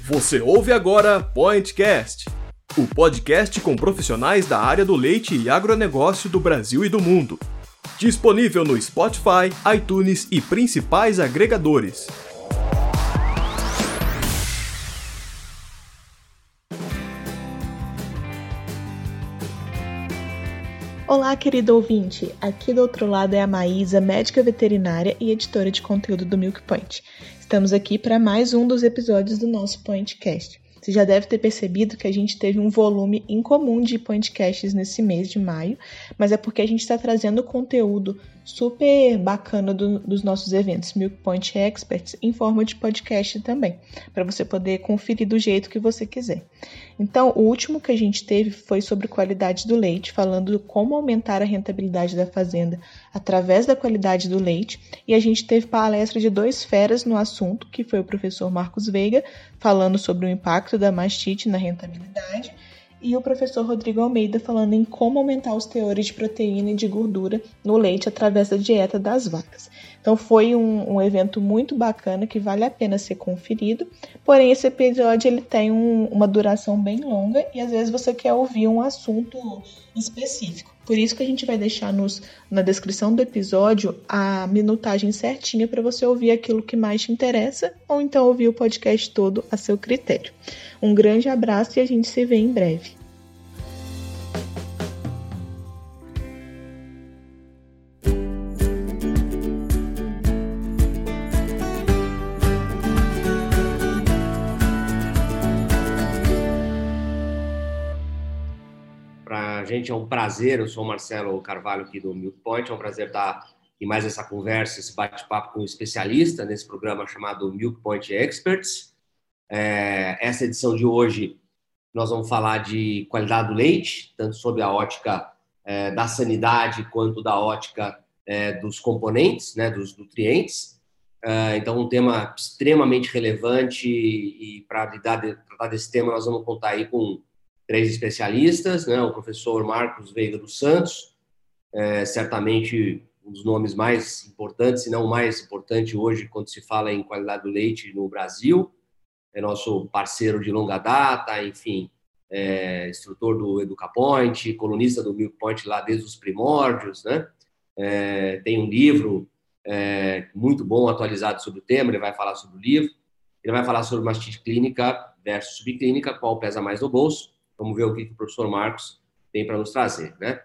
Você ouve agora Pointcast, o podcast com profissionais da área do leite e agronegócio do Brasil e do mundo. Disponível no Spotify, iTunes e principais agregadores. Olá, querido ouvinte! Aqui do outro lado é a Maísa, médica veterinária e editora de conteúdo do Milk Point. Estamos aqui para mais um dos episódios do nosso Pointcast. Você já deve ter percebido que a gente teve um volume incomum de podcasts nesse mês de maio, mas é porque a gente está trazendo conteúdo super bacana do, dos nossos eventos Milk Point Experts em forma de podcast também, para você poder conferir do jeito que você quiser. Então, o último que a gente teve foi sobre qualidade do leite, falando como aumentar a rentabilidade da fazenda através da qualidade do leite, e a gente teve palestra de dois feras no assunto, que foi o professor Marcos Veiga, falando sobre o impacto da mastite na rentabilidade, e o professor Rodrigo Almeida falando em como aumentar os teores de proteína e de gordura no leite através da dieta das vacas. Então foi um, um evento muito bacana que vale a pena ser conferido. Porém, esse episódio ele tem um, uma duração bem longa e às vezes você quer ouvir um assunto específico. Por isso que a gente vai deixar nos, na descrição do episódio a minutagem certinha para você ouvir aquilo que mais te interessa ou então ouvir o podcast todo a seu critério. Um grande abraço e a gente se vê em breve. Gente é um prazer. Eu sou o Marcelo Carvalho aqui do Milk Point. É um prazer estar em mais essa conversa, esse bate-papo com um especialista nesse programa chamado Milk Point Experts. É, essa edição de hoje nós vamos falar de qualidade do leite, tanto sob a ótica é, da sanidade quanto da ótica é, dos componentes, né, dos nutrientes. É, então, um tema extremamente relevante e, para tratar desse tema nós vamos contar aí com três especialistas, né? o professor Marcos Veiga dos Santos, é, certamente um dos nomes mais importantes, se não mais importante hoje quando se fala em qualidade do leite no Brasil, é nosso parceiro de longa data, enfim, é, instrutor do EducaPoint, colunista do Milk Point lá desde os primórdios, né? É, tem um livro é, muito bom atualizado sobre o tema, ele vai falar sobre o livro, ele vai falar sobre mastite clínica versus subclínica, qual pesa mais no bolso, Vamos ver o que, o professor Marcos tem para nos trazer, né?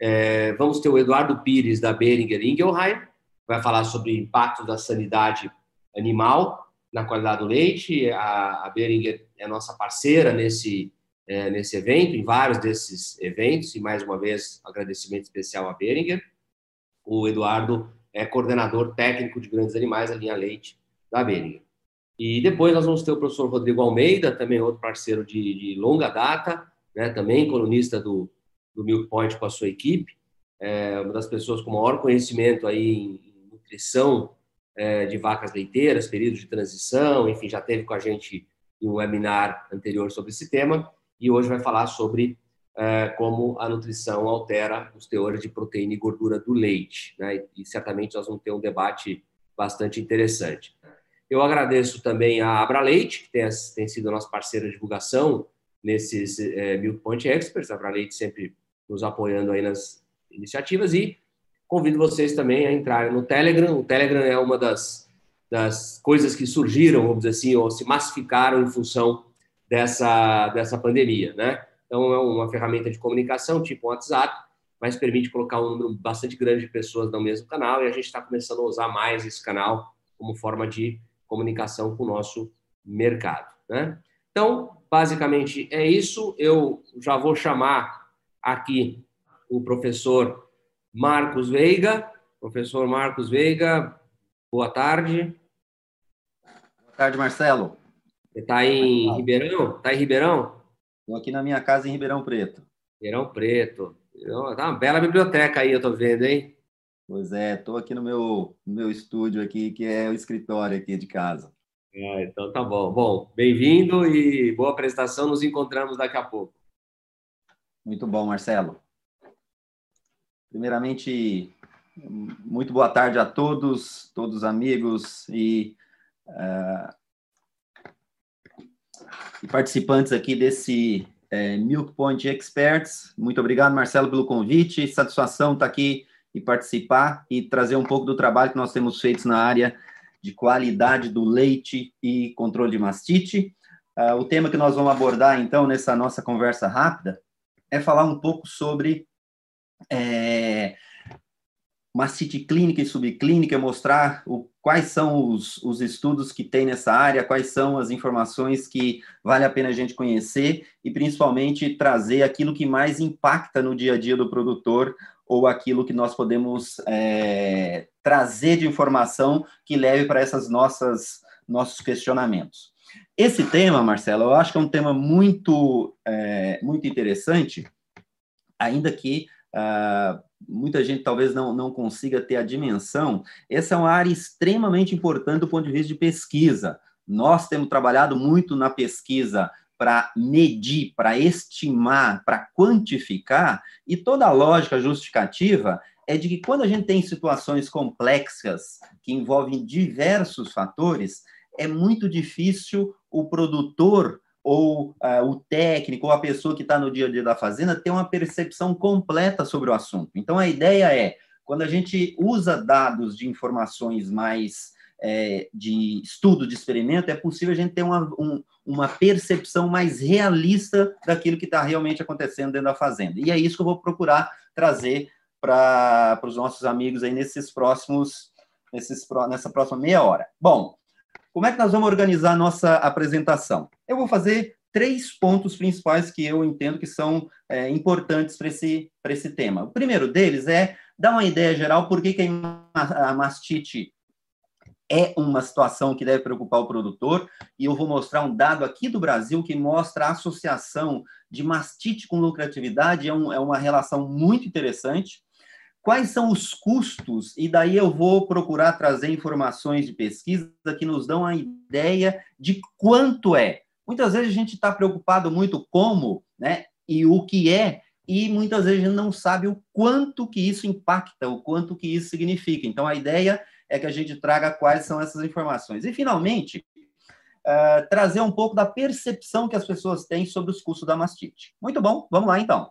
É, vamos ter o Eduardo Pires, da Beringer Ingelheim, vai falar sobre o impacto da sanidade animal na qualidade do leite. A, a Beringer é nossa parceira nesse, é, nesse evento, em vários desses eventos, e mais uma vez, agradecimento especial à Beringer. O Eduardo é coordenador técnico de grandes animais, a linha leite da Beringer. E depois nós vamos ter o professor Rodrigo Almeida, também outro parceiro de, de longa data, né, também colunista do, do Milk Point com a sua equipe, é uma das pessoas com maior conhecimento aí em, nutrição é, de vacas leiteiras, período de transição, enfim, já teve com a gente um webinar anterior sobre esse tema, e hoje vai falar sobre é, como a nutrição altera os teores de proteína e gordura do leite, né, e certamente nós vamos ter um debate bastante interessante. Eu agradeço também a Abra Leite, que tem, tem sido a nossa parceira de divulgação nesses é, Milk Point Experts. A Abra Leite sempre nos apoiando aí nas iniciativas e convido vocês também a entrarem no Telegram. O Telegram é uma das, das coisas que surgiram, vamos dizer assim, ou se massificaram em função dessa, dessa pandemia, né? Então, é uma ferramenta de comunicação, tipo WhatsApp, mas permite colocar um número bastante grande de pessoas no mesmo canal e a gente está começando a usar mais esse canal como forma de comunicação com o nosso mercado. Né? Então, basicamente é isso. Eu já vou chamar aqui o professor Marcos Veiga. Professor Marcos Veiga, boa tarde. Boa tarde, Marcelo. Você está em Ribeirão? Está em Ribeirão? Estou aqui na minha casa em Ribeirão Preto. Ribeirão Preto. Tá uma bela biblioteca aí, eu estou vendo, hein? Pois é, estou aqui no meu, no meu estúdio aqui, que é o escritório aqui de casa. É, então tá bom. Bom, bem-vindo e boa apresentação. Nos encontramos daqui a pouco. Muito bom, Marcelo. Primeiramente, muito boa tarde a todos, todos amigos, e Uh, e participantes aqui desse é, Milk Point Experts. Muito obrigado, Marcelo, pelo convite. Satisfação estar aqui e participar e trazer um pouco do trabalho que nós temos feito na área de qualidade do leite e controle de mastite. Uh, o tema que nós vamos abordar, então, nessa nossa conversa rápida, é falar um pouco sobre é, mastite clínica e subclínica, mostrar o, quais são os, os estudos que tem nessa área, quais são as informações que vale a pena a gente conhecer e, principalmente, trazer aquilo que mais impacta no dia a dia do produtor ou aquilo que nós podemos é, trazer de informação que leve para essas nossas nossos questionamentos. Esse tema, Marcelo, eu acho que é um tema muito é, muito interessante, ainda que uh, muita gente talvez não, não consiga ter a dimensão, essa é uma área extremamente importante do ponto de vista de pesquisa. Nós temos trabalhado muito na pesquisa para medir, para estimar, para quantificar, e toda a lógica justificativa é de que quando a gente tem situações complexas que envolvem diversos fatores, é muito difícil o produtor ou uh, o técnico ou a pessoa que está no dia a dia da fazenda ter uma percepção completa sobre o assunto. Então, a ideia é, quando a gente usa dados de informações mais é, de estudo, de experimento, é possível a gente ter uma, um, uma percepção mais realista daquilo que está realmente acontecendo dentro da fazenda. E é isso que eu vou procurar trazer para os nossos amigos aí nesses próximos, nesses, nessa próxima meia hora. Bom, como é que nós vamos organizar a nossa apresentação? Eu vou fazer três pontos principais que eu entendo que são é, importantes para esse, esse tema. O primeiro deles é dar uma ideia geral por que, que a mastite é uma situação que deve preocupar o produtor, e eu vou mostrar um dado aqui do Brasil que mostra a associação de mastite com lucratividade, é, um, é uma relação muito interessante quais são os custos, e daí eu vou procurar trazer informações de pesquisa que nos dão a ideia de quanto é. Muitas vezes a gente está preocupado muito como, né, e o que é, e muitas vezes a gente não sabe o quanto que isso impacta, o quanto que isso significa. Então, a ideia é que a gente traga quais são essas informações. E, finalmente, uh, trazer um pouco da percepção que as pessoas têm sobre os custos da mastite. Muito bom, vamos lá então.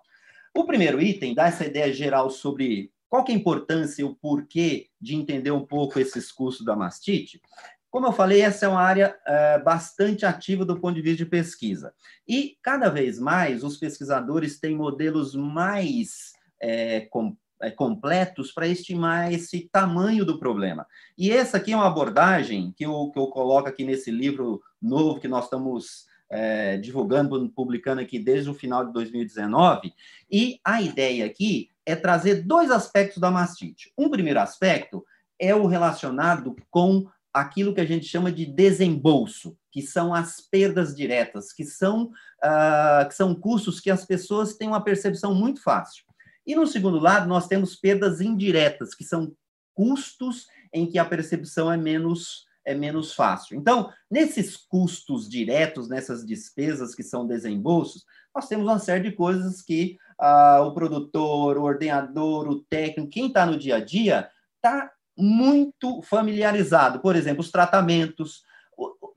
O primeiro item dá essa ideia geral sobre qual é a importância e o porquê de entender um pouco esses custos da mastite? Como eu falei, essa é uma área é, bastante ativa do ponto de vista de pesquisa. E, cada vez mais, os pesquisadores têm modelos mais é, com, é, completos para estimar esse tamanho do problema. E essa aqui é uma abordagem que eu, que eu coloco aqui nesse livro novo que nós estamos é, divulgando, publicando aqui desde o final de 2019. E a ideia aqui é trazer dois aspectos da mastite. Um primeiro aspecto é o relacionado com aquilo que a gente chama de desembolso, que são as perdas diretas, que são, uh, que são custos que as pessoas têm uma percepção muito fácil. E no segundo lado, nós temos perdas indiretas, que são custos em que a percepção é menos é menos fácil. Então, nesses custos diretos, nessas despesas que são desembolsos, nós temos uma série de coisas que ah, o produtor, o ordenador, o técnico, quem está no dia a dia, está muito familiarizado. Por exemplo, os tratamentos,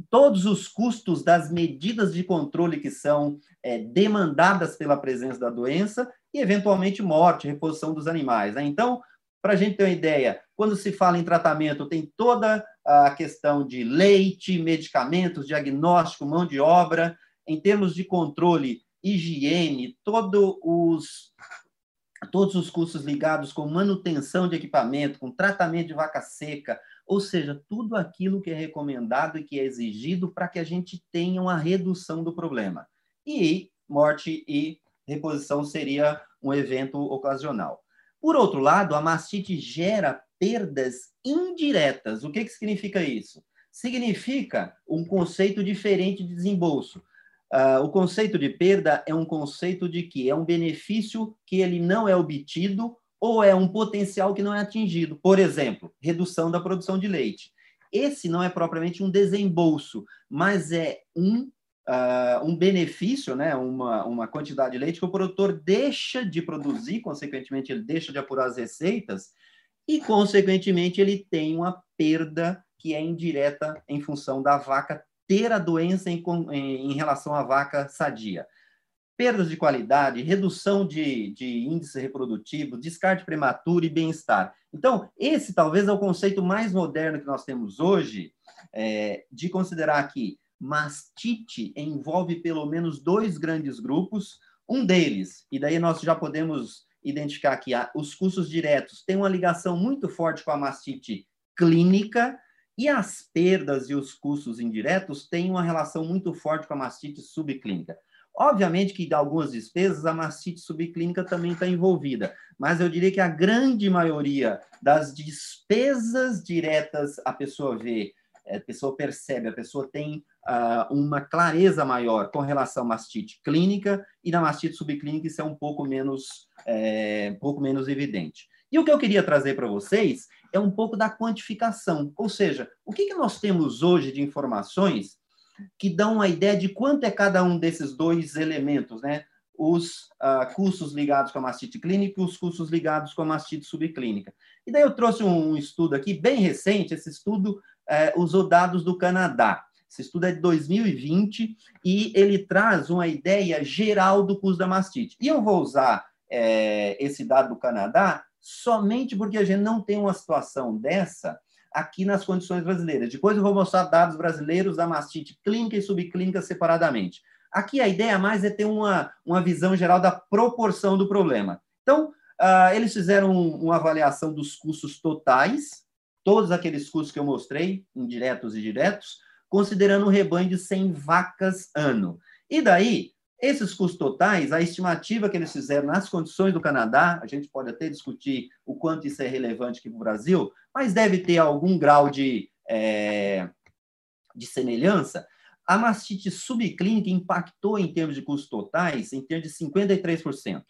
todos os custos das medidas de controle que são é, demandadas pela presença da doença e, eventualmente, morte, reposição dos animais. Né? Então, para a gente ter uma ideia, quando se fala em tratamento, tem toda a questão de leite, medicamentos, diagnóstico, mão de obra. Em termos de controle, higiene, todo os, todos os custos ligados com manutenção de equipamento, com tratamento de vaca seca, ou seja, tudo aquilo que é recomendado e que é exigido para que a gente tenha uma redução do problema. E morte e reposição seria um evento ocasional. Por outro lado, a mastite gera perdas indiretas. O que, que significa isso? Significa um conceito diferente de desembolso. Uh, o conceito de perda é um conceito de que é um benefício que ele não é obtido ou é um potencial que não é atingido. Por exemplo, redução da produção de leite. Esse não é propriamente um desembolso, mas é um, uh, um benefício, né? uma, uma quantidade de leite que o produtor deixa de produzir, consequentemente, ele deixa de apurar as receitas e, consequentemente, ele tem uma perda que é indireta em função da vaca ter a doença em, em, em relação à vaca sadia. Perdas de qualidade, redução de, de índice reprodutivo, descarte prematuro e bem-estar. Então, esse talvez é o conceito mais moderno que nós temos hoje, é, de considerar que mastite envolve pelo menos dois grandes grupos, um deles, e daí nós já podemos identificar que os custos diretos têm uma ligação muito forte com a mastite clínica, e as perdas e os custos indiretos têm uma relação muito forte com a mastite subclínica. Obviamente que, de algumas despesas, a mastite subclínica também está envolvida, mas eu diria que a grande maioria das despesas diretas a pessoa vê, a pessoa percebe, a pessoa tem uh, uma clareza maior com relação à mastite clínica e na mastite subclínica isso é um pouco menos, é, um pouco menos evidente. E o que eu queria trazer para vocês é um pouco da quantificação, ou seja, o que, que nós temos hoje de informações que dão uma ideia de quanto é cada um desses dois elementos, né? Os uh, custos ligados com a mastite clínica e os custos ligados com a mastite subclínica. E daí eu trouxe um, um estudo aqui bem recente, esse estudo uh, usou dados do Canadá. Esse estudo é de 2020 e ele traz uma ideia geral do custo da mastite. E eu vou usar é, esse dado do Canadá somente porque a gente não tem uma situação dessa aqui nas condições brasileiras. Depois eu vou mostrar dados brasileiros da mastite clínica e subclínica separadamente. Aqui a ideia mais é ter uma, uma visão geral da proporção do problema. Então, uh, eles fizeram uma avaliação dos custos totais, todos aqueles custos que eu mostrei, indiretos e diretos, considerando um rebanho de 100 vacas ano. E daí, esses custos totais, a estimativa que eles fizeram nas condições do Canadá, a gente pode até discutir o quanto isso é relevante aqui para o Brasil, mas deve ter algum grau de, é, de semelhança. A mastite subclínica impactou em termos de custos totais em termos de 53%.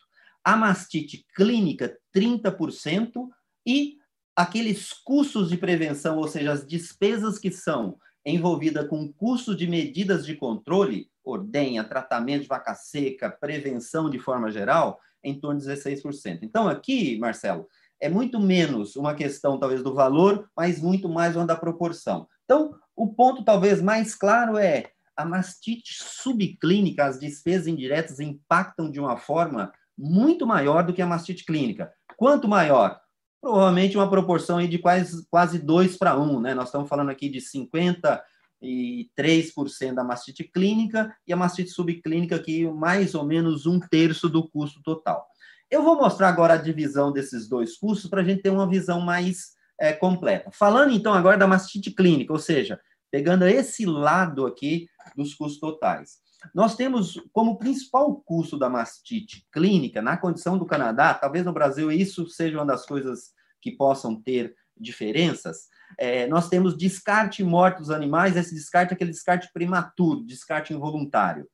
A mastite clínica, 30%, e aqueles custos de prevenção, ou seja, as despesas que são envolvida com custo de medidas de controle, ordenha, tratamento de vaca seca, prevenção de forma geral, em torno de 16%. Então, aqui, Marcelo, é muito menos uma questão, talvez, do valor, mas muito mais uma da proporção. Então, o ponto, talvez, mais claro é a mastite subclínica, as despesas indiretas impactam de uma forma muito maior do que a mastite clínica. Quanto maior? Provavelmente uma proporção aí de quase, quase 2 para 1, né? Nós estamos falando aqui de 53% da mastite clínica e a mastite subclínica aqui mais ou menos um terço do custo total. Eu vou mostrar agora a divisão desses dois custos para a gente ter uma visão mais é, completa. Falando então agora da mastite clínica, ou seja, pegando esse lado aqui dos custos totais. Nós temos como principal custo da mastite clínica, na condição do Canadá, talvez no Brasil isso seja uma das coisas que possam ter diferenças, é, nós temos descarte morte dos animais, esse descarte é aquele descarte prematuro, descarte involuntário.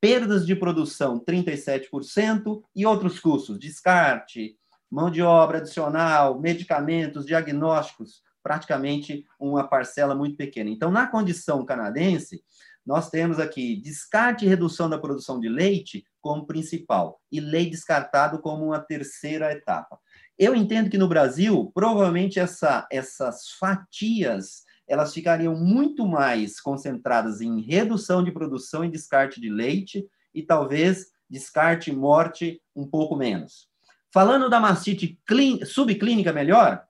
Perdas de produção, 37%, e outros custos, descarte, mão de obra adicional, medicamentos, diagnósticos, praticamente uma parcela muito pequena. Então, na condição canadense, nós temos aqui descarte e redução da produção de leite como principal e lei descartado como uma terceira etapa. Eu entendo que no Brasil, provavelmente essa, essas fatias elas ficariam muito mais concentradas em redução de produção e descarte de leite e talvez descarte e morte um pouco menos. Falando da mastite subclínica melhor,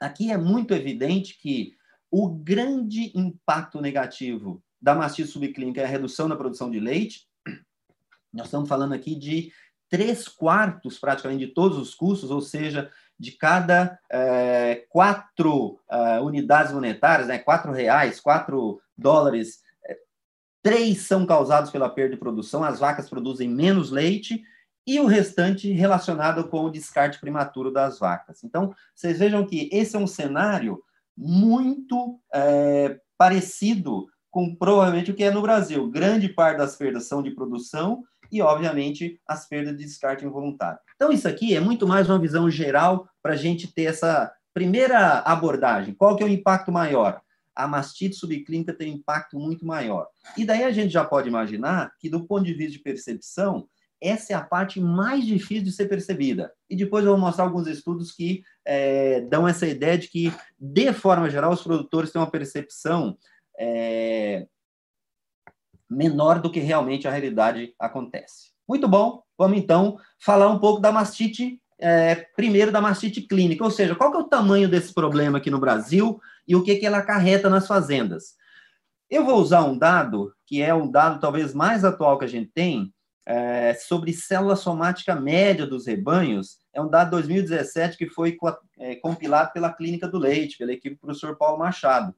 aqui é muito evidente que o grande impacto negativo da mastite subclínica é a redução da produção de leite. Nós estamos falando aqui de três quartos, praticamente, de todos os custos, ou seja, de cada é, quatro é, unidades monetárias, né, quatro reais, quatro dólares, é, três são causados pela perda de produção, as vacas produzem menos leite, e o restante relacionado com o descarte prematuro das vacas. Então, vocês vejam que esse é um cenário muito parecido com provavelmente o que é no Brasil. Grande parte das perdas são de produção e, obviamente, as perdas de descarte involuntário. Então, isso aqui é muito mais uma visão geral para a gente ter essa primeira abordagem. Qual que é o impacto maior? A mastite subclínica tem um impacto muito maior. E daí a gente já pode imaginar que, do ponto de vista de percepção, essa é a parte mais difícil de ser percebida. E depois eu vou mostrar alguns estudos que é, dão essa ideia de que, de forma geral, os produtores têm uma percepção é, menor do que realmente a realidade acontece. Muito bom, vamos então falar um pouco da mastite, é, primeiro da mastite clínica, ou seja, qual que é o tamanho desse problema aqui no Brasil e o que, que ela acarreta nas fazendas. Eu vou usar um dado, que é um dado talvez mais atual que a gente tem, é, sobre célula somática média dos rebanhos, é um dado de 2017 que foi é, compilado pela Clínica do Leite, pela equipe do professor Paulo Machado.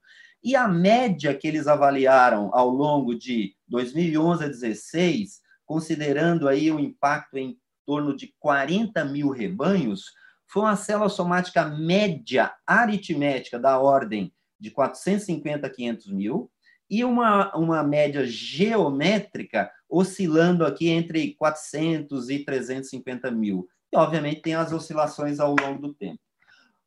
E a média que eles avaliaram ao longo de 2011 a 2016, considerando aí o impacto em torno de 40 mil rebanhos, foi uma célula somática média aritmética da ordem de 450 a 500 mil, e uma, uma média geométrica oscilando aqui entre 400 e 350 mil. E, obviamente, tem as oscilações ao longo do tempo.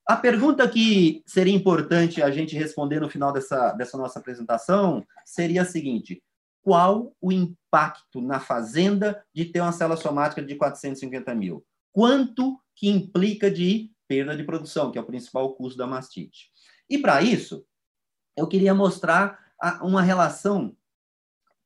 A pergunta que seria importante a gente responder no final dessa, dessa nossa apresentação seria a seguinte: qual o impacto na fazenda de ter uma célula somática de 450 mil? Quanto que implica de perda de produção, que é o principal custo da mastite? E para isso, eu queria mostrar uma relação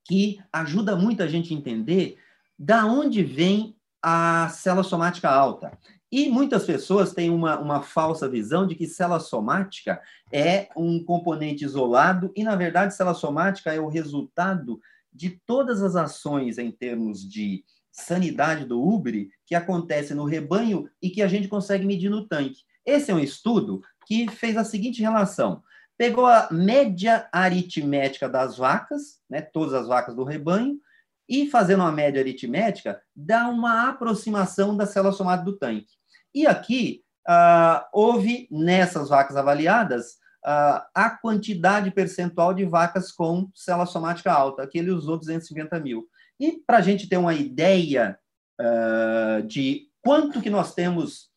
que ajuda muito a gente a entender da onde vem a célula somática alta. E muitas pessoas têm uma, uma falsa visão de que célula somática é um componente isolado, e, na verdade, célula somática é o resultado de todas as ações em termos de sanidade do úbere que acontece no rebanho e que a gente consegue medir no tanque. Esse é um estudo que fez a seguinte relação pegou a média aritmética das vacas, né, todas as vacas do rebanho, e fazendo uma média aritmética, dá uma aproximação da célula somada do tanque. E aqui, ah, houve, nessas vacas avaliadas, ah, a quantidade percentual de vacas com célula somática alta. Aqui ele usou 250 mil. E para a gente ter uma ideia ah, de quanto que nós temos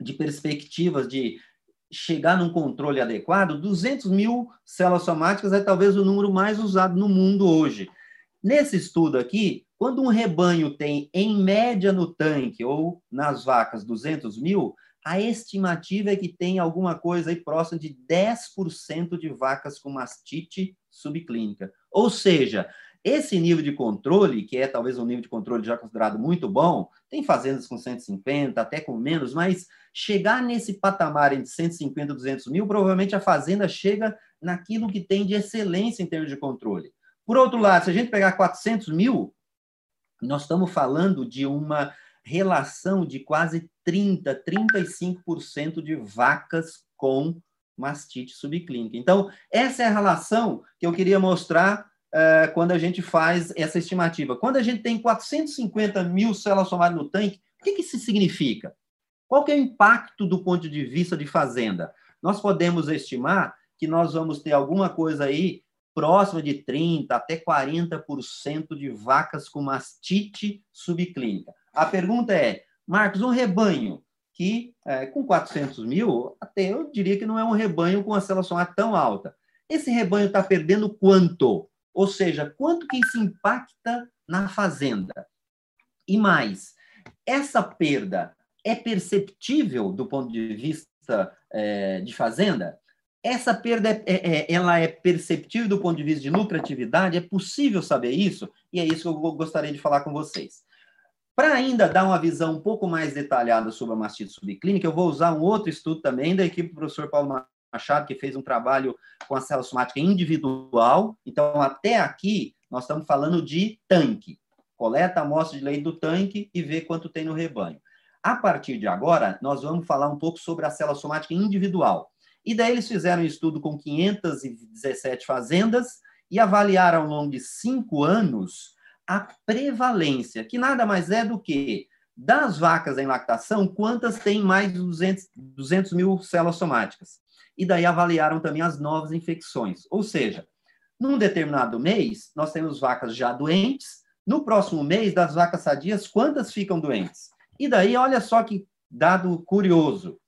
de perspectivas de chegar num controle adequado, 200 mil células somáticas é talvez o número mais usado no mundo hoje. Nesse estudo aqui, quando um rebanho tem, em média no tanque ou nas vacas, 200 mil, a estimativa é que tem alguma coisa aí próxima de 10% de vacas com mastite subclínica. Ou seja, esse nível de controle, que é talvez um nível de controle já considerado muito bom, tem fazendas com 150, até com menos, mas chegar nesse patamar entre 150 e 200 mil, provavelmente a fazenda chega naquilo que tem de excelência em termos de controle. Por outro lado, se a gente pegar 400 mil, nós estamos falando de uma relação de quase 30, 35% de vacas com mastite subclínica. Então, essa é a relação que eu queria mostrar uh, quando a gente faz essa estimativa. Quando a gente tem 450 mil células somadas no tanque, o que, que isso significa? Qual que é o impacto do ponto de vista de fazenda? Nós podemos estimar que nós vamos ter alguma coisa aí próxima de 30% até 40% de vacas com mastite subclínica. A pergunta é, Marcos, um rebanho que é, com 400 mil, até eu diria que não é um rebanho com a tão alta. Esse rebanho está perdendo quanto? Ou seja, quanto que isso impacta na fazenda? E mais, essa perda é perceptível do ponto de vista é, de fazenda? Essa perda é, é, é, ela é perceptível do ponto de vista de lucratividade? É possível saber isso? E é isso que eu gostaria de falar com vocês. Para ainda dar uma visão um pouco mais detalhada sobre a mastite subclínica, eu vou usar um outro estudo também da equipe do professor Paulo Machado, que fez um trabalho com a célula somática individual. Então, até aqui, nós estamos falando de tanque. Coleta a amostra de leite do tanque e vê quanto tem no rebanho. A partir de agora, nós vamos falar um pouco sobre a célula somática individual. E daí eles fizeram um estudo com 517 fazendas e avaliaram ao longo de cinco anos a prevalência, que nada mais é do que das vacas em lactação, quantas têm mais de 200, 200 mil células somáticas e daí avaliaram também as novas infecções. Ou seja, num determinado mês, nós temos vacas já doentes, no próximo mês, das vacas sadias, quantas ficam doentes? E daí, olha só que dado curioso.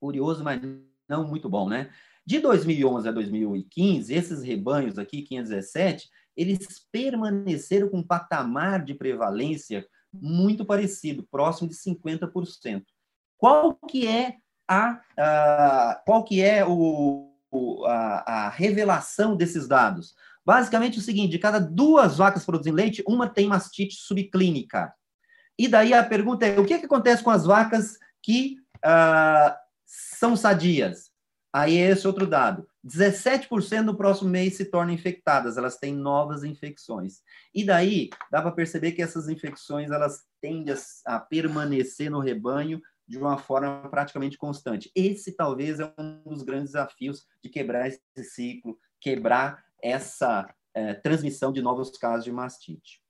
Curioso, mas não muito bom, né? De 2011 a 2015, esses rebanhos aqui, 517, eles permaneceram com um patamar de prevalência muito parecido, próximo de 50%. Qual que é a, a qual que é o, a, a revelação desses dados? Basicamente o seguinte: de cada duas vacas produzindo leite, uma tem mastite subclínica. E daí a pergunta é: o que, que acontece com as vacas que uh, são sadias? Aí é esse outro dado. 17% no próximo mês se tornam infectadas, elas têm novas infecções. E daí dá para perceber que essas infecções elas tendem a, permanecer no rebanho de uma forma praticamente constante. Esse talvez é um dos grandes desafios de quebrar esse ciclo, quebrar essa é, transmissão de novos casos de mastite.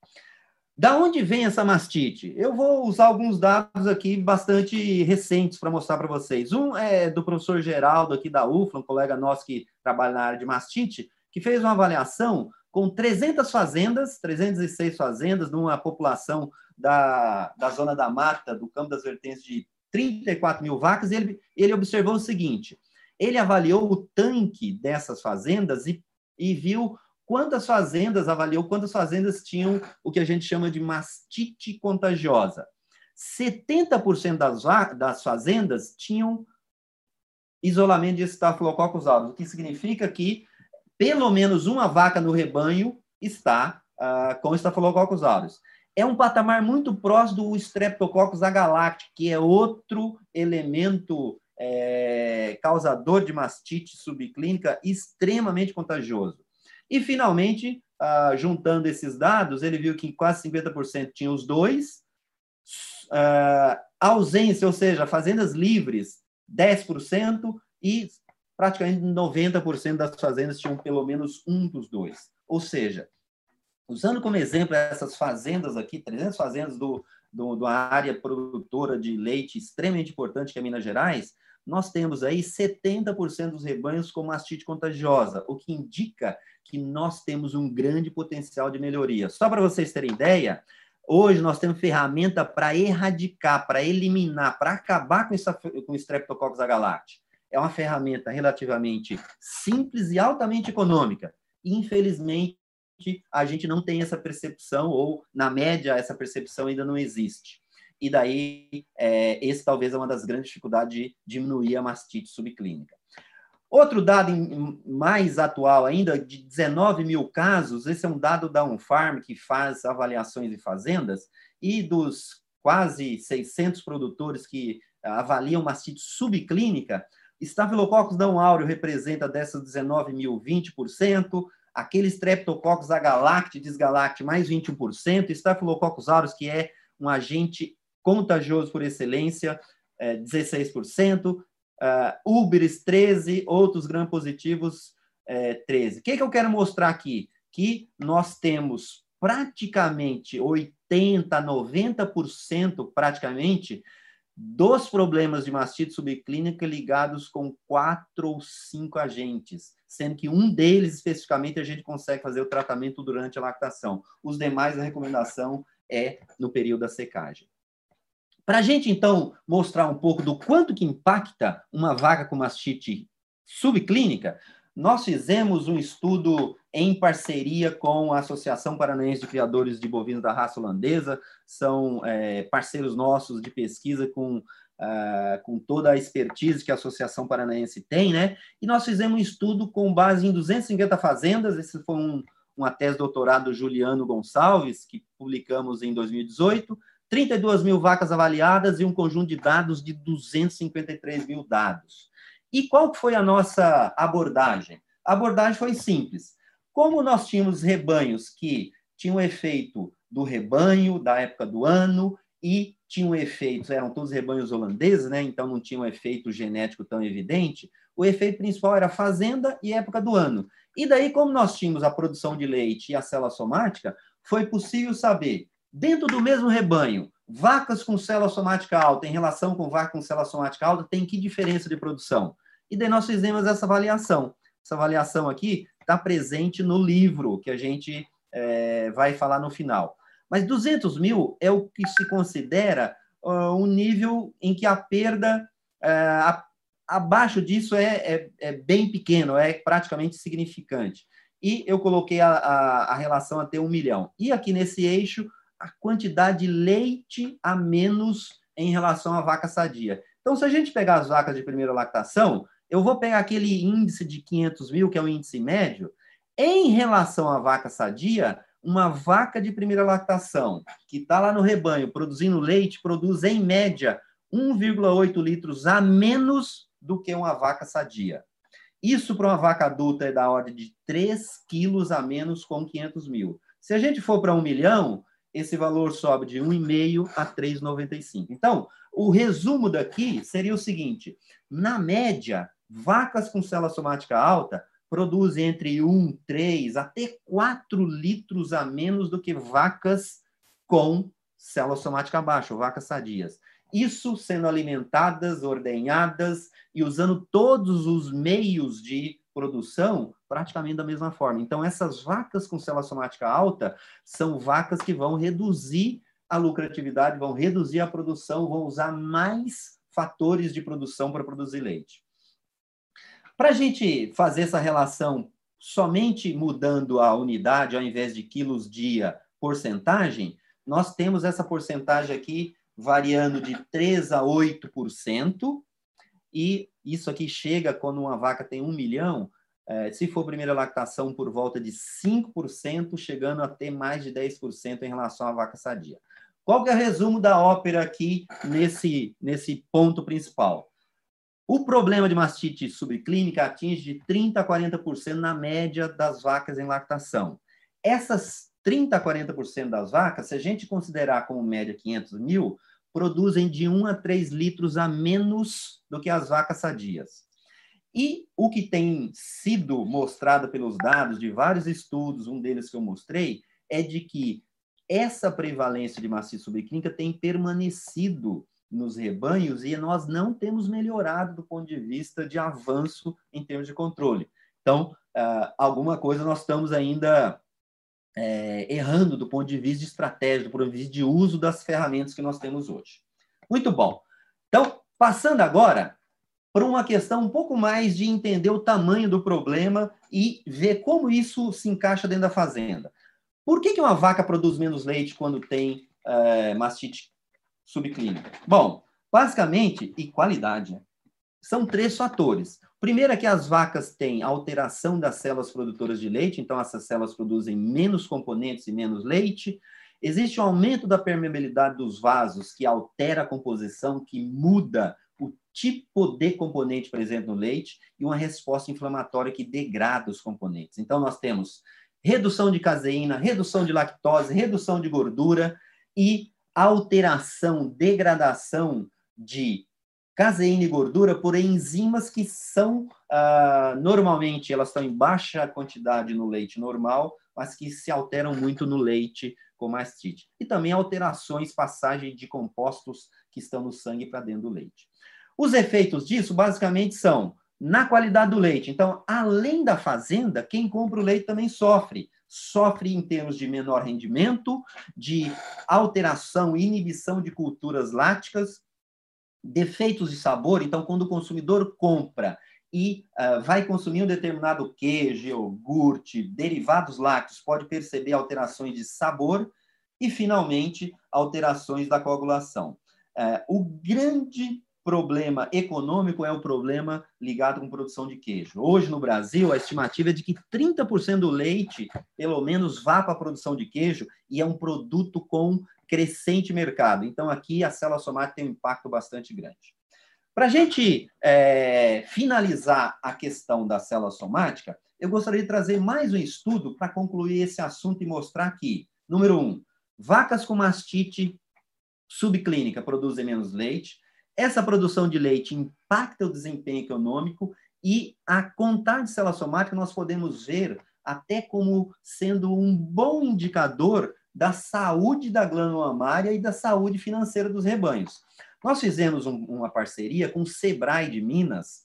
Da onde vem essa mastite? Eu vou usar alguns dados aqui bastante recentes para mostrar para vocês. Um é do professor Geraldo aqui da UFLA, um colega nosso que trabalha na área de mastite, que fez uma avaliação com 300 fazendas, 306 fazendas, numa população da, da zona da mata, do campo das vertentes de 34 mil vacas, ele, ele observou o seguinte, ele avaliou o tanque dessas fazendas e e viu quantas fazendas, avaliou quantas fazendas tinham o que a gente chama de mastite contagiosa. 70% das, das fazendas tinham isolamento de Staphylococcus aureus, o que significa que pelo menos uma vaca no rebanho está uh, com Staphylococcus aureus. É um patamar muito próximo do Streptococcus agalacti, que é outro elemento é, causador de mastite subclínica extremamente contagioso. E, finalmente, ah, juntando esses dados, ele viu que quase 50% tinha os dois, ah, ausência, ou seja, fazendas livres, 10%, e praticamente 90% das fazendas tinham pelo menos um dos dois. Ou seja, usando como exemplo essas fazendas aqui, 300 fazendas do, do, da área produtora de leite extremamente importante que é Minas Gerais, nós temos aí 70% dos rebanhos com mastite contagiosa, o que indica que nós temos um grande potencial de melhoria. Só para vocês terem ideia, hoje nós temos ferramenta para erradicar, para eliminar, para acabar com, essa, com o Streptococcus agalacti. É uma ferramenta relativamente simples e altamente econômica. Infelizmente, a gente não tem essa percepção, ou na média, essa percepção ainda não existe e daí é, esse talvez é uma das grandes dificuldades de diminuir a mastite subclínica. Outro dado mais atual ainda, de 19 mil casos, esse é um dado da Unfarm, que faz avaliações de fazendas, e dos quase 600 produtores que avaliam mastite subclínica, Staphylococcus não áureo representa dessas 19 mil 20%, aquele Streptococcus agalacti, desgalacti, mais 21%, Staphylococcus aureus, que é um agente contagioso por excelência, é, 16%, uh, Uberes 13%, outros gram-positivos é, 13%. O que, que eu quero mostrar aqui? Que nós temos praticamente 80%, 90% praticamente dos problemas de mastite subclínica ligados com quatro ou cinco agentes, sendo que um deles especificamente a gente consegue fazer o tratamento durante a lactação. Os demais a recomendação é no período da secagem. Para a gente, então, mostrar um pouco do quanto que impacta uma vaca com mastite subclínica, nós fizemos um estudo em parceria com a Associação Paranaense de Criadores de Bovinos da Raça Holandesa, são é, parceiros nossos de pesquisa com, uh, com toda a expertise que a Associação Paranaense tem, né? E nós fizemos um estudo com base em 250 fazendas, esse foi um, uma tese doutorado do Juliano Gonçalves, que publicamos em 2018, 32 mil vacas avaliadas e um conjunto de dados de 253 mil dados. E qual foi a nossa abordagem? A abordagem foi simples. Como nós tínhamos rebanhos que tinham efeito do rebanho, da época do ano, e tinham efeitos, eram todos rebanhos holandeses, né? então não tinha um efeito genético tão evidente, o efeito principal era fazenda e época do ano. E daí, como nós tínhamos a produção de leite e a célula somática, foi possível saber Dentro do mesmo rebanho, vacas com célula somática alta em relação com vacas com célula somática alta tem que diferença de produção? E daí nós fizemos essa avaliação. Essa avaliação aqui está presente no livro que a gente é, vai falar no final. Mas 200 mil é o que se considera uh, um nível em que a perda, uh, abaixo disso é, é, é, bem pequeno, é praticamente significante. E eu coloquei a, a, a relação até um milhão. E aqui nesse eixo, a quantidade de leite a menos em relação à vaca sadia. Então, se a gente pegar as vacas de primeira lactação, eu vou pegar aquele índice de 500 mil, que é o índice médio, em relação à vaca sadia, uma vaca de primeira lactação, que está lá no rebanho produzindo leite, produz em média 1,8 litros a menos do que uma vaca sadia. Isso para uma vaca adulta é da ordem de 3 quilos a menos com 500 mil. Se a gente for para um milhão, esse valor sobe de 1,5 a 3,95. Então, o resumo daqui seria o seguinte: na média, vacas com célula somática alta produzem entre 1, 3 até 4 litros a menos do que vacas com célula somática baixa, vacas sadias. Isso sendo alimentadas, ordenhadas e usando todos os meios de produção praticamente da mesma forma. Então, essas vacas com célula somática alta são vacas que vão reduzir a lucratividade, vão reduzir a produção, vão usar mais fatores de produção para produzir leite. Para a gente fazer essa relação somente mudando a unidade ao invés de quilos dia porcentagem, nós temos essa porcentagem aqui variando de 3 a 8%, e isso aqui chega quando uma vaca tem um milhão, é, se for primeira lactação, por volta de 5%, chegando a ter mais de 10% em relação à vaca sadia. Qual que é o resumo da ópera aqui nesse, nesse ponto principal? O problema de mastite subclínica atinge de 30% a 40% na média das vacas em lactação. Essas 30% a 40% das vacas, se a gente considerar como média 500 mil, produzem de 1 a 3 litros a menos do que as vacas sadias. E o que tem sido mostrado pelos dados de vários estudos, um deles que eu mostrei, é de que essa prevalência de mastite subclínica tem permanecido nos rebanhos e nós não temos melhorado do ponto de vista de avanço em termos de controle. Então, uh, alguma coisa nós estamos ainda é, errando do ponto de vista de estratégia, do ponto de vista de uso das ferramentas que nós temos hoje. Muito bom. Então, passando agora para uma questão um pouco mais de entender o tamanho do problema e ver como isso se encaixa dentro da fazenda. Por que, que uma vaca produz menos leite quando tem é, mastite subclínica? Bom, basicamente, e qualidade, né? são três fatores. Primeiro é que as vacas têm alteração das células produtoras de leite, então essas células produzem menos componentes e menos leite. Existe um aumento da permeabilidade dos vasos, que altera a composição, que muda tipo de componente presente no leite, e uma resposta inflamatória que degrada os componentes. Então, nós temos redução de caseína, redução de lactose, redução de gordura e alteração, degradação de caseína e gordura por enzimas que são, ah, normalmente, elas estão em baixa quantidade no leite normal, mas que se alteram muito no leite com mastite. E também alterações, passagem de compostos que estão no sangue para dentro do leite. Os efeitos disso, basicamente, são na qualidade do leite. Então, além da fazenda, quem compra o leite também sofre. Sofre em termos de menor rendimento, de alteração e inibição de culturas láticas, defeitos de sabor. Então, quando o consumidor compra e uh, vai consumir um determinado queijo, iogurte, derivados lácteos, pode perceber alterações de sabor e, finalmente, alterações da coagulação. Uh, o grande problema econômico é o problema ligado com produção de queijo. Hoje, no Brasil, a estimativa é de que 30% do leite, pelo menos, vá para a produção de queijo e é um produto com crescente mercado. Então, aqui a célula somática tem um impacto bastante grande. Para a gente é, finalizar a questão da célula somática, eu gostaria de trazer mais um estudo para concluir esse assunto e mostrar que, número um, vacas com mastite subclínica produzem menos leite. Essa produção de leite impacta o desempenho econômico e a contagem de célula somática nós podemos ver até como sendo um bom indicador da saúde da glândula mamária e da saúde financeira dos rebanhos. Nós fizemos um, uma parceria com o Sebrae de Minas,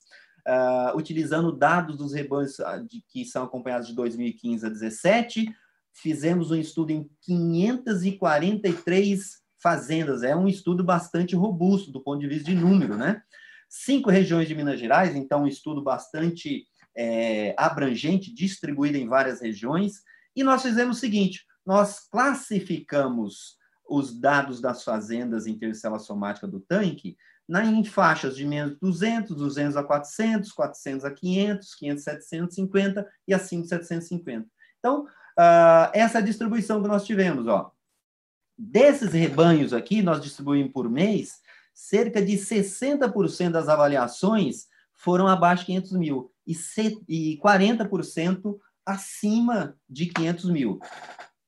uh, utilizando dados dos rebanhos ah, de, que são acompanhados de 2015 a 2017. Fizemos um estudo em 543 fazendas. É um estudo bastante robusto do ponto de vista de número, né? cinco regiões de Minas Gerais, então um estudo bastante é, abrangente, distribuído em várias regiões, e nós fizemos o seguinte: nós classificamos os dados das fazendas em terceira somática do tanque na, em faixas de menos 200, 200 a 400, 400 a 500, 500 a 750 e acima de 750. Então, uh, essa é a distribuição que nós tivemos. Ó. Desses rebanhos aqui, nós distribuímos por mês, cerca de 60% das avaliações foram abaixo de 500 mil e 40% acima de 500 mil.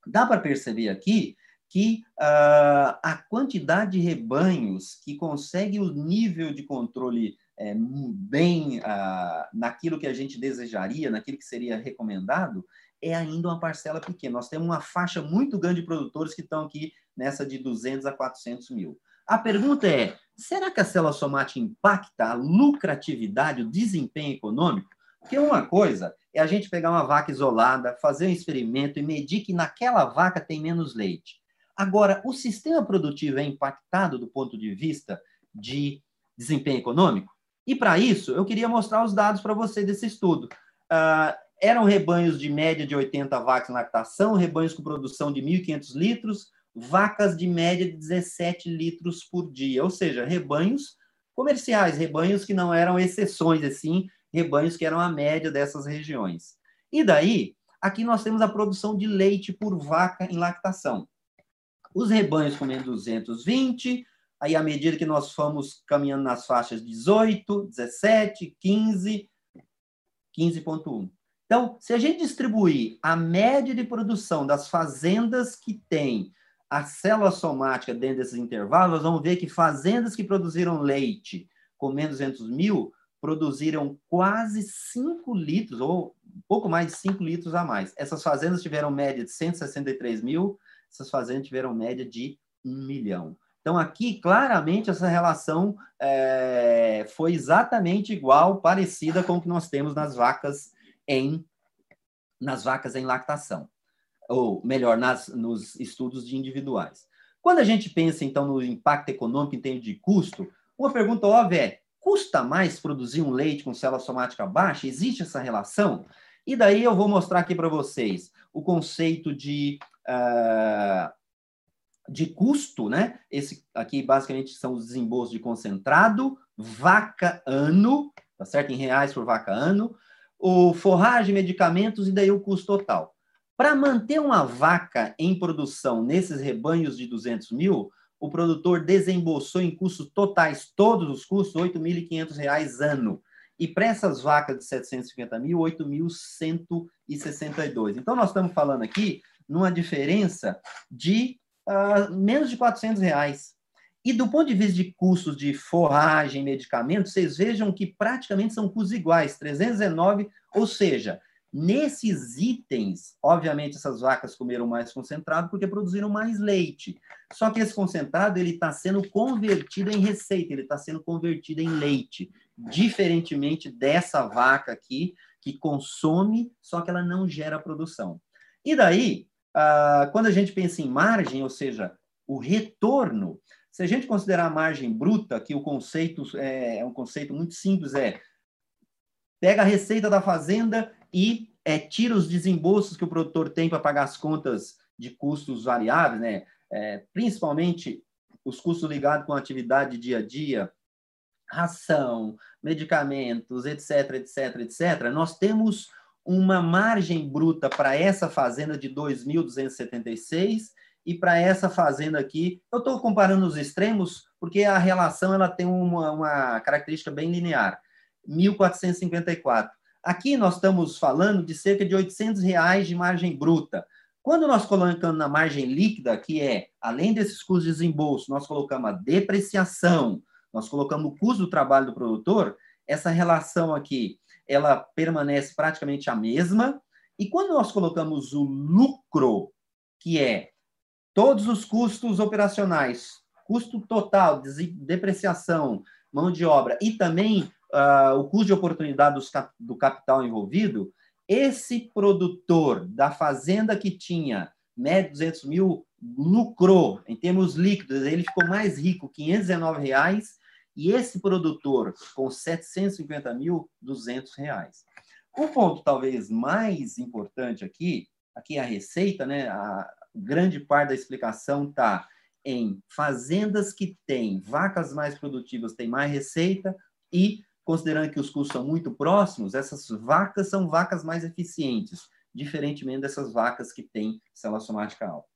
Dá para perceber aqui que uh, a quantidade de rebanhos que consegue o nível de controle é, bem uh, naquilo que a gente desejaria, naquilo que seria recomendado, é ainda uma parcela pequena. Nós temos uma faixa muito grande de produtores que estão aqui nessa de 200 a 400 mil. A pergunta é: será que a célula somática impacta a lucratividade, o desempenho econômico? Porque uma coisa é a gente pegar uma vaca isolada, fazer um experimento e medir que naquela vaca tem menos leite. Agora, o sistema produtivo é impactado do ponto de vista de desempenho econômico? E para isso, eu queria mostrar os dados para você desse estudo. Uh, eram rebanhos de média de 80 vacas em lactação, rebanhos com produção de 1.500 litros, vacas de média de 17 litros por dia, ou seja, rebanhos comerciais, rebanhos que não eram exceções, assim, rebanhos que eram a média dessas regiões. E daí, aqui nós temos a produção de leite por vaca em lactação. Os rebanhos comendo 220, aí à medida que nós fomos caminhando nas faixas 18, 17, 15, 15.1. Então, se a gente distribuir a média de produção das fazendas que têm a célula somática dentro desses intervalos, nós vamos ver que fazendas que produziram leite com menos de 200 mil produziram quase 5 litros, ou um pouco mais de 5 litros a mais. Essas fazendas tiveram média de 163 mil, essas fazendas tiveram média de 1 milhão. Então, aqui, claramente, essa relação é, foi exatamente igual, parecida com o que nós temos nas vacas em, nas vacas em lactação. Ou, melhor, nas, nos estudos de individuais. Quando a gente pensa, então, no impacto econômico em termos de custo, uma pergunta óbvia é, Custa mais produzir um leite com célula somática baixa? Existe essa relação? E daí eu vou mostrar aqui para vocês o conceito de, uh, de custo, né? Esse aqui basicamente são os desembolsos de concentrado, vaca ano, tá certo? Em reais por vaca ano, o forragem, medicamentos e daí o custo total. Para manter uma vaca em produção nesses rebanhos de 200 mil, o produtor desembolsou em custos totais, todos os custos, R$ 8.500 ano. E para essas vacas de 750 mil, 8.162. Então, nós estamos falando aqui numa diferença de uh, menos de 400 reais. E do ponto de vista de custos de forragem, medicamentos, vocês vejam que praticamente são custos iguais, 319, ou seja, Nesses itens, obviamente, essas vacas comeram mais concentrado porque produziram mais leite. Só que esse concentrado ele está sendo convertido em receita, ele está sendo convertido em leite, diferentemente dessa vaca aqui que consome, só que ela não gera produção. E daí, ah, quando a gente pensa em margem, ou seja, o retorno, se a gente considerar a margem bruta, que o conceito é, é um conceito muito simples, é pega a receita da fazenda e é, tira os desembolsos que o produtor tem para pagar as contas de custos variáveis, né? É, principalmente os custos ligados com a atividade dia a dia, ração, medicamentos, etc, etc, etc. Nós temos uma margem bruta para essa fazenda de 2.276 e para essa fazenda aqui, eu estou comparando os extremos porque a relação ela tem uma, uma característica bem linear. 1.454. Aqui nós estamos falando de cerca de 800 reais de margem bruta. Quando nós colocamos na margem líquida, que é, além desses custos de desembolso, nós colocamos a depreciação, nós colocamos o custo do trabalho do produtor, essa relação aqui, ela permanece praticamente a mesma. E quando nós colocamos o lucro, que é todos os custos operacionais, custo total, depreciação, mão de obra e também uh, o custo de oportunidade cap do capital envolvido, esse produtor da fazenda que tinha média 200 mil lucrou em termos líquidos, ele ficou mais rico, 519 reais, e esse produtor com 750 mil, 200 reais. O ponto talvez mais importante aqui, aqui é a receita, né? A grande parte da explicação está em fazendas que têm vacas mais produtivas, têm mais receita e considerando que os custos são muito próximos, essas vacas são vacas mais eficientes, diferentemente dessas vacas que têm célula somática alta.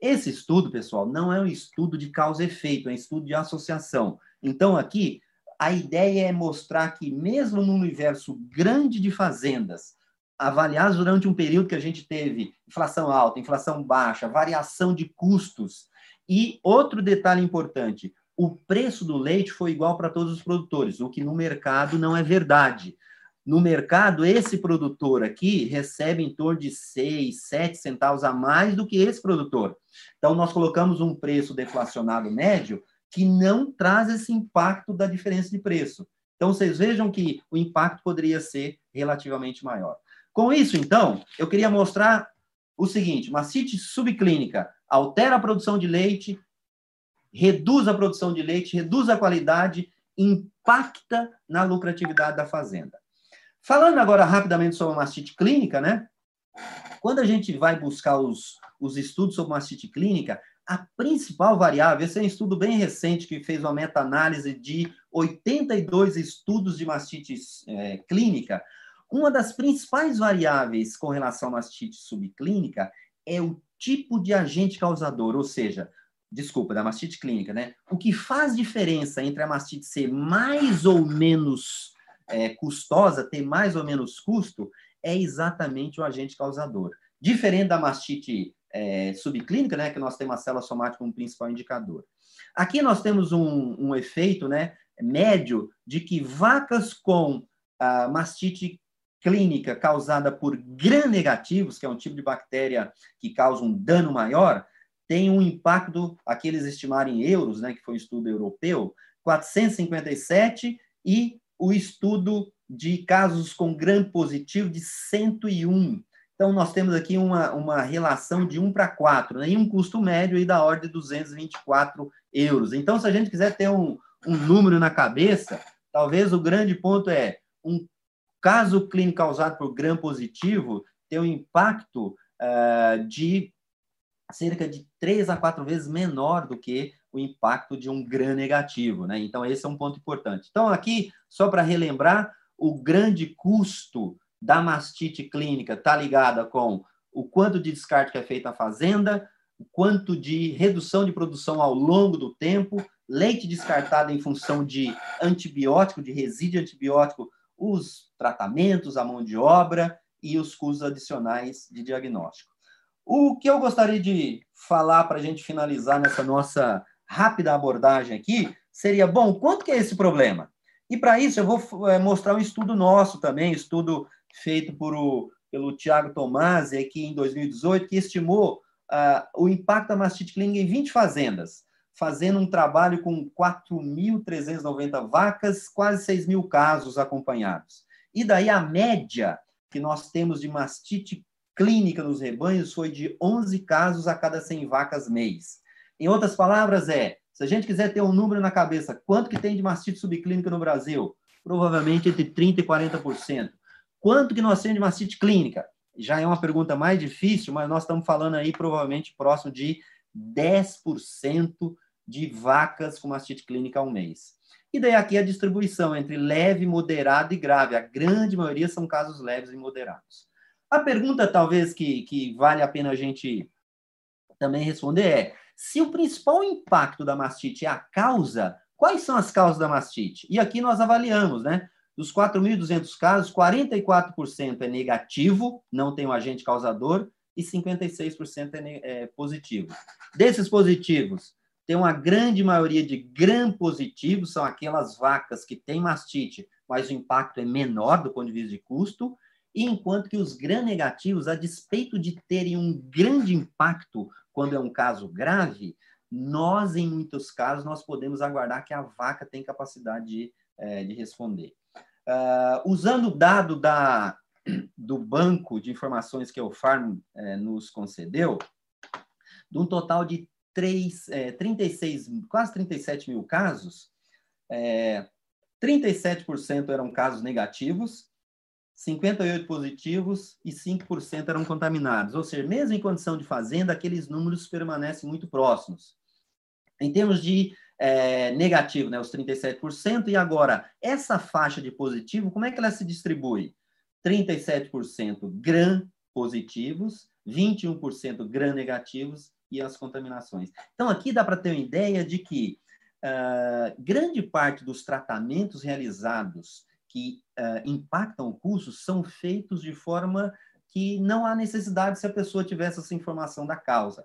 Esse estudo, pessoal, não é um estudo de causa e efeito, é um estudo de associação. Então, aqui, a ideia é mostrar que, mesmo num universo grande de fazendas, avaliadas durante um período que a gente teve inflação alta, inflação baixa, variação de custos, e outro detalhe importante, o preço do leite foi igual para todos os produtores, o que no mercado não é verdade. No mercado, esse produtor aqui recebe em torno de 6, 7 centavos a mais do que esse produtor. Então, nós colocamos um preço deflacionado médio que não traz esse impacto da diferença de preço. Então, vocês vejam que o impacto poderia ser relativamente maior. Com isso, então, eu queria mostrar o seguinte: mastite subclínica altera a produção de leite, reduz a produção de leite, reduz a qualidade, impacta na lucratividade da fazenda. Falando agora rapidamente sobre mastite clínica, né? Quando a gente vai buscar os, os estudos sobre mastite clínica, a principal variável, esse é um estudo bem recente que fez uma meta-análise de 82 estudos de mastite é, clínica. Uma das principais variáveis com relação à mastite subclínica é o tipo de agente causador, ou seja, desculpa, da mastite clínica, né? O que faz diferença entre a mastite ser mais ou menos é, custosa, ter mais ou menos custo, é exatamente o agente causador. Diferente da mastite é, subclínica, né, que nós temos a célula somática como principal indicador. Aqui nós temos um, um efeito né, médio de que vacas com a mastite clínica causada por gram-negativos, que é um tipo de bactéria que causa um dano maior, tem um impacto, aqui eles estimaram em euros, né, que foi um estudo europeu, 457, e o estudo de casos com gram positivo de 101. Então, nós temos aqui uma, uma relação de 1 para 4, né? e um custo médio aí da ordem de 224 euros. Então, se a gente quiser ter um, um número na cabeça, talvez o grande ponto é um caso clínico causado por gram positivo ter um impacto uh, de cerca de três a quatro vezes menor do que o impacto de um gram negativo, né? Então, esse é um ponto importante. Então, aqui, só para relembrar, o grande custo da mastite clínica está ligada com o quanto de descarte que é feito na fazenda, o quanto de redução de produção ao longo do tempo, leite descartado em função de antibiótico, de resíduo antibiótico, os tratamentos, a mão de obra e os custos adicionais de diagnóstico. O que eu gostaria de falar para a gente finalizar nessa nossa rápida abordagem aqui seria, bom, quanto que é esse problema? E para isso eu vou é, mostrar um estudo nosso também, estudo feito por o, pelo Tiago Tomasi aqui em 2018, que estimou uh, o impacto da mastite clínica em 20 fazendas, fazendo um trabalho com 4.390 vacas, quase 6 mil casos acompanhados. E daí a média que nós temos de mastite clínica nos rebanhos foi de 11 casos a cada 100 vacas mês. Em outras palavras, é, se a gente quiser ter um número na cabeça, quanto que tem de mastite subclínica no Brasil? Provavelmente entre 30% e 40%. Quanto que nós temos de mastite clínica? Já é uma pergunta mais difícil, mas nós estamos falando aí provavelmente próximo de 10% de vacas com mastite clínica ao mês. E daí aqui a distribuição entre leve, moderado e grave. A grande maioria são casos leves e moderados. A pergunta, talvez, que, que vale a pena a gente também responder é: se o principal impacto da mastite é a causa, quais são as causas da mastite? E aqui nós avaliamos, né? Dos 4.200 casos, 44% é negativo, não tem um agente causador, e 56% é, é positivo. Desses positivos, tem uma grande maioria de gram positivos, são aquelas vacas que têm mastite, mas o impacto é menor do ponto de vista de custo, enquanto que os gram-negativos, a despeito de terem um grande impacto quando é um caso grave, nós, em muitos casos, nós podemos aguardar que a vaca tem capacidade de, é, de responder. Uh, usando o dado da, do banco de informações que o Farm é, nos concedeu, de um total de 3, é, 36, quase 37 mil casos, é, 37% eram casos negativos, 58 positivos e 5% eram contaminados. Ou seja, mesmo em condição de fazenda, aqueles números permanecem muito próximos. Em termos de é, negativo, né, os 37%, e agora, essa faixa de positivo, como é que ela se distribui? 37% gram positivos, 21% gram negativos e as contaminações. Então, aqui dá para ter uma ideia de que uh, grande parte dos tratamentos realizados que uh, impactam o curso são feitos de forma que não há necessidade se a pessoa tivesse essa informação da causa.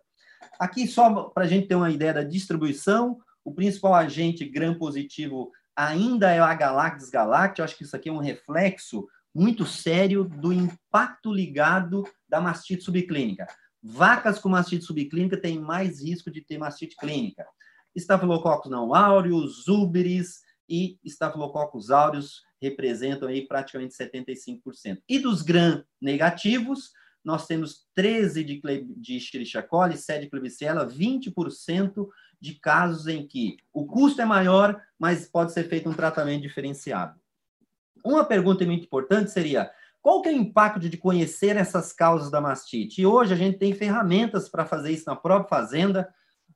Aqui, só para a gente ter uma ideia da distribuição, o principal agente gram-positivo ainda é a Galactis galacti. Acho que isso aqui é um reflexo muito sério do impacto ligado da mastite subclínica. Vacas com mastite subclínica têm mais risco de ter mastite clínica. Estafilococcus não áureos, úberes e estafilococcus áureos representam aí praticamente 75%. E dos gram negativos, nós temos 13 de, de Escherichia coli, 7 de Klebsiella, 20% de casos em que o custo é maior, mas pode ser feito um tratamento diferenciado. Uma pergunta muito importante seria: qual que é o impacto de conhecer essas causas da mastite? E hoje a gente tem ferramentas para fazer isso na própria fazenda.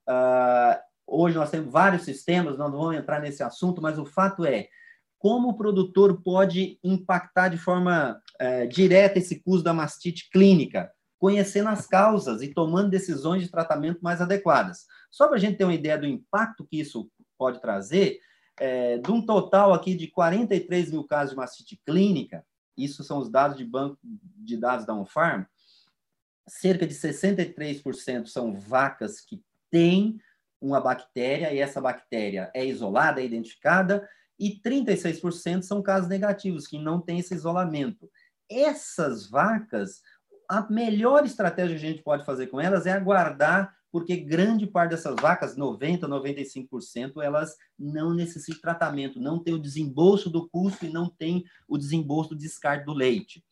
Uh, hoje nós temos vários sistemas, nós não vamos entrar nesse assunto, mas o fato é como o produtor pode impactar de forma é, direta esse custo da mastite clínica, conhecendo as causas e tomando decisões de tratamento mais adequadas. Só para a gente ter uma ideia do impacto que isso pode trazer, é, de um total aqui de 43 mil casos de mastite clínica, isso são os dados de banco de dados da Unfarm, cerca de 63% são vacas que têm uma bactéria e essa bactéria é isolada, é identificada, e 36% são casos negativos, que não têm esse isolamento. Essas vacas, a melhor estratégia que a gente pode fazer com elas é aguardar, porque grande parte dessas vacas, 90%, 95%, elas não necessitam de tratamento, não tem o desembolso do custo e não tem o desembolso do descarte do leite.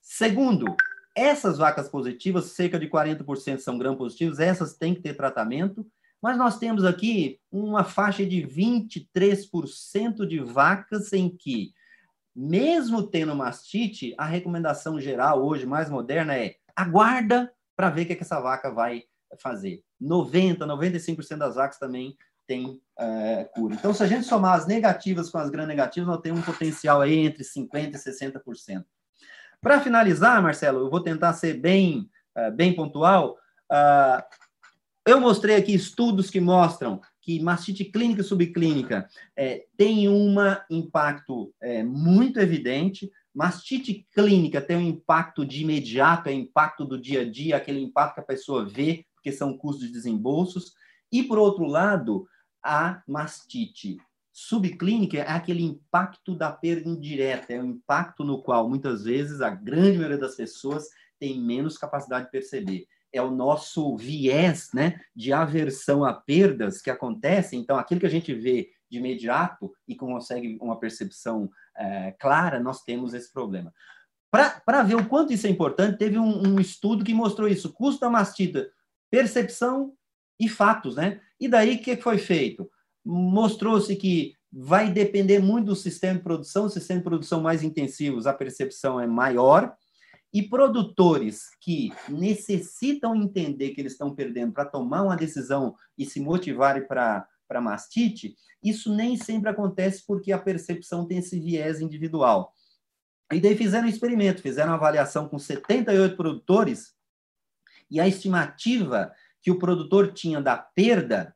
Segundo, essas vacas positivas, cerca de 40% são gram positivos, essas têm que ter tratamento, mas nós temos aqui uma faixa de 23% de vacas em que, mesmo tendo mastite, a recomendação geral hoje, mais moderna, é aguarda para ver o que, é que essa vaca vai fazer. 90%, 95% das vacas também tem é, cura. Então, se a gente somar as negativas com as gram-negativas, nós temos um potencial aí entre 50% e 60%. Para finalizar, Marcelo, eu vou tentar ser bem, é, bem pontual. Uh, eu mostrei aqui estudos que mostram que mastite clínica e subclínica é, tem um impacto é, muito evidente. Mastite clínica tem um impacto de imediato, é impacto do dia a dia, aquele impacto que a pessoa vê, porque são custos de desembolsos. E, por outro lado, a mastite subclínica é aquele impacto da perda indireta, é um impacto no qual, muitas vezes, a grande maioria das pessoas tem menos capacidade de perceber é o nosso viés né, de aversão a perdas que acontecem. Então, aquilo que a gente vê de imediato e consegue uma percepção é, clara, nós temos esse problema. Para ver o quanto isso é importante, teve um, um estudo que mostrou isso: custo da mastita, percepção e fatos, né? E daí o que foi feito? Mostrou-se que vai depender muito do sistema de produção, sistema de produção mais intensivos, a percepção é maior, e produtores que necessitam entender que eles estão perdendo para tomar uma decisão e se motivarem para para mastite, isso nem sempre acontece porque a percepção tem esse viés individual. E daí fizeram um experimento, fizeram uma avaliação com 78 produtores e a estimativa que o produtor tinha da perda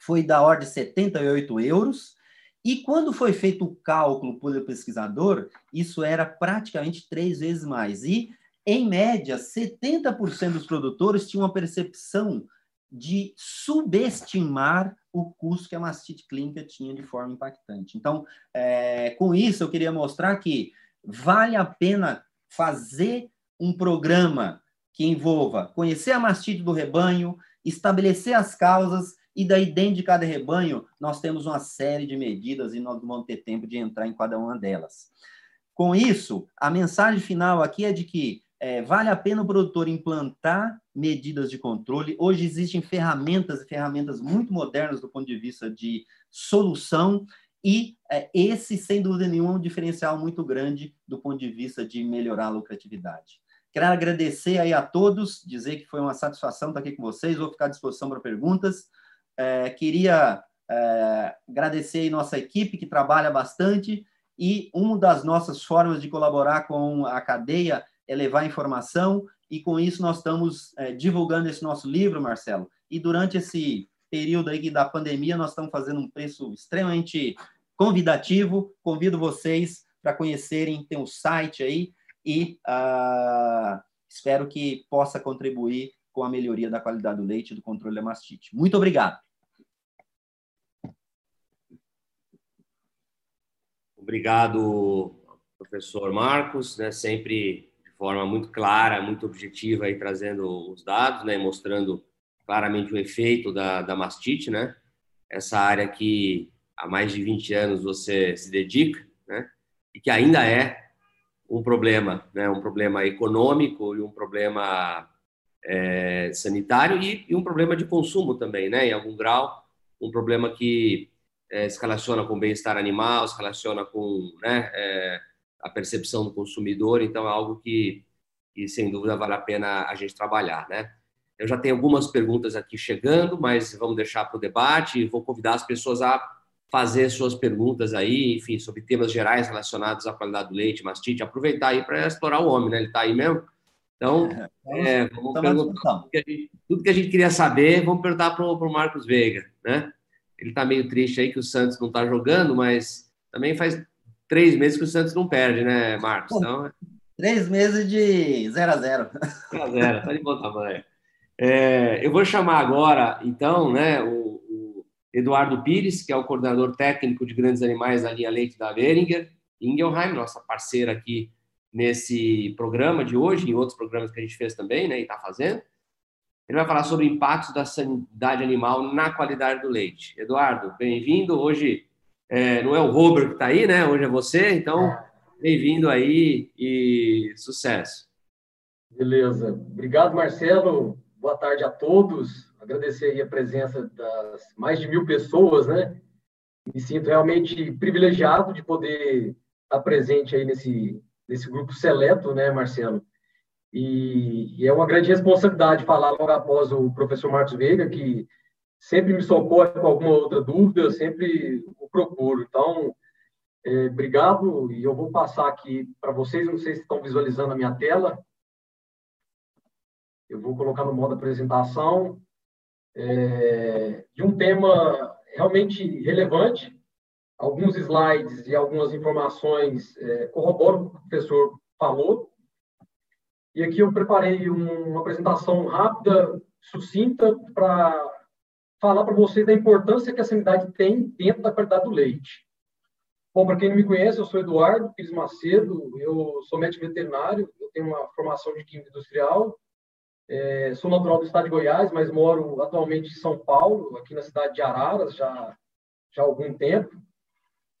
foi da ordem de 78 euros e quando foi feito o cálculo pelo pesquisador, isso era praticamente três vezes mais. E, em média, 70% dos produtores tinham uma percepção de subestimar o custo que a mastite clínica tinha de forma impactante. Então, é, com isso, eu queria mostrar que vale a pena fazer um programa que envolva conhecer a mastite do rebanho, estabelecer as causas e daí, dentro de cada rebanho, nós temos uma série de medidas e nós vamos ter tempo de entrar em cada uma delas. Com isso, a mensagem final aqui é de que é, vale a pena o produtor implantar medidas de controle. Hoje existem ferramentas e ferramentas muito modernas do ponto de vista de solução, e é, esse, sem dúvida nenhuma, é um diferencial muito grande do ponto de vista de melhorar a lucratividade. Quero agradecer aí a todos, dizer que foi uma satisfação estar aqui com vocês, vou ficar à disposição para perguntas. É, queria é, agradecer aí nossa equipe que trabalha bastante e uma das nossas formas de colaborar com a cadeia é levar informação e com isso nós estamos é, divulgando esse nosso livro, Marcelo. E durante esse período aí da pandemia nós estamos fazendo um preço extremamente convidativo. Convido vocês para conhecerem, tem um site aí e uh, espero que possa contribuir com a melhoria da qualidade do leite e do controle da mastite. Muito obrigado. Obrigado, professor Marcos, né, sempre de forma muito clara, muito objetiva, aí, trazendo os dados, né, mostrando claramente o efeito da, da mastite, né, essa área que há mais de 20 anos você se dedica, né, e que ainda é um problema, né, um problema econômico e um problema é, sanitário e, e, um problema de consumo também, né, em algum grau, um problema que é, se relaciona com o bem-estar animal, se relaciona com né, é, a percepção do consumidor, então é algo que, que, sem dúvida, vale a pena a gente trabalhar, né. Eu já tenho algumas perguntas aqui chegando, mas vamos deixar para o debate e vou convidar as pessoas a fazer suas perguntas aí, enfim, sobre temas gerais relacionados à qualidade do leite, mastite, aproveitar aí para explorar o homem, né? Ele está aí mesmo. Então, é, vamos perguntar tudo que, gente, tudo que, a gente, queria saber, vamos perguntar para o Marcos Veiga, né? Ele está meio triste aí que o Santos não está jogando, mas também faz três meses que o Santos não perde, né, Marcos? Então, três meses de 0 a 0 0 a 0 tá de bom tamanho. É, eu vou chamar agora, então, né, o, Eduardo Pires, que é o coordenador técnico de grandes animais da linha Leite da Beringer, Ingelheim, nossa parceira aqui nesse programa de hoje, e outros programas que a gente fez também, né, e está fazendo. Ele vai falar sobre impactos da sanidade animal na qualidade do leite. Eduardo, bem-vindo. Hoje é, não é o Robert que está aí, né? Hoje é você, então bem-vindo aí e sucesso. Beleza. Obrigado, Marcelo. Boa tarde a todos agradecer aí a presença das mais de mil pessoas, né? Me sinto realmente privilegiado de poder estar presente aí nesse, nesse grupo seleto, né, Marcelo? E, e é uma grande responsabilidade falar logo após o professor Marcos Veiga, que sempre me socorre com alguma outra dúvida, eu sempre o procuro. Então, é, obrigado, e eu vou passar aqui para vocês, não sei se estão visualizando a minha tela. Eu vou colocar no modo apresentação é, de um tema realmente relevante. Alguns slides e algumas informações é, corroboram o que o professor falou. E aqui eu preparei um, uma apresentação rápida, sucinta, para falar para vocês da importância que a sanidade tem dentro da qualidade do leite. Bom, para quem não me conhece, eu sou Eduardo Pires Macedo, eu sou médico veterinário, eu tenho uma formação de química industrial, é, sou natural do estado de Goiás, mas moro atualmente em São Paulo, aqui na cidade de Araras, já, já há algum tempo.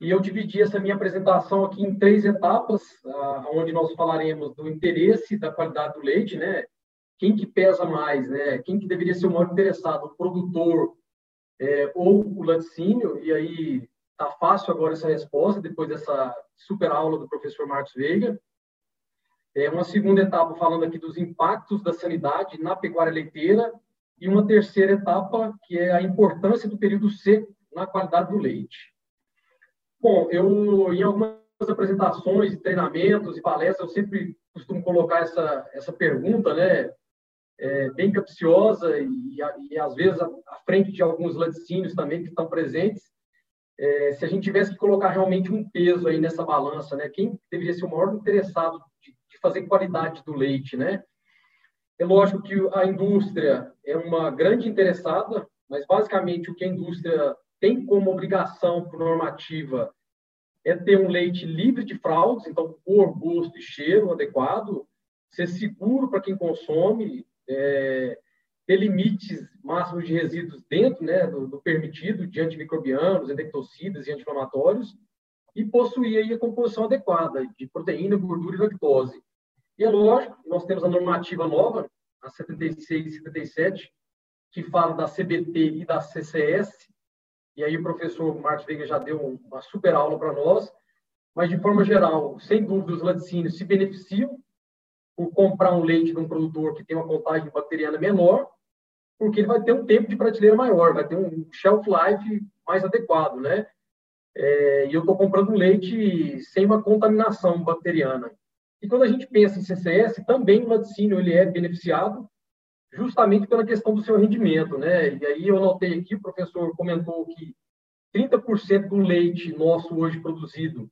E eu dividi essa minha apresentação aqui em três etapas, ah, onde nós falaremos do interesse da qualidade do leite, né? Quem que pesa mais, né? Quem que deveria ser o maior interessado, o produtor é, ou o laticínio? E aí tá fácil agora essa resposta depois dessa super aula do professor Marcos Veiga. É uma segunda etapa falando aqui dos impactos da sanidade na pecuária leiteira e uma terceira etapa que é a importância do período seco na qualidade do leite. Bom, eu em algumas apresentações, treinamentos e palestras eu sempre costumo colocar essa essa pergunta, né? É, bem capciosa e, e às vezes à frente de alguns laticínios também que estão presentes, é, se a gente tivesse que colocar realmente um peso aí nessa balança, né? Quem deveria ser o maior interessado fazer qualidade do leite, né? É lógico que a indústria é uma grande interessada, mas basicamente o que a indústria tem como obrigação normativa é ter um leite livre de fraudes, então cor, gosto e cheiro adequado, ser seguro para quem consome, é, ter limites máximos de resíduos dentro né, do, do permitido de antimicrobianos, endectocidas e anti-inflamatórios, e possuir aí a composição adequada de proteína, gordura e lactose. E é lógico, nós temos a normativa nova, a 76 e 77, que fala da CBT e da CCS, e aí o professor Marcos Veiga já deu uma super aula para nós, mas de forma geral, sem dúvida, os laticínios se beneficiam por comprar um leite de um produtor que tem uma contagem bacteriana menor, porque ele vai ter um tempo de prateleira maior, vai ter um shelf life mais adequado, né? É, e eu estou comprando um leite sem uma contaminação bacteriana. E quando a gente pensa em CCS, também o laticínio ele é beneficiado justamente pela questão do seu rendimento, né? E aí eu notei aqui, o professor comentou que 30% do leite nosso hoje produzido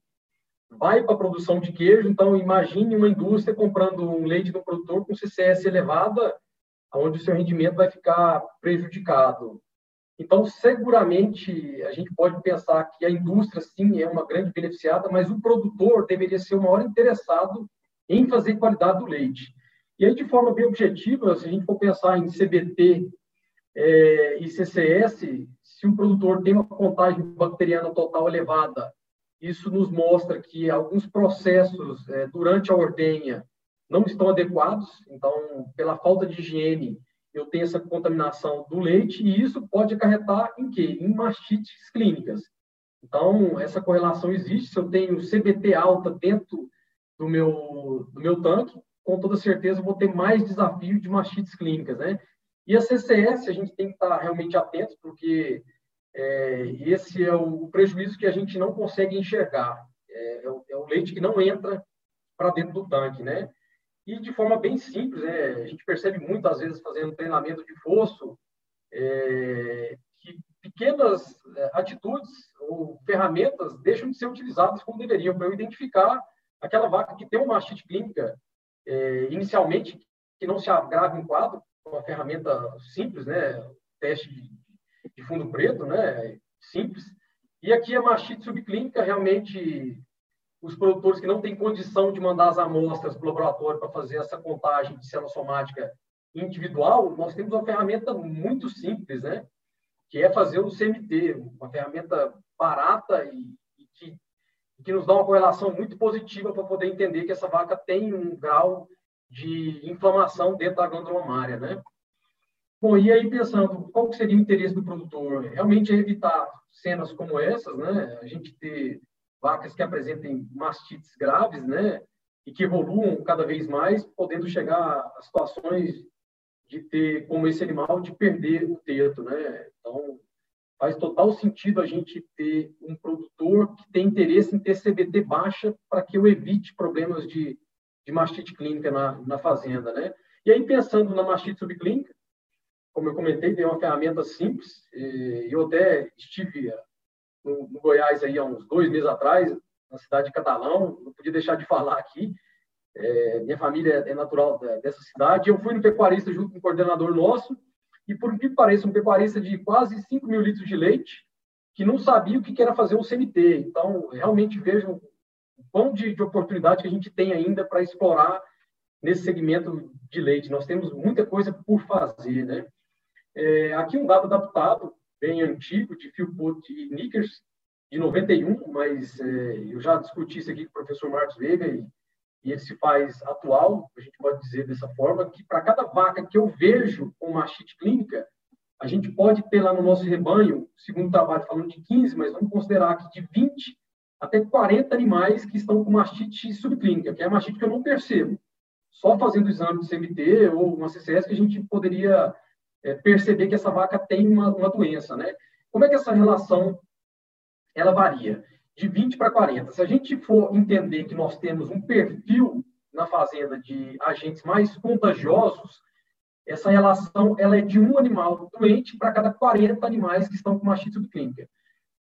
vai para a produção de queijo, então imagine uma indústria comprando um leite do produtor com CCS elevada, onde o seu rendimento vai ficar prejudicado. Então, seguramente, a gente pode pensar que a indústria, sim, é uma grande beneficiada, mas o produtor deveria ser o maior interessado em fazer qualidade do leite. E aí, de forma bem objetiva, se a gente for pensar em CBT é, e CCS, se um produtor tem uma contagem bacteriana total elevada, isso nos mostra que alguns processos é, durante a ordenha não estão adequados, então, pela falta de higiene, eu tenho essa contaminação do leite e isso pode acarretar em quê? Em mastites clínicas. Então, essa correlação existe. Se eu tenho CBT alta dentro do meu, do meu tanque, com toda certeza vou ter mais desafio de mastites clínicas, né? E a CCS, a gente tem que estar realmente atento, porque é, esse é o prejuízo que a gente não consegue enxergar. É, é, o, é o leite que não entra para dentro do tanque, né? E de forma bem simples, né? a gente percebe muitas vezes fazendo treinamento de fosso, é, que pequenas é, atitudes ou ferramentas deixam de ser utilizadas como deveriam para eu identificar aquela vaca que tem uma mastite clínica é, inicialmente que não se agrava em quadro, uma ferramenta simples, né? teste de, de fundo preto, né? simples. E aqui a mastite subclínica realmente os produtores que não têm condição de mandar as amostras para o laboratório para fazer essa contagem de célula somática individual, nós temos uma ferramenta muito simples, né? Que é fazer o CMT, uma ferramenta barata e, e que, que nos dá uma correlação muito positiva para poder entender que essa vaca tem um grau de inflamação dentro da glândula mamária, né? Bom, e aí pensando, qual seria o interesse do produtor? Realmente é evitar cenas como essas, né? A gente ter vacas que apresentem mastites graves, né? E que evoluam cada vez mais, podendo chegar a situações de ter, como esse animal, de perder o teto, né? Então, faz total sentido a gente ter um produtor que tem interesse em ter CBT baixa para que eu evite problemas de, de mastite clínica na, na fazenda, né? E aí, pensando na mastite subclínica, como eu comentei, tem uma ferramenta simples, eu até estive no, no, Goiás aí há uns dois meses atrás, na cidade de Catalão, não podia deixar de falar aqui. É, minha família é natural dessa cidade. Eu fui no pecuarista junto com o coordenador nosso, e por que pareça, um pecuarista de quase 5 mil litros de leite, que não sabia o que era fazer um CMT. Então, realmente vejo o quão de, de oportunidade que a gente tem ainda para explorar nesse segmento de leite. Nós temos muita coisa por fazer, né? É, aqui um dado adaptado bem antigo, de Philpott e Nickers, de 91, mas é, eu já discuti isso aqui com o professor Marcos Veiga e, e ele se faz atual, a gente pode dizer dessa forma, que para cada vaca que eu vejo com mastite clínica, a gente pode ter lá no nosso rebanho, segundo o trabalho falando de 15, mas vamos considerar que de 20 até 40 animais que estão com mastite subclínica, que é a mastite que eu não percebo. Só fazendo o exame de CMT ou uma CCS que a gente poderia é, perceber que essa vaca tem uma, uma doença, né? Como é que essa relação ela varia? De 20 para 40. Se a gente for entender que nós temos um perfil na fazenda de agentes mais contagiosos, essa relação ela é de um animal doente para cada 40 animais que estão com mastite subclínica.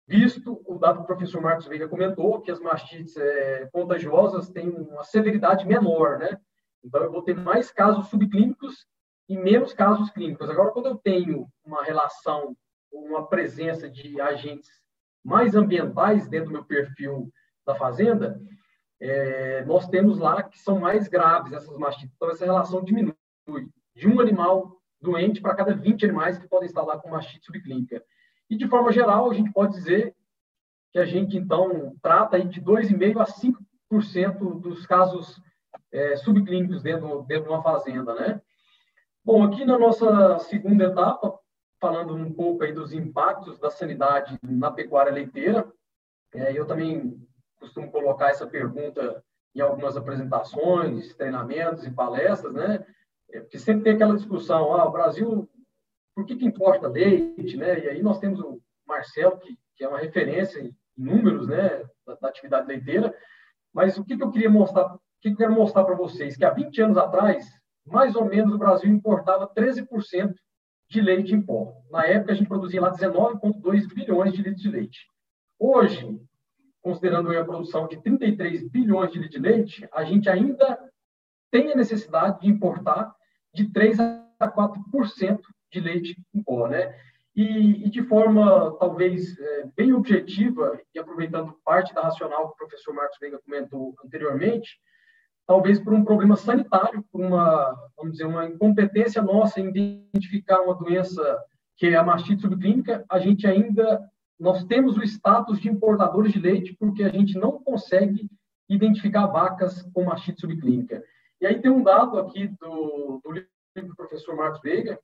Visto o dado que o professor Marcos Veiga comentou, que as mastites é, contagiosas têm uma severidade menor, né? Então, eu vou ter mais casos subclínicos e menos casos clínicos. Agora, quando eu tenho uma relação, uma presença de agentes mais ambientais dentro do meu perfil da fazenda, é, nós temos lá que são mais graves essas mastites. Então, essa relação diminui de um animal doente para cada 20 animais que podem estar lá com mastite subclínica. E, de forma geral, a gente pode dizer que a gente, então, trata de 2,5% a 5% dos casos é, subclínicos dentro, dentro de uma fazenda, né? Bom, aqui na nossa segunda etapa, falando um pouco aí dos impactos da sanidade na pecuária leiteira, é, eu também costumo colocar essa pergunta em algumas apresentações, treinamentos e palestras, né? É, porque sempre tem aquela discussão, ah, o Brasil, por que, que importa leite, né? E aí nós temos o Marcelo, que, que é uma referência em números, né, da, da atividade leiteira, mas o que, que eu queria mostrar, o que, que eu quero mostrar para vocês? Que há 20 anos atrás, mais ou menos, o Brasil importava 13% de leite em pó. Na época, a gente produzia lá 19,2 bilhões de litros de leite. Hoje, considerando a produção de 33 bilhões de litros de leite, a gente ainda tem a necessidade de importar de 3 a 4% de leite em pó, né? E, e de forma talvez é, bem objetiva e aproveitando parte da racional que o professor Marcos Veiga comentou anteriormente, talvez por um problema sanitário, por uma vamos dizer uma incompetência nossa em identificar uma doença que é a mastite subclínica, a gente ainda nós temos o status de importadores de leite porque a gente não consegue identificar vacas com mastite subclínica. E aí tem um dado aqui do, do livro do professor Marcos Veiga,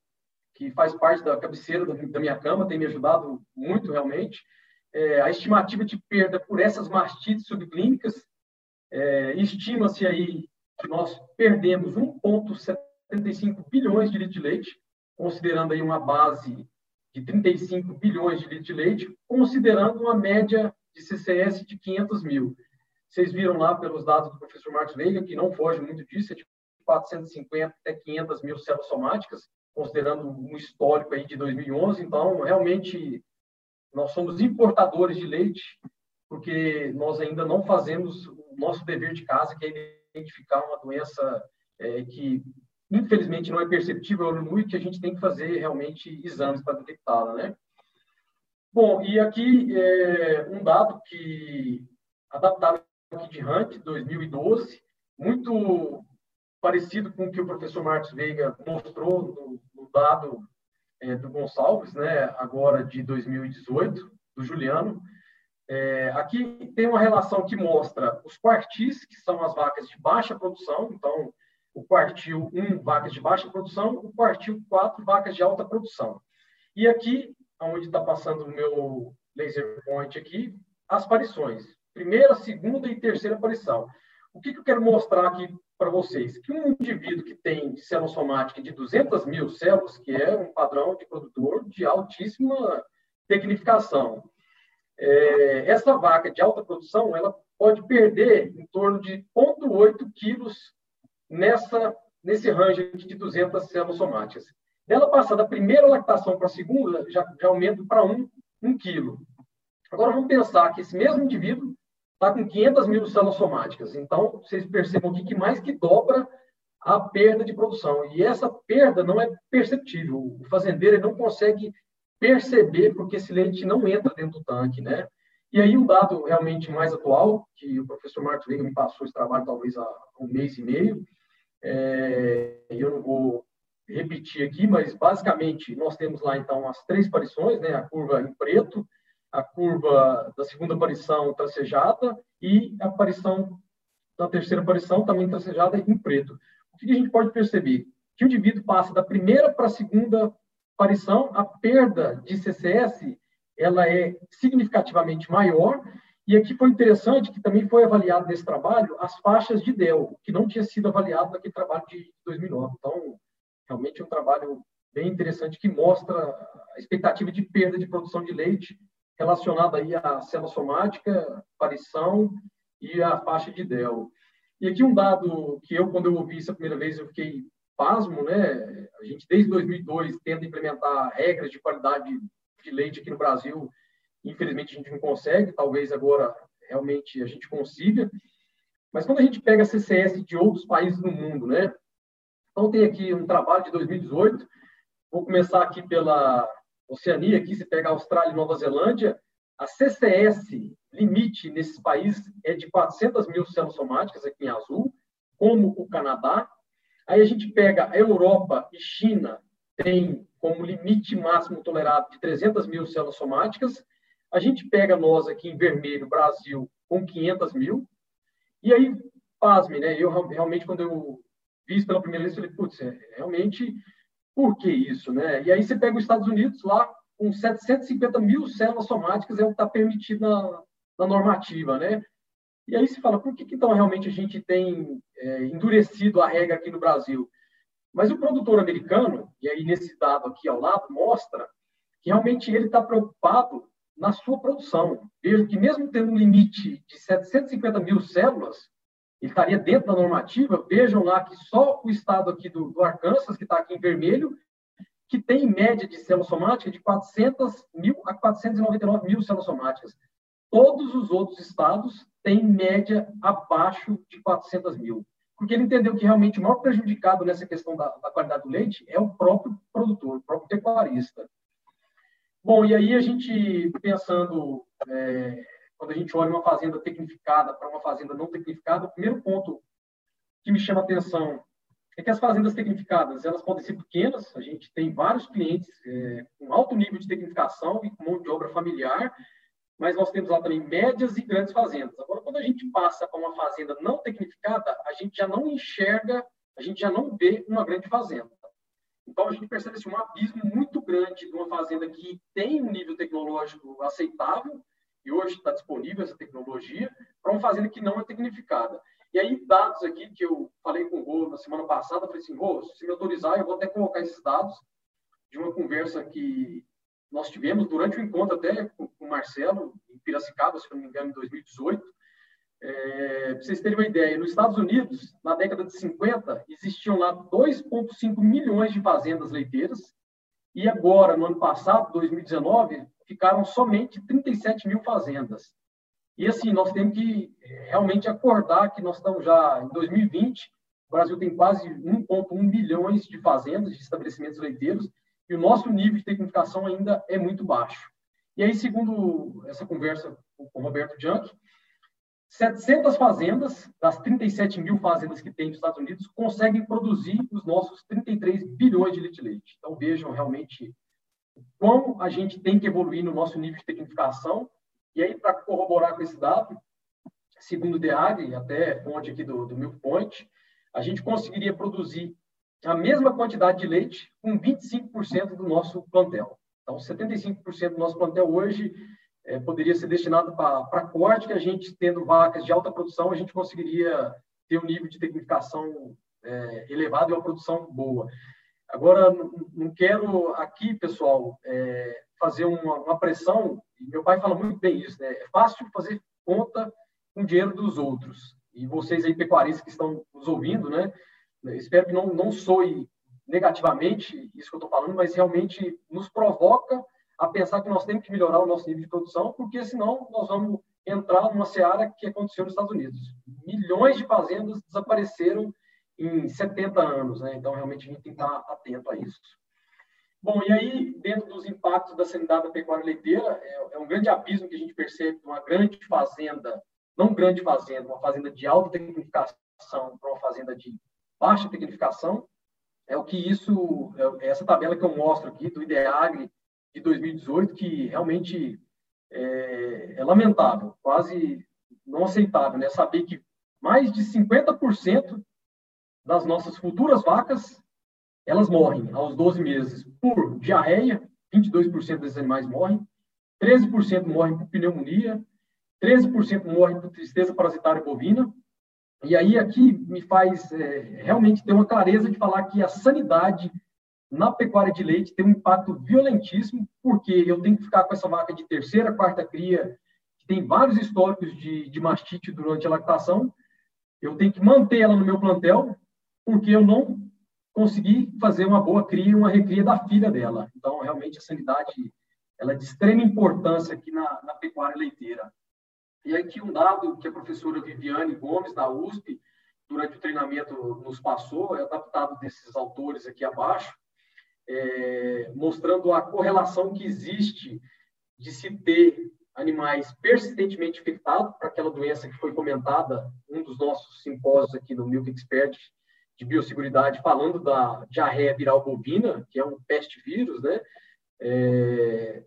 que faz parte da cabeceira da minha cama, tem me ajudado muito realmente. É, a estimativa de perda por essas mastites subclínicas, é, estima-se aí que nós perdemos 1,75 bilhões de litros de leite, considerando aí uma base de 35 bilhões de litros de leite, considerando uma média de CCS de 500 mil. Vocês viram lá pelos dados do professor Marcos Veiga, que não foge muito disso, é de 450 até 500 mil células somáticas, considerando um histórico aí de 2011. Então, realmente, nós somos importadores de leite, porque nós ainda não fazemos nosso dever de casa, que é identificar uma doença é, que, infelizmente, não é perceptível nu e que a gente tem que fazer realmente exames para detectá-la, né? Bom, e aqui é um dado que adaptado aqui de Hunt, 2012, muito parecido com o que o professor Marcos Veiga mostrou no, no dado é, do Gonçalves, né, agora de 2018, do Juliano. É, aqui tem uma relação que mostra os quartis, que são as vacas de baixa produção, então o quartil 1, vacas de baixa produção, o quartil 4, vacas de alta produção. E aqui, onde está passando o meu laser point aqui, as aparições. Primeira, segunda e terceira aparição. O que, que eu quero mostrar aqui para vocês que um indivíduo que tem célula somática de 200 mil células, que é um padrão de produtor de altíssima tecnificação, é, essa vaca de alta produção ela pode perder em torno de 0,8 quilos nessa, nesse range de 200 células somáticas. Dela passar da primeira lactação para a segunda, já, já aumenta para 1, 1 quilo. Agora vamos pensar que esse mesmo indivíduo está com 500 mil células somáticas. Então, vocês percebam aqui que mais que dobra a perda de produção. E essa perda não é perceptível. O fazendeiro não consegue perceber porque esse leite não entra dentro do tanque, né? E aí, um dado realmente mais atual, que o professor Marcos Veiga me passou esse trabalho talvez há um mês e meio, é, eu não vou repetir aqui, mas basicamente nós temos lá então as três aparições, né? A curva em preto, a curva da segunda aparição tracejada e a aparição da terceira aparição também tracejada em preto. O que a gente pode perceber? Que o indivíduo passa da primeira para a segunda aparição, a perda de CCS ela é significativamente maior e aqui foi interessante que também foi avaliado nesse trabalho as faixas de DEL, que não tinha sido avaliado naquele trabalho de 2009. Então, realmente é um trabalho bem interessante que mostra a expectativa de perda de produção de leite relacionada aí à célula somática, aparição e a faixa de DEL. E aqui um dado que eu, quando eu ouvi isso a primeira vez, eu fiquei pasmo, né? A gente, desde 2002, tenta implementar regras de qualidade de leite aqui no Brasil. Infelizmente, a gente não consegue. Talvez agora, realmente, a gente consiga. Mas quando a gente pega a CCS de outros países do mundo, né? Então, tem aqui um trabalho de 2018. Vou começar aqui pela Oceania, aqui se pega Austrália e Nova Zelândia, a CCS limite nesses países é de 400 mil células somáticas, aqui em azul, como o Canadá. Aí a gente pega a Europa e China, tem como limite máximo tolerado de 300 mil células somáticas. A gente pega nós aqui em vermelho, Brasil, com 500 mil. E aí pasme, né? Eu realmente, quando eu vi isso pela primeira vez, falei, putz, é, realmente, por que isso, né? E aí você pega os Estados Unidos lá, com 750 mil células somáticas, é o que está permitido na, na, normativa, né? E aí se fala, por que, que então realmente a gente tem é, endurecido a regra aqui no Brasil? Mas o produtor americano, e aí nesse dado aqui ao lado, mostra que realmente ele está preocupado na sua produção. Veja que mesmo tendo um limite de 750 mil células, ele estaria dentro da normativa. Vejam lá que só o estado aqui do, do Arkansas, que está aqui em vermelho, que tem média de células somáticas de 400 mil a 499 mil células somáticas. Todos os outros estados têm média abaixo de 400 mil. Porque ele entendeu que realmente o maior prejudicado nessa questão da, da qualidade do leite é o próprio produtor, o próprio pecuarista. Bom, e aí a gente pensando, é, quando a gente olha uma fazenda tecnificada para uma fazenda não tecnificada, o primeiro ponto que me chama a atenção é que as fazendas tecnificadas elas podem ser pequenas, a gente tem vários clientes é, com alto nível de tecnificação e com mão de obra familiar, mas nós temos lá também médias e grandes fazendas. Agora, quando a gente passa para uma fazenda não tecnificada, a gente já não enxerga, a gente já não vê uma grande fazenda. Então, a gente percebe assim, um abismo muito grande de uma fazenda que tem um nível tecnológico aceitável, e hoje está disponível essa tecnologia, para uma fazenda que não é tecnificada. E aí, dados aqui que eu falei com o Rô na semana passada, falei assim, Rô, se me autorizar, eu vou até colocar esses dados de uma conversa que nós tivemos durante o encontro até com o Marcelo, em Piracicaba, se não me engano, em 2018, é, para vocês terem uma ideia, nos Estados Unidos, na década de 50, existiam lá 2,5 milhões de fazendas leiteiras, e agora, no ano passado, 2019, ficaram somente 37 mil fazendas. E assim, nós temos que é, realmente acordar que nós estamos já em 2020, o Brasil tem quase 1,1 bilhões de fazendas, de estabelecimentos leiteiros, e o nosso nível de tecnificação ainda é muito baixo. E aí, segundo essa conversa com o Roberto Junk, 700 fazendas, das 37 mil fazendas que tem nos Estados Unidos, conseguem produzir os nossos 33 bilhões de litros de leite. Então, vejam realmente como a gente tem que evoluir no nosso nível de tecnificação. E aí, para corroborar com esse dado, segundo o DEAG, até fonte aqui do, do Milk Point, a gente conseguiria produzir a mesma quantidade de leite com 25% do nosso plantel. Então, 75% do nosso plantel hoje é, poderia ser destinado para corte, que a gente, tendo vacas de alta produção, a gente conseguiria ter um nível de tecnificação é, elevado e uma produção boa. Agora, não quero aqui, pessoal, é, fazer uma, uma, pressão, meu pai fala muito bem isso, né? É fácil fazer conta com o dinheiro dos outros. E vocês aí, pecuaristas que estão nos ouvindo, né? Espero que não, não soe negativamente isso que eu estou falando, mas realmente nos provoca a pensar que nós temos que melhorar o nosso nível de produção, porque senão nós vamos entrar numa seara que aconteceu nos Estados Unidos. Milhões de fazendas desapareceram em 70 anos, né? Então, realmente, a gente tem que estar atento a isso. Bom, e aí, dentro dos impactos da sanidade da pecuária leiteira, é, é um grande abismo que a gente percebe uma grande fazenda, não grande fazenda, uma fazenda de alta tecnificação para uma fazenda de baixa tecnificação, é o que isso, é essa tabela que eu mostro aqui do IDEAGRE de 2018, que realmente é, é lamentável, quase não aceitável, né? Saber que mais de 50% das nossas futuras vacas, elas morrem aos 12 meses por diarreia, 22% desses animais morrem, 13% morrem por pneumonia, 13% morrem por tristeza parasitária bovina. E aí aqui me faz é, realmente ter uma clareza de falar que a sanidade na pecuária de leite tem um impacto violentíssimo, porque eu tenho que ficar com essa vaca de terceira, quarta cria, que tem vários históricos de, de mastite durante a lactação, eu tenho que manter ela no meu plantel, porque eu não consegui fazer uma boa cria, uma recria da filha dela. Então, realmente, a sanidade ela é de extrema importância aqui na, na pecuária leiteira. E aqui um dado que a professora Viviane Gomes, da USP, durante o treinamento nos passou, é adaptado desses autores aqui abaixo, é, mostrando a correlação que existe de se ter animais persistentemente infectados para aquela doença que foi comentada um dos nossos simpósios aqui no Milk Expert de biosseguridade, falando da diarreia viral bovina, que é um peste vírus, né? É,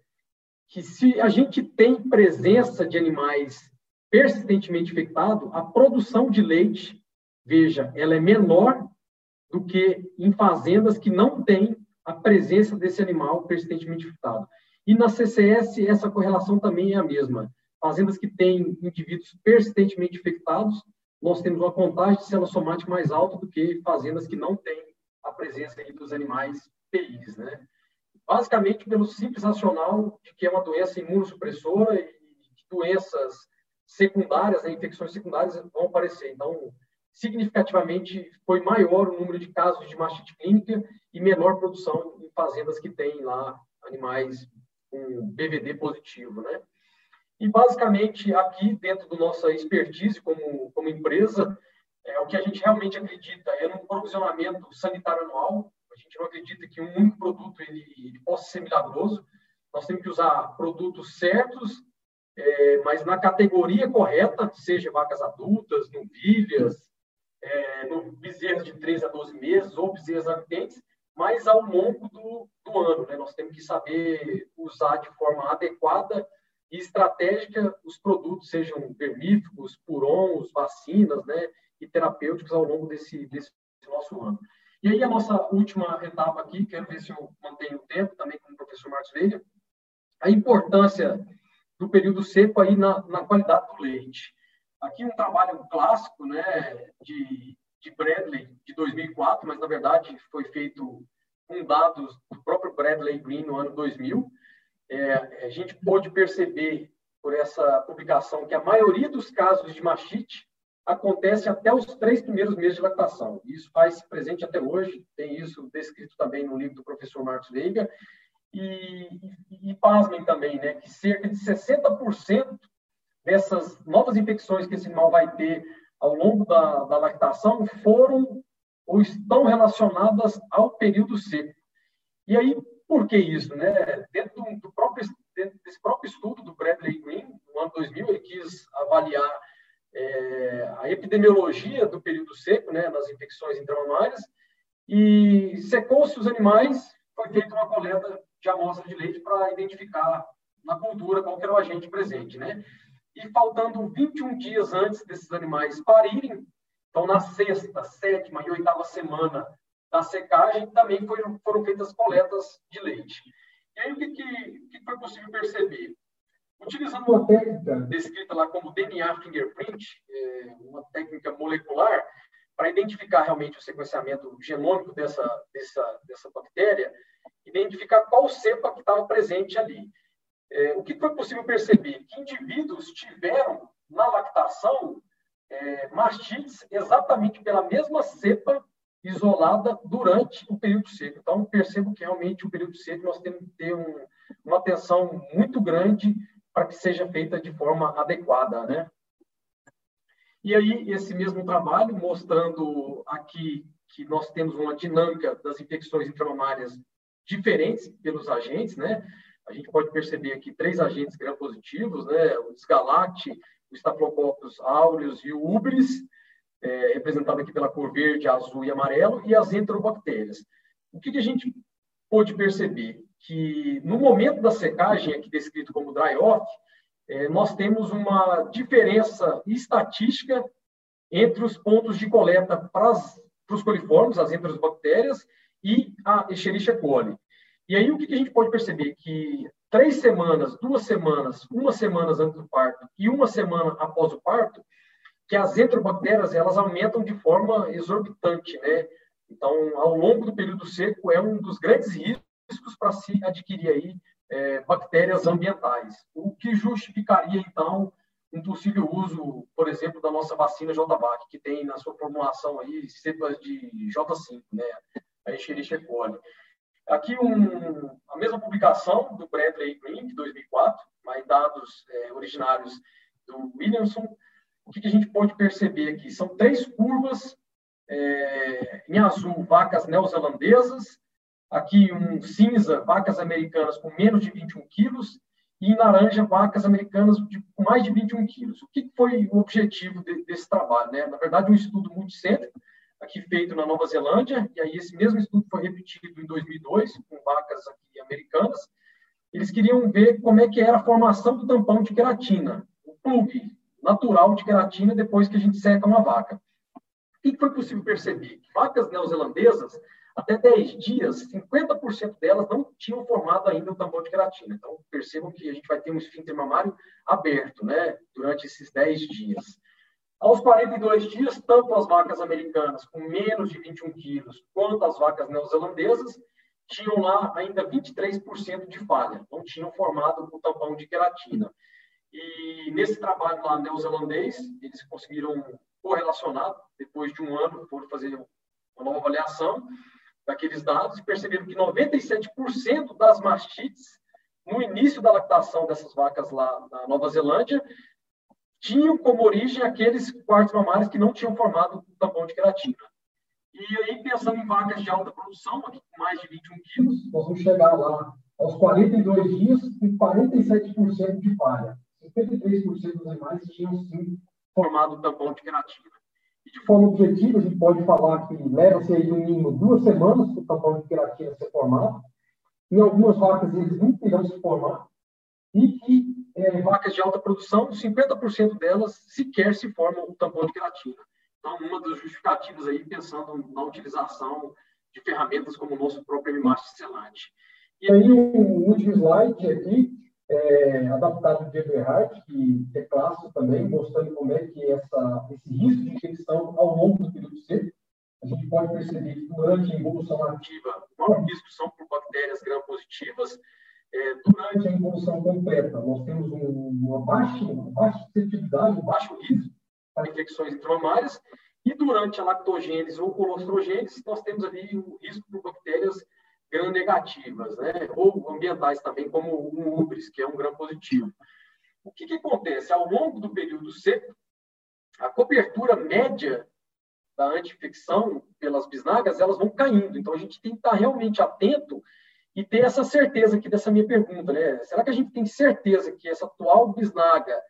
que se a gente tem presença de animais persistentemente infectados, a produção de leite veja, ela é menor do que em fazendas que não têm a presença desse animal persistentemente infectado. E na CCS, essa correlação também é a mesma. Fazendas que têm indivíduos persistentemente infectados, nós temos uma contagem de célula somática mais alta do que fazendas que não têm a presença dos animais PIs, né? Basicamente pelo simples racional de que é uma doença imunossupressora e doenças secundárias, né, infecções secundárias vão aparecer. Então, significativamente foi maior o número de casos de mastite clínica e menor produção em fazendas que têm lá animais com BVD positivo, né? E basicamente aqui dentro da nossa expertise como como empresa, é, o que a gente realmente acredita é no provisionamento sanitário anual. A gente não acredita que um único produto ele, ele possa ser milagroso. Nós temos que usar produtos certos, é, mas na categoria correta, seja vacas adultas, novilhas, é, no bezerros de 3 a 12 meses ou bezerros lactentes, mas ao longo do, do ano. Né? Nós temos que saber usar de forma adequada e estratégica os produtos, sejam vermífugos, purons, vacinas né? e terapêuticos ao longo desse, desse nosso ano. E aí a nossa última etapa aqui, quero ver se eu mantenho o tempo também com o professor Marcos Veiga, a importância do período seco aí na, na qualidade do leite. Aqui um trabalho clássico, né, de, de Bradley, de 2004, mas na verdade foi feito com dados do próprio Bradley Green no ano 2000. É, a gente pôde perceber por essa publicação que a maioria dos casos de mastite acontece até os três primeiros meses de lactação. Isso faz presente até hoje, tem isso descrito também no livro do professor Marcos Veiga. E, e, e pasmem também, né, que cerca de 60% dessas novas infecções que esse animal vai ter ao longo da, da lactação foram ou estão relacionadas ao período seco. E aí, por que isso? Né? Dentro do próprio, dentro desse próprio estudo do Bradley Green, no ano 2000, ele quis avaliar é, a epidemiologia do período seco, né, nas infecções intramamárias, e secou-se os animais, foi feita uma coleta de amostra de leite para identificar na cultura qual era o agente presente, né? e faltando 21 dias antes desses animais parirem, então na sexta, sétima e oitava semana da secagem, também foram, foram feitas coletas de leite. E aí o que, que, que foi possível perceber? Utilizando uma técnica descrita lá como DNA fingerprint, é, uma técnica molecular, para identificar realmente o sequenciamento genômico dessa, dessa, dessa bactéria, identificar qual cepa que estava presente ali. É, o que foi possível perceber? Que indivíduos tiveram na lactação é, mastites exatamente pela mesma cepa isolada durante o período seco. Então, percebo que realmente o período seco nós temos que ter um, uma atenção muito grande para que seja feita de forma adequada, né? E aí, esse mesmo trabalho, mostrando aqui que nós temos uma dinâmica das infecções intramamárias diferentes pelos agentes, né? a gente pode perceber aqui três agentes gram-positivos, né? o Desgalacte, o Staphylococcus aureus e o Ubris, é, representado aqui pela cor verde, azul e amarelo, e as enterobactérias. O que, que a gente pôde perceber? Que no momento da secagem, aqui descrito como dry off, é, nós temos uma diferença estatística entre os pontos de coleta para os coliformes, as enterobactérias, e a Escherichia coli. E aí o que a gente pode perceber? Que três semanas, duas semanas, uma semana antes do parto e uma semana após o parto, que as enterobactérias elas aumentam de forma exorbitante, né? Então, ao longo do período seco, é um dos grandes riscos para se adquirir aí é, bactérias ambientais, o que justificaria, então, um possível uso, por exemplo, da nossa vacina JVAC, que tem na sua formulação aí cepas de J5, né? A Escherichia coli. Aqui um, a mesma publicação do Bradley Green, de 2004, mais dados é, originários do Williamson. O que, que, a gente pode perceber aqui? São três curvas, é, em azul, vacas neozelandesas, aqui um cinza, vacas americanas com menos de 21 quilos, e em laranja, vacas americanas de, com mais de 21 quilos. O que foi o objetivo de, desse trabalho? Né? Na verdade, um estudo multicêntrico, aqui feito na Nova Zelândia, e aí esse mesmo estudo foi repetido em 2002 com vacas aqui americanas. Eles queriam ver como é que era a formação do tampão de queratina, o plug natural de queratina depois que a gente seca uma vaca. que foi possível perceber? Vacas neozelandesas, até 10 dias, 50% delas não tinham formado ainda o tampão de queratina. Então, percebam que a gente vai ter um esfíncter mamário aberto né, durante esses 10 dias. Aos 42 dias, tanto as vacas americanas com menos de 21 quilos, quanto as vacas neozelandesas, tinham lá ainda 23% de falha, não tinham formado o tampão de queratina. E nesse trabalho lá neozelandês, eles conseguiram correlacionar, depois de um ano, foram fazer uma nova avaliação daqueles dados e perceberam que 97% das mastites, no início da lactação dessas vacas lá na Nova Zelândia, tinham como origem aqueles quartos mamários que não tinham formado tampão de queratina. E aí, pensando em vacas de alta produção, mais de 21 quilos, nós vamos chegar lá aos 42 dias com 47% de falha. 53% dos animais tinham sim formado tampão de queratina. De forma objetiva, a gente pode falar que leva-se aí no mínimo duas semanas para o tampão de queratina ser formado. Em algumas vacas, eles não terão se formar. E que é, vacas de alta produção, 50% delas sequer se formam o tampão de queratina. Então, uma das justificativas aí, pensando na utilização de ferramentas como o nosso próprio MMAST Selante. E aí, um último slide aqui, é, adaptado de Eberhardt, que é clássico também, mostrando como é que essa, esse risco de infecção ao longo do período seco, a gente pode perceber que durante a evolução ativa, maior risco são por bactérias gram-positivas, é, durante a evolução completa, nós temos um, uma, baixa, uma baixa suscetibilidade, um baixo risco para infecções intramamárias, e durante a lactogênese ou colostrogênese, nós temos ali o risco por bactérias gram-negativas, né? ou ambientais também, como o ubris, que é um gram-positivo. O que, que acontece? Ao longo do período seco, a cobertura média da anti-infecção pelas bisnagas, elas vão caindo. Então, a gente tem que estar realmente atento e ter essa certeza aqui dessa minha pergunta, né? Será que a gente tem certeza que essa atual bisnaga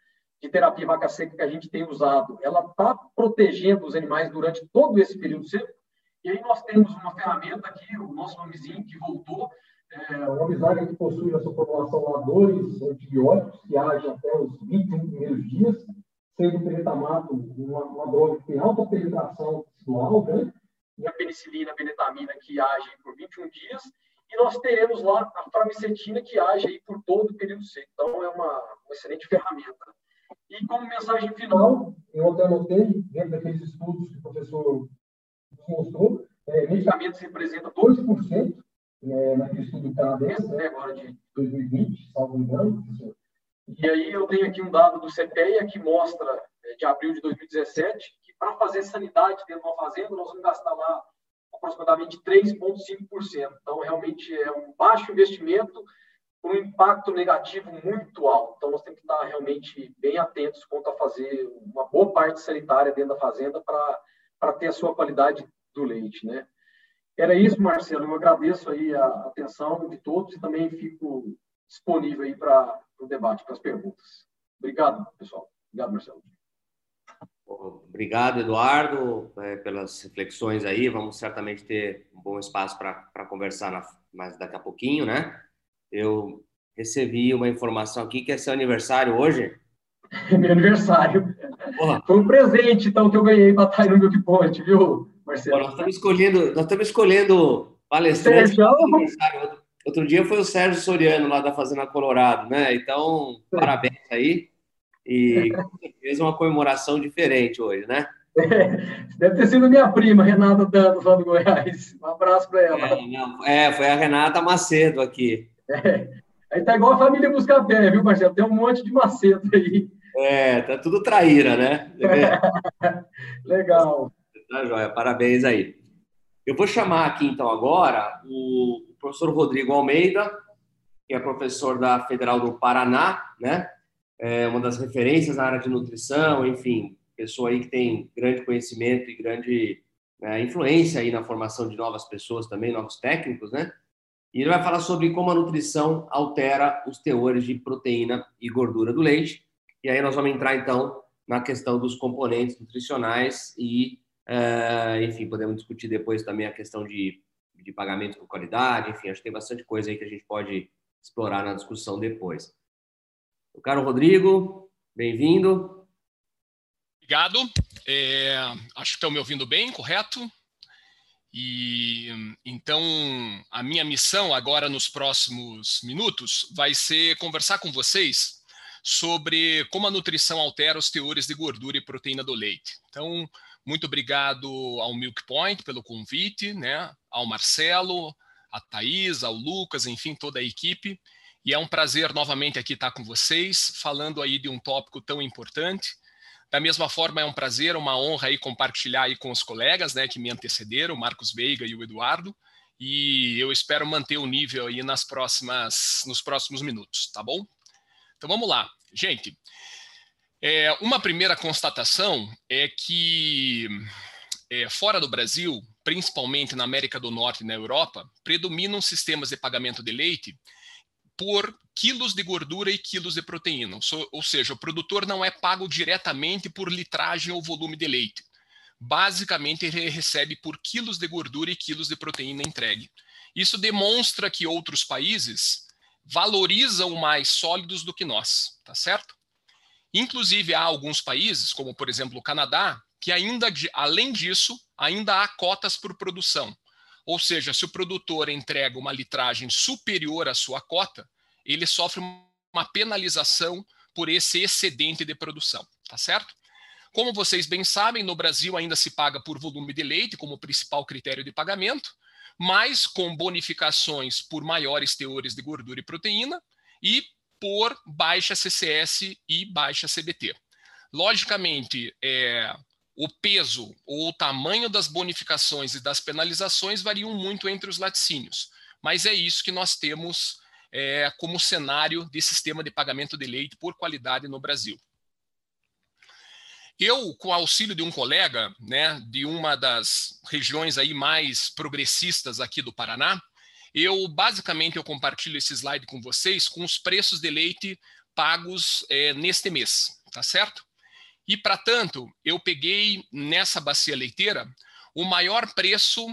de terapia vaca seca que a gente tem usado, ela está protegendo os animais durante todo esse período seco? E aí nós temos uma ferramenta aqui, o nosso nomezinho que voltou, é bisnaga que possui na sua população lá dois antibióticos que agem até os 21 primeiros dias, sendo o penetamato uma, uma droga que tem alta penetração tecidual, né? e a penicilina, a benetamina que agem por 21 dias, e nós teremos lá a farmicetina que age aí por todo o período seco. Então, é uma, uma excelente ferramenta. E como mensagem final, eu até anotei, dentro daqueles estudos que o professor mostrou, é, medicamentos representam 2% é, naquele estudo canadense, né, agora de 2020, salvo engano. E aí eu tenho aqui um dado do CPEA que mostra, é, de abril de 2017, que para fazer sanidade dentro de uma fazenda, nós vamos gastar lá aproximadamente 3,5%. Então, realmente é um baixo investimento com um impacto negativo muito alto. Então, nós temos que estar realmente bem atentos quanto a fazer uma boa parte sanitária dentro da fazenda para ter a sua qualidade do leite, né? Era isso, Marcelo. Eu agradeço aí a atenção de todos e também fico disponível aí para o debate, para as perguntas. Obrigado, pessoal. Obrigado, Marcelo. Obrigado, Eduardo, é, pelas reflexões aí. Vamos certamente ter um bom espaço para conversar na, mais daqui a pouquinho, né? Eu recebi uma informação aqui que é seu aniversário hoje. Meu aniversário. Porra. Foi um presente, então, que eu ganhei para estar no Milk Point, viu, Marcelo? nós estamos escolhendo, nós estamos escolhendo palestrantes. Sérgio? Outro dia foi o Sérgio Soriano, lá da Fazenda Colorado, né? Então, parabéns aí. E fez uma comemoração diferente hoje, né? É, deve ter sido minha prima, Renata Danos, lá do Goiás. Um abraço para ela. É, não, é, foi a Renata Macedo aqui. É. Aí tá igual a família Buscapé, viu, Marcelo? Tem um monte de Macedo aí. É, tá tudo traíra, né? Legal. Tá joia, parabéns aí. Eu vou chamar aqui, então, agora o professor Rodrigo Almeida, que é professor da Federal do Paraná, né? é uma das referências na área de nutrição, enfim, pessoa aí que tem grande conhecimento e grande né, influência aí na formação de novas pessoas também, novos técnicos, né? E ele vai falar sobre como a nutrição altera os teores de proteína e gordura do leite. E aí nós vamos entrar então na questão dos componentes nutricionais e, uh, enfim, podemos discutir depois também a questão de, de pagamento por qualidade. Enfim, acho que tem bastante coisa aí que a gente pode explorar na discussão depois. O caro Rodrigo, bem-vindo. Obrigado. é, acho que estão me ouvindo bem, correto? E então a minha missão agora nos próximos minutos vai ser conversar com vocês sobre como a nutrição altera os teores de gordura e proteína do leite. Então, muito obrigado ao Milk Point pelo convite, né? Ao Marcelo, a Thaís, ao Lucas, enfim, toda a equipe. E é um prazer novamente aqui estar com vocês, falando aí de um tópico tão importante da mesma forma, é um prazer, uma honra aí compartilhar aí com os colegas né, que me antecederam, o Marcos Veiga e o Eduardo, e eu espero manter o nível aí nas próximas, nos próximos minutos, tá bom? Então vamos lá. Gente, é, uma primeira constatação é que é, fora do Brasil, principalmente na América do Norte e na Europa, predominam sistemas de pagamento de leite por quilos de gordura e quilos de proteína. Ou seja, o produtor não é pago diretamente por litragem ou volume de leite. Basicamente, ele recebe por quilos de gordura e quilos de proteína entregue. Isso demonstra que outros países valorizam mais sólidos do que nós, tá certo? Inclusive, há alguns países, como por exemplo o Canadá, que ainda, além disso, ainda há cotas por produção. Ou seja, se o produtor entrega uma litragem superior à sua cota, ele sofre uma penalização por esse excedente de produção, tá certo? Como vocês bem sabem, no Brasil ainda se paga por volume de leite como principal critério de pagamento, mas com bonificações por maiores teores de gordura e proteína e por baixa CCS e baixa CBT. Logicamente, é, o peso ou o tamanho das bonificações e das penalizações variam muito entre os laticínios, mas é isso que nós temos é, como cenário de sistema de pagamento de leite por qualidade no Brasil. Eu, com auxílio de um colega, né, de uma das regiões aí mais progressistas aqui do Paraná, eu basicamente eu compartilho esse slide com vocês com os preços de leite pagos é, neste mês, tá certo? E, para tanto, eu peguei nessa bacia leiteira o maior preço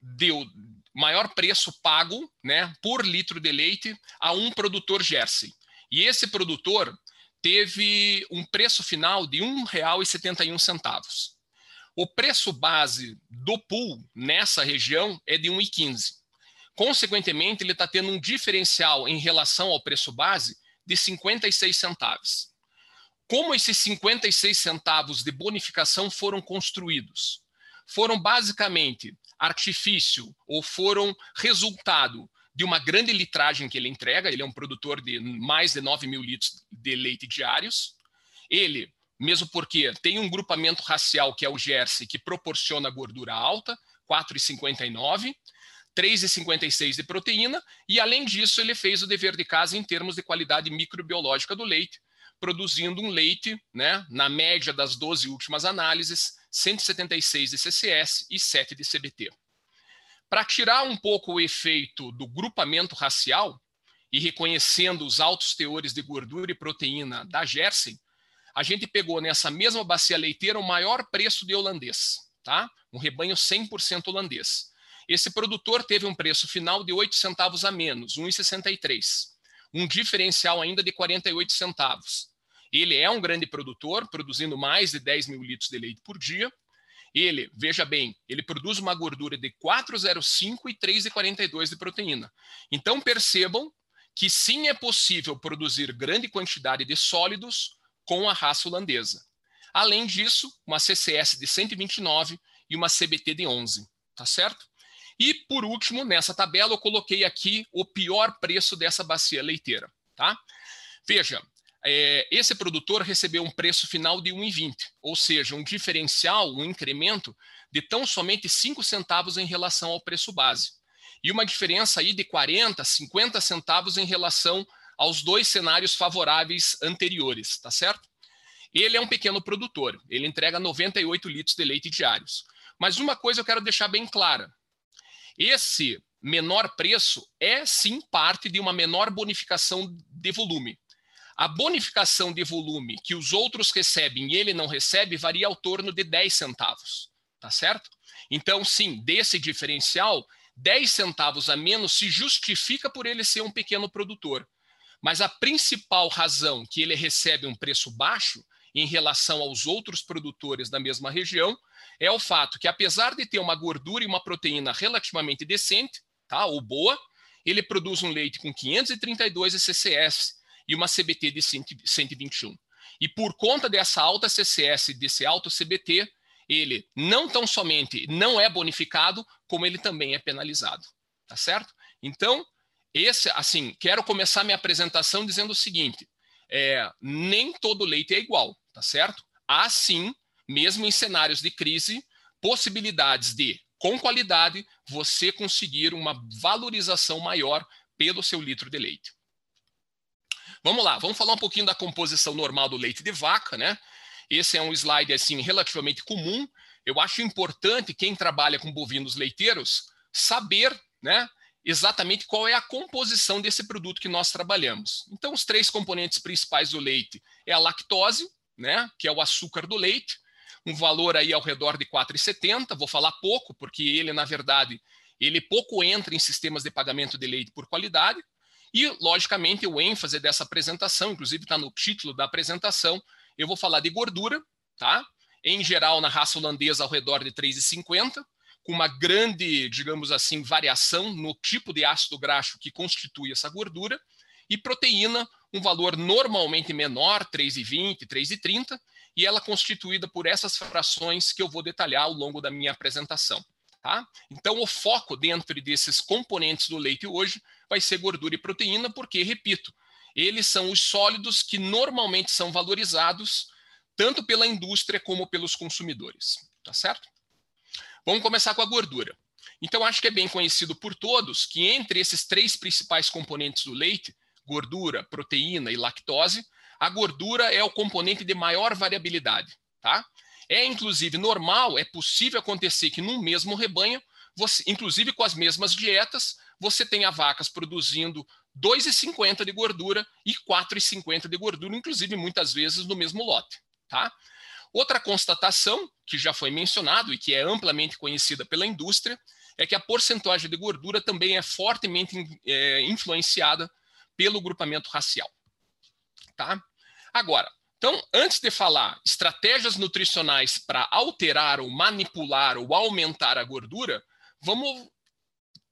deu maior preço pago né, por litro de leite a um produtor Jersey. E esse produtor teve um preço final de R$ 1,71. O preço base do pool nessa região é de R$ 1,15. Consequentemente, ele está tendo um diferencial em relação ao preço base de 56 centavos. Como esses 56 centavos de bonificação foram construídos? Foram basicamente artifício ou foram resultado de uma grande litragem que ele entrega. Ele é um produtor de mais de 9 mil litros de leite diários. Ele, mesmo porque tem um grupamento racial que é o Jersey, que proporciona gordura alta, 4,59, 3,56 de proteína, e além disso, ele fez o dever de casa em termos de qualidade microbiológica do leite, produzindo um leite, né, na média das 12 últimas análises, 176 de CCS e 7 de CBT. Para tirar um pouco o efeito do grupamento racial e reconhecendo os altos teores de gordura e proteína da Jersey, a gente pegou nessa mesma bacia leiteira o maior preço de holandês, tá? Um rebanho 100% holandês. Esse produtor teve um preço final de 8 centavos a menos, 1,63. Um diferencial ainda de 48 centavos. Ele é um grande produtor, produzindo mais de 10 mil litros de leite por dia. Ele, veja bem, ele produz uma gordura de 4,05 e 3,42 de proteína. Então percebam que sim é possível produzir grande quantidade de sólidos com a raça holandesa. Além disso, uma CCS de 129 e uma CBT de 11, tá certo? E por último, nessa tabela eu coloquei aqui o pior preço dessa bacia leiteira, tá? Veja, é, esse produtor recebeu um preço final de 1,20, ou seja, um diferencial, um incremento de tão somente 5 centavos em relação ao preço base. E uma diferença aí de 40, 50 centavos em relação aos dois cenários favoráveis anteriores, tá certo? Ele é um pequeno produtor, ele entrega 98 litros de leite diários. Mas uma coisa eu quero deixar bem clara: esse menor preço é sim parte de uma menor bonificação de volume. A bonificação de volume que os outros recebem e ele não recebe varia ao torno de 10 centavos, tá certo? Então, sim, desse diferencial, 10 centavos a menos se justifica por ele ser um pequeno produtor. Mas a principal razão que ele recebe um preço baixo em relação aos outros produtores da mesma região é o fato que, apesar de ter uma gordura e uma proteína relativamente decente, tá, ou boa, ele produz um leite com 532 CCS e uma CBT de 121. E por conta dessa alta CCS desse alto CBT, ele não tão somente não é bonificado, como ele também é penalizado. Tá certo? Então, esse, assim, quero começar minha apresentação dizendo o seguinte: é, nem todo leite é igual, tá certo? Há sim, mesmo em cenários de crise, possibilidades de, com qualidade, você conseguir uma valorização maior pelo seu litro de leite. Vamos lá, vamos falar um pouquinho da composição normal do leite de vaca, né? Esse é um slide assim relativamente comum. Eu acho importante quem trabalha com bovinos leiteiros saber, né, exatamente qual é a composição desse produto que nós trabalhamos. Então, os três componentes principais do leite é a lactose, né, que é o açúcar do leite, um valor aí ao redor de 4,70. Vou falar pouco, porque ele, na verdade, ele pouco entra em sistemas de pagamento de leite por qualidade. E, logicamente, o ênfase dessa apresentação, inclusive está no título da apresentação, eu vou falar de gordura, tá? Em geral, na raça holandesa, ao redor de 3,50 com uma grande, digamos assim, variação no tipo de ácido graxo que constitui essa gordura, e proteína, um valor normalmente menor, 3,20, 3,30, e ela constituída por essas frações que eu vou detalhar ao longo da minha apresentação. Tá? Então, o foco dentro desses componentes do leite hoje vai ser gordura e proteína, porque, repito, eles são os sólidos que normalmente são valorizados tanto pela indústria como pelos consumidores. Tá certo? Vamos começar com a gordura. Então, acho que é bem conhecido por todos que entre esses três principais componentes do leite, gordura, proteína e lactose, a gordura é o componente de maior variabilidade. Tá? É, inclusive, normal, é possível acontecer que num mesmo rebanho, você, inclusive com as mesmas dietas, você tenha vacas produzindo 2,50 de gordura e 4,50 de gordura, inclusive muitas vezes no mesmo lote. Tá? Outra constatação, que já foi mencionado e que é amplamente conhecida pela indústria, é que a porcentagem de gordura também é fortemente é, influenciada pelo grupamento racial. Tá? Agora, então, antes de falar estratégias nutricionais para alterar ou manipular ou aumentar a gordura, vamos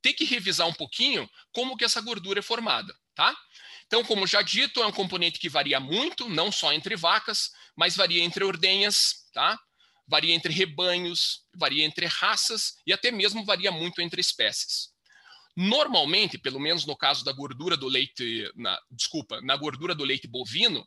ter que revisar um pouquinho como que essa gordura é formada, tá? Então, como já dito, é um componente que varia muito, não só entre vacas, mas varia entre ordenhas, tá? Varia entre rebanhos, varia entre raças e até mesmo varia muito entre espécies. Normalmente, pelo menos no caso da gordura do leite, na, desculpa, na gordura do leite bovino,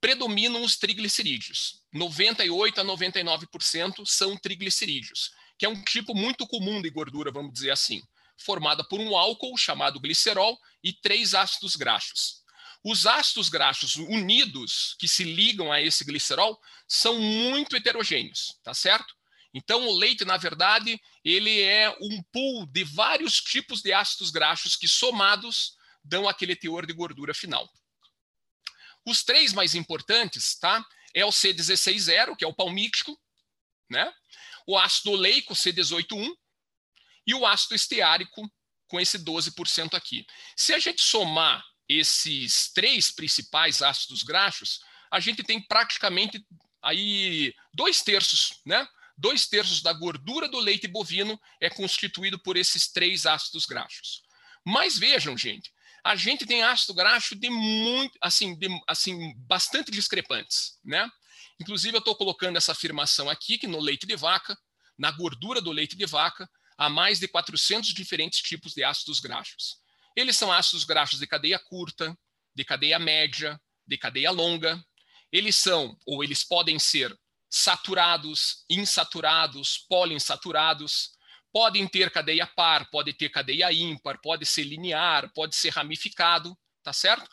predominam os triglicerídeos. 98 a 99% são triglicerídeos, que é um tipo muito comum de gordura, vamos dizer assim, formada por um álcool chamado glicerol e três ácidos graxos. Os ácidos graxos unidos que se ligam a esse glicerol são muito heterogêneos, tá certo? Então, o leite, na verdade, ele é um pool de vários tipos de ácidos graxos que, somados, dão aquele teor de gordura final. Os três mais importantes, tá? É o C16-0, que é o palmítico, né? O ácido oleico, C18-1, e o ácido esteárico, com esse 12% aqui. Se a gente somar esses três principais ácidos graxos, a gente tem praticamente aí dois terços, né? Dois terços da gordura do leite bovino é constituído por esses três ácidos graxos. Mas vejam, gente, a gente tem ácido graxo de muito, assim, de, assim, bastante discrepantes, né? Inclusive, eu estou colocando essa afirmação aqui, que no leite de vaca, na gordura do leite de vaca, há mais de 400 diferentes tipos de ácidos graxos. Eles são ácidos graxos de cadeia curta, de cadeia média, de cadeia longa. Eles são, ou eles podem ser, saturados, insaturados, poliinsaturados. Podem ter cadeia par, pode ter cadeia ímpar, pode ser linear, pode ser ramificado, tá certo?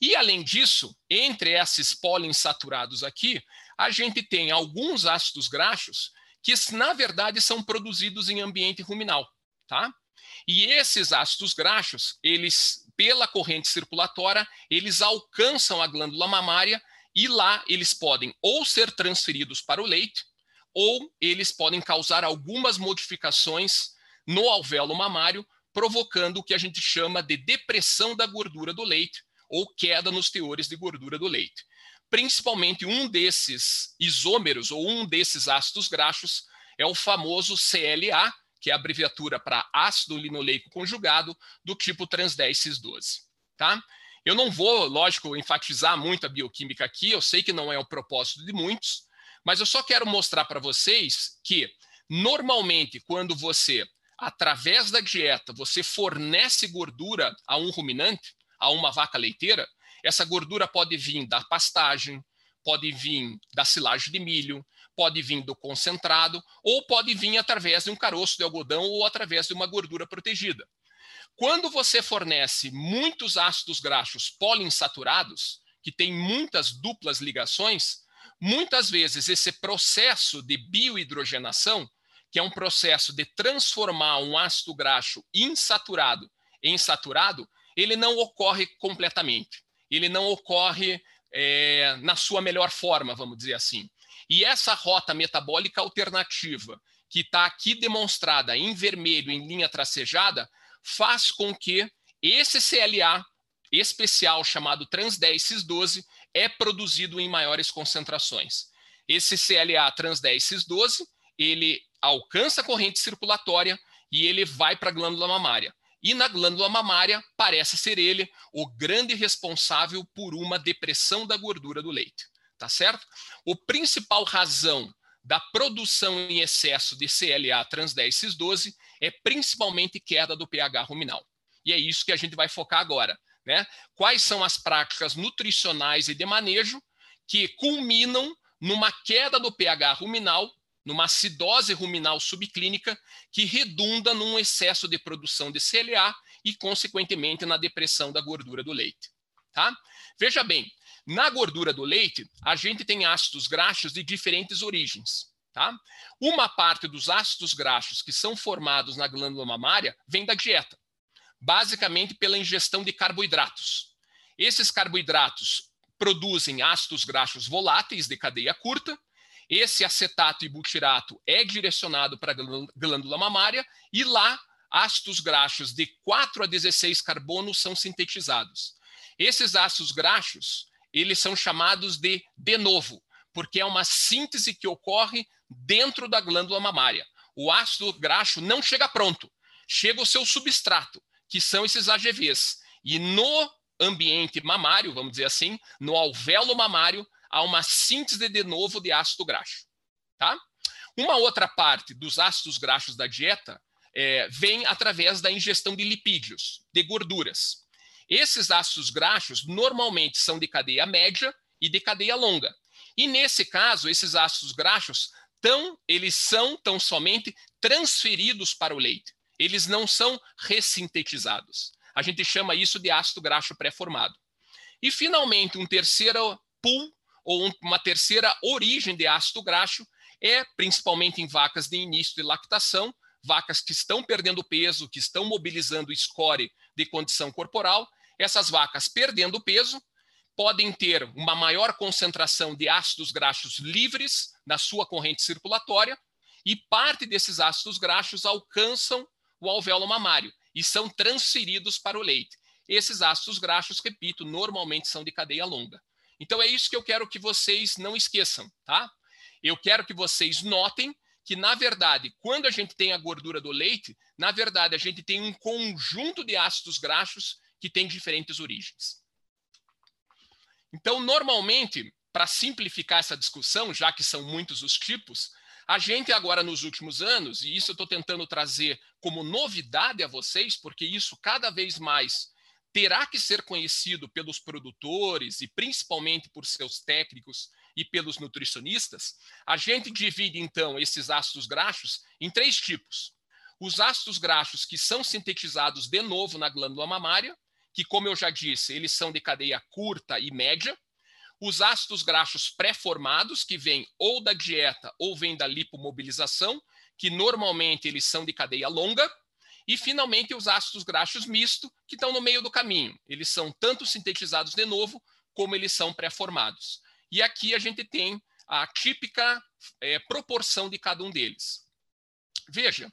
E além disso, entre esses poliinsaturados aqui, a gente tem alguns ácidos graxos que na verdade são produzidos em ambiente ruminal, tá? E esses ácidos graxos, eles, pela corrente circulatória, eles alcançam a glândula mamária e lá eles podem ou ser transferidos para o leite, ou eles podem causar algumas modificações no alvéolo mamário, provocando o que a gente chama de depressão da gordura do leite ou queda nos teores de gordura do leite. Principalmente um desses isômeros ou um desses ácidos graxos é o famoso CLA, que é a abreviatura para ácido linoleico conjugado do tipo trans 10 cis 12 tá? Eu não vou, lógico, enfatizar muito a bioquímica aqui, eu sei que não é o propósito de muitos, mas eu só quero mostrar para vocês que normalmente quando você através da dieta você fornece gordura a um ruminante, a uma vaca leiteira, essa gordura pode vir da pastagem, pode vir da silagem de milho, pode vir do concentrado, ou pode vir através de um caroço de algodão ou através de uma gordura protegida. Quando você fornece muitos ácidos graxos poliinsaturados, que tem muitas duplas ligações, muitas vezes esse processo de biohidrogenação, que é um processo de transformar um ácido graxo insaturado em saturado, ele não ocorre completamente. Ele não ocorre é, na sua melhor forma, vamos dizer assim. E essa rota metabólica alternativa, que está aqui demonstrada em vermelho, em linha tracejada, faz com que esse CLA especial chamado trans 10 cis 12 é produzido em maiores concentrações. Esse CLA trans 10 cis 12 ele alcança a corrente circulatória e ele vai para a glândula mamária. E na glândula mamária parece ser ele o grande responsável por uma depressão da gordura do leite, tá certo? O principal razão da produção em excesso de CLA trans 10 cis 12 é principalmente queda do pH ruminal. E é isso que a gente vai focar agora. Né? Quais são as práticas nutricionais e de manejo que culminam numa queda do pH ruminal, numa acidose ruminal subclínica, que redunda num excesso de produção de CLA e, consequentemente, na depressão da gordura do leite. Tá? Veja bem, na gordura do leite, a gente tem ácidos graxos de diferentes origens. Tá? Uma parte dos ácidos graxos que são formados na glândula mamária vem da dieta, basicamente pela ingestão de carboidratos. Esses carboidratos produzem ácidos graxos voláteis de cadeia curta. Esse acetato e butirato é direcionado para a glândula mamária e lá ácidos graxos de 4 a 16 carbono são sintetizados. Esses ácidos graxos, eles são chamados de de novo, porque é uma síntese que ocorre dentro da glândula mamária. O ácido graxo não chega pronto, chega o seu substrato, que são esses AGVs. E no ambiente mamário, vamos dizer assim, no alvéolo mamário, há uma síntese de novo de ácido graxo. Tá? Uma outra parte dos ácidos graxos da dieta é, vem através da ingestão de lipídios, de gorduras. Esses ácidos graxos normalmente são de cadeia média e de cadeia longa. E nesse caso, esses ácidos graxos tão, eles são tão somente transferidos para o leite. Eles não são ressintetizados. A gente chama isso de ácido graxo pré-formado. E, finalmente, um terceiro pool, ou uma terceira origem de ácido graxo, é principalmente em vacas de início de lactação, vacas que estão perdendo peso, que estão mobilizando score de condição corporal. Essas vacas perdendo peso podem ter uma maior concentração de ácidos graxos livres na sua corrente circulatória e parte desses ácidos graxos alcançam o alvéolo mamário e são transferidos para o leite. Esses ácidos graxos, repito, normalmente são de cadeia longa. Então é isso que eu quero que vocês não esqueçam, tá? Eu quero que vocês notem que, na verdade, quando a gente tem a gordura do leite, na verdade, a gente tem um conjunto de ácidos graxos que tem diferentes origens. Então, normalmente, para simplificar essa discussão, já que são muitos os tipos, a gente agora nos últimos anos, e isso eu estou tentando trazer como novidade a vocês, porque isso cada vez mais terá que ser conhecido pelos produtores e principalmente por seus técnicos e pelos nutricionistas, a gente divide então esses ácidos graxos em três tipos. Os ácidos graxos que são sintetizados de novo na glândula mamária, que, como eu já disse, eles são de cadeia curta e média. Os ácidos graxos pré-formados, que vêm ou da dieta ou vêm da lipomobilização, que normalmente eles são de cadeia longa. E, finalmente, os ácidos graxos mistos, que estão no meio do caminho. Eles são tanto sintetizados de novo, como eles são pré-formados. E aqui a gente tem a típica é, proporção de cada um deles. Veja,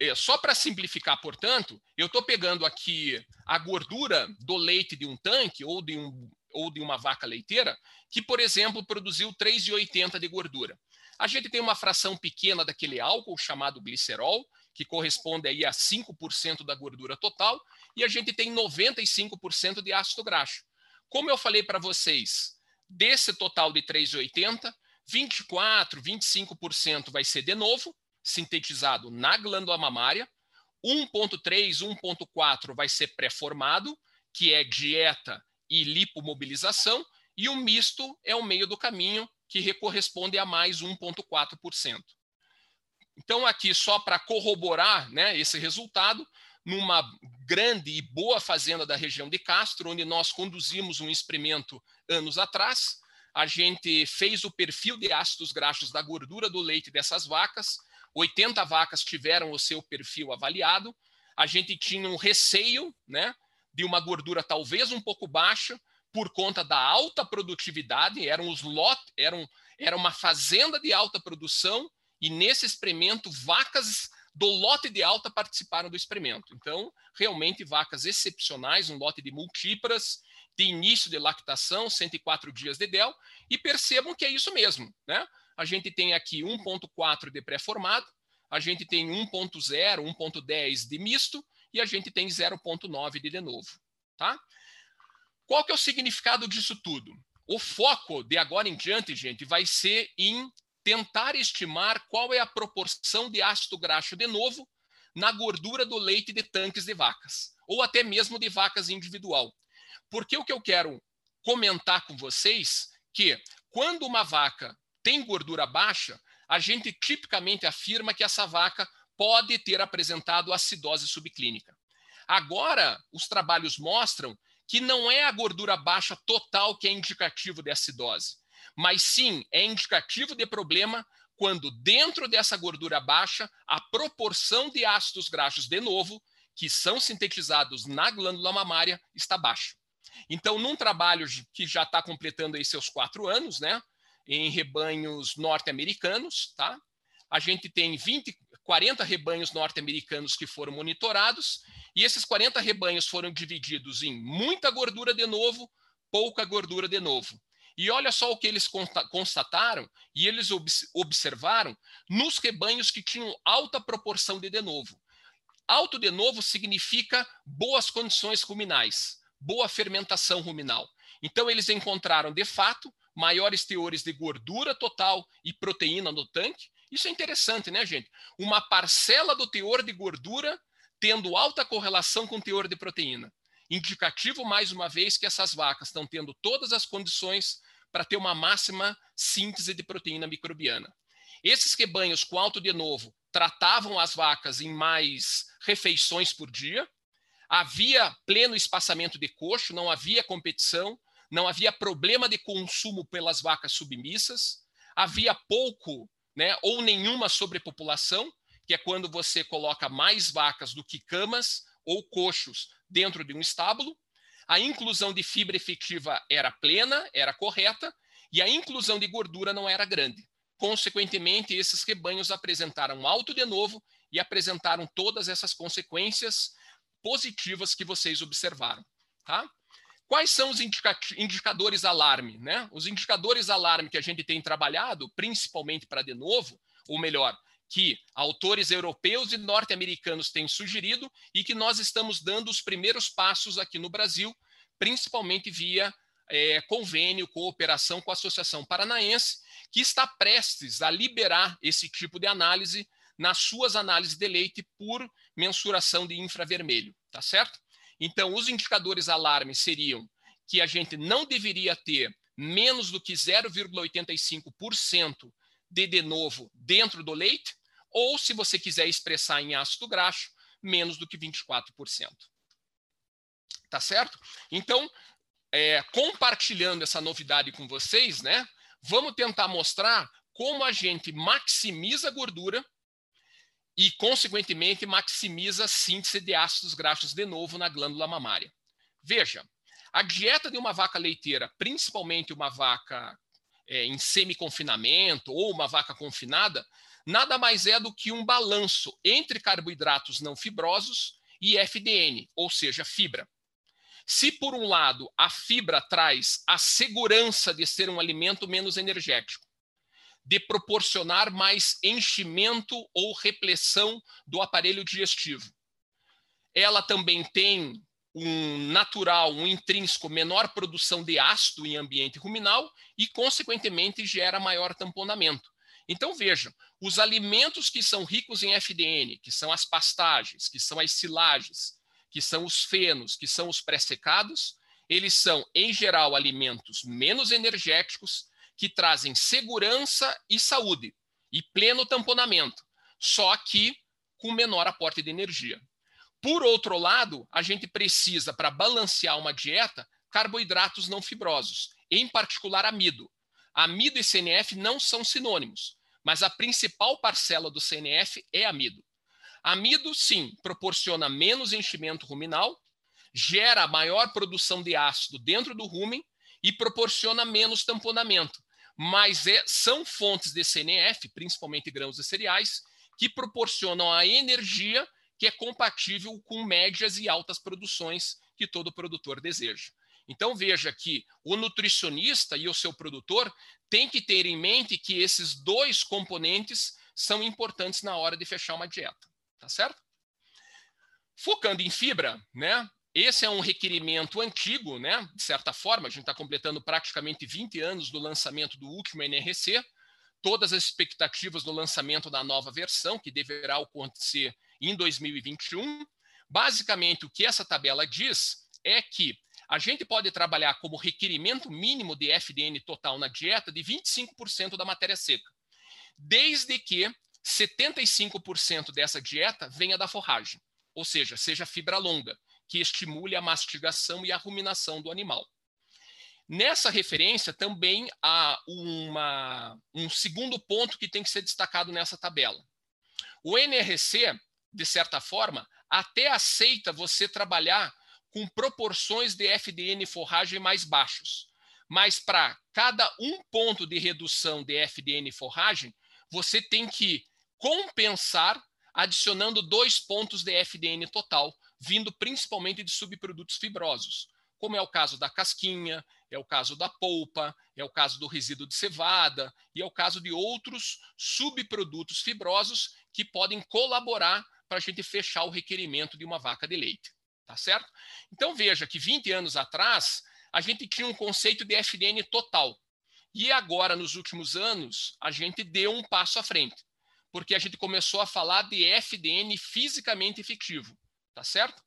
é, só para simplificar, portanto, eu estou pegando aqui a gordura do leite de um tanque ou de um ou de uma vaca leiteira que, por exemplo, produziu 3,80 de gordura. A gente tem uma fração pequena daquele álcool chamado glicerol, que corresponde aí a 5% da gordura total, e a gente tem 95% de ácido graxo. Como eu falei para vocês, desse total de 3,80, 24, 25% vai ser de novo, sintetizado na glândula mamária, 1.3, 1.4 vai ser pré-formado, que é dieta e lipomobilização, e o misto é o meio do caminho, que corresponde a mais 1,4%. Então, aqui, só para corroborar né, esse resultado, numa grande e boa fazenda da região de Castro, onde nós conduzimos um experimento anos atrás, a gente fez o perfil de ácidos graxos da gordura do leite dessas vacas, 80 vacas tiveram o seu perfil avaliado, a gente tinha um receio né, de uma gordura talvez um pouco baixa, por conta da alta produtividade, eram os lotes, eram, era uma fazenda de alta produção, e nesse experimento, vacas do lote de alta participaram do experimento. Então, realmente, vacas excepcionais, um lote de multíparas, de início de lactação, 104 dias de DEL, e percebam que é isso mesmo. Né? A gente tem aqui 1,4 de pré-formado, a gente tem 1,0, 1,10 de misto, e a gente tem 0,9 de de novo. Tá? Qual que é o significado disso tudo? O foco de agora em diante, gente, vai ser em tentar estimar qual é a proporção de ácido graxo de novo na gordura do leite de tanques de vacas, ou até mesmo de vacas individual. Porque o que eu quero comentar com vocês que quando uma vaca tem gordura baixa, a gente tipicamente afirma que essa vaca pode ter apresentado acidose subclínica. Agora, os trabalhos mostram que não é a gordura baixa total que é indicativo de acidose, mas sim é indicativo de problema quando dentro dessa gordura baixa a proporção de ácidos graxos de novo que são sintetizados na glândula mamária está baixa. Então, num trabalho que já está completando aí seus quatro anos, né, em rebanhos norte-americanos, tá? A gente tem 20, 40 rebanhos norte-americanos que foram monitorados e esses 40 rebanhos foram divididos em muita gordura de novo, pouca gordura de novo. E olha só o que eles constataram e eles observaram nos rebanhos que tinham alta proporção de de novo. Alto de novo significa boas condições ruminais, boa fermentação ruminal. Então eles encontraram de fato maiores teores de gordura total e proteína no tanque. Isso é interessante, né, gente? Uma parcela do teor de gordura tendo alta correlação com teor de proteína. Indicativo, mais uma vez, que essas vacas estão tendo todas as condições para ter uma máxima síntese de proteína microbiana. Esses rebanhos com alto de novo tratavam as vacas em mais refeições por dia, havia pleno espaçamento de coxo, não havia competição, não havia problema de consumo pelas vacas submissas, havia pouco né, ou nenhuma sobrepopulação, que é quando você coloca mais vacas do que camas ou coxos dentro de um estábulo. A inclusão de fibra efetiva era plena, era correta, e a inclusão de gordura não era grande. Consequentemente, esses rebanhos apresentaram alto de novo e apresentaram todas essas consequências positivas que vocês observaram. Tá? Quais são os indicadores alarme? Né? Os indicadores alarme que a gente tem trabalhado, principalmente para de novo, ou melhor, que autores europeus e norte-americanos têm sugerido e que nós estamos dando os primeiros passos aqui no Brasil, principalmente via é, convênio, cooperação com a Associação Paranaense, que está prestes a liberar esse tipo de análise nas suas análises de leite por mensuração de infravermelho, tá certo? Então, os indicadores alarme seriam que a gente não deveria ter menos do que 0,85% de de novo dentro do leite, ou, se você quiser expressar em ácido graxo, menos do que 24%. Tá certo? Então, é, compartilhando essa novidade com vocês, né, vamos tentar mostrar como a gente maximiza a gordura e, consequentemente, maximiza a síntese de ácidos graxos de novo na glândula mamária. Veja, a dieta de uma vaca leiteira, principalmente uma vaca é, em semi-confinamento ou uma vaca confinada, nada mais é do que um balanço entre carboidratos não fibrosos e FDN, ou seja, fibra. Se, por um lado, a fibra traz a segurança de ser um alimento menos energético, de proporcionar mais enchimento ou repressão do aparelho digestivo, ela também tem um natural, um intrínseco menor produção de ácido em ambiente ruminal e, consequentemente, gera maior tamponamento. Então, vejam, os alimentos que são ricos em FDN, que são as pastagens, que são as silagens, que são os fenos, que são os pré-secados, eles são, em geral, alimentos menos energéticos, que trazem segurança e saúde, e pleno tamponamento, só que com menor aporte de energia. Por outro lado, a gente precisa, para balancear uma dieta, carboidratos não fibrosos, em particular amido. Amido e CNF não são sinônimos, mas a principal parcela do CNF é amido. Amido, sim, proporciona menos enchimento ruminal, gera maior produção de ácido dentro do rumen e proporciona menos tamponamento. Mas é, são fontes de CNF, principalmente grãos e cereais, que proporcionam a energia que é compatível com médias e altas produções que todo produtor deseja. Então veja que o nutricionista e o seu produtor têm que ter em mente que esses dois componentes são importantes na hora de fechar uma dieta, tá certo? Focando em fibra, né? Esse é um requerimento antigo, né? De certa forma, a gente está completando praticamente 20 anos do lançamento do último NRC, todas as expectativas do lançamento da nova versão, que deverá acontecer em 2021. Basicamente, o que essa tabela diz é que a gente pode trabalhar como requerimento mínimo de FDN total na dieta de 25% da matéria seca, desde que 75% dessa dieta venha da forragem, ou seja, seja fibra longa, que estimule a mastigação e a ruminação do animal. Nessa referência, também há uma, um segundo ponto que tem que ser destacado nessa tabela. O NRC de certa forma, até aceita você trabalhar com proporções de FDN forragem mais baixos. Mas para cada um ponto de redução de FDN forragem, você tem que compensar adicionando dois pontos de FDN total, vindo principalmente de subprodutos fibrosos, como é o caso da casquinha, é o caso da polpa, é o caso do resíduo de cevada e é o caso de outros subprodutos fibrosos que podem colaborar para a gente fechar o requerimento de uma vaca de leite. Tá certo? Então veja que 20 anos atrás, a gente tinha um conceito de FDN total. E agora, nos últimos anos, a gente deu um passo à frente, porque a gente começou a falar de FDN fisicamente efetivo. Tá certo?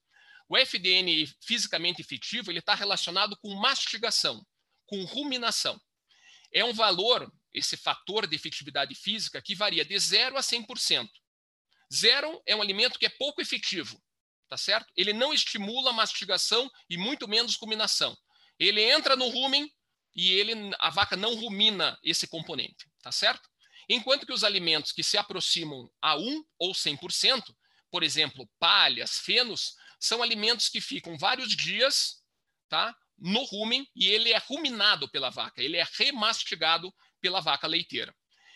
O FDN fisicamente efetivo ele está relacionado com mastigação, com ruminação. É um valor, esse fator de efetividade física, que varia de 0 a 100%. Zero é um alimento que é pouco efetivo, tá certo? Ele não estimula mastigação e muito menos ruminação. Ele entra no rumen e ele, a vaca não rumina esse componente, tá certo? Enquanto que os alimentos que se aproximam a 1 ou 100%, por exemplo, palhas, fenos, são alimentos que ficam vários dias, tá? No rumen e ele é ruminado pela vaca, ele é remastigado pela vaca leiteira.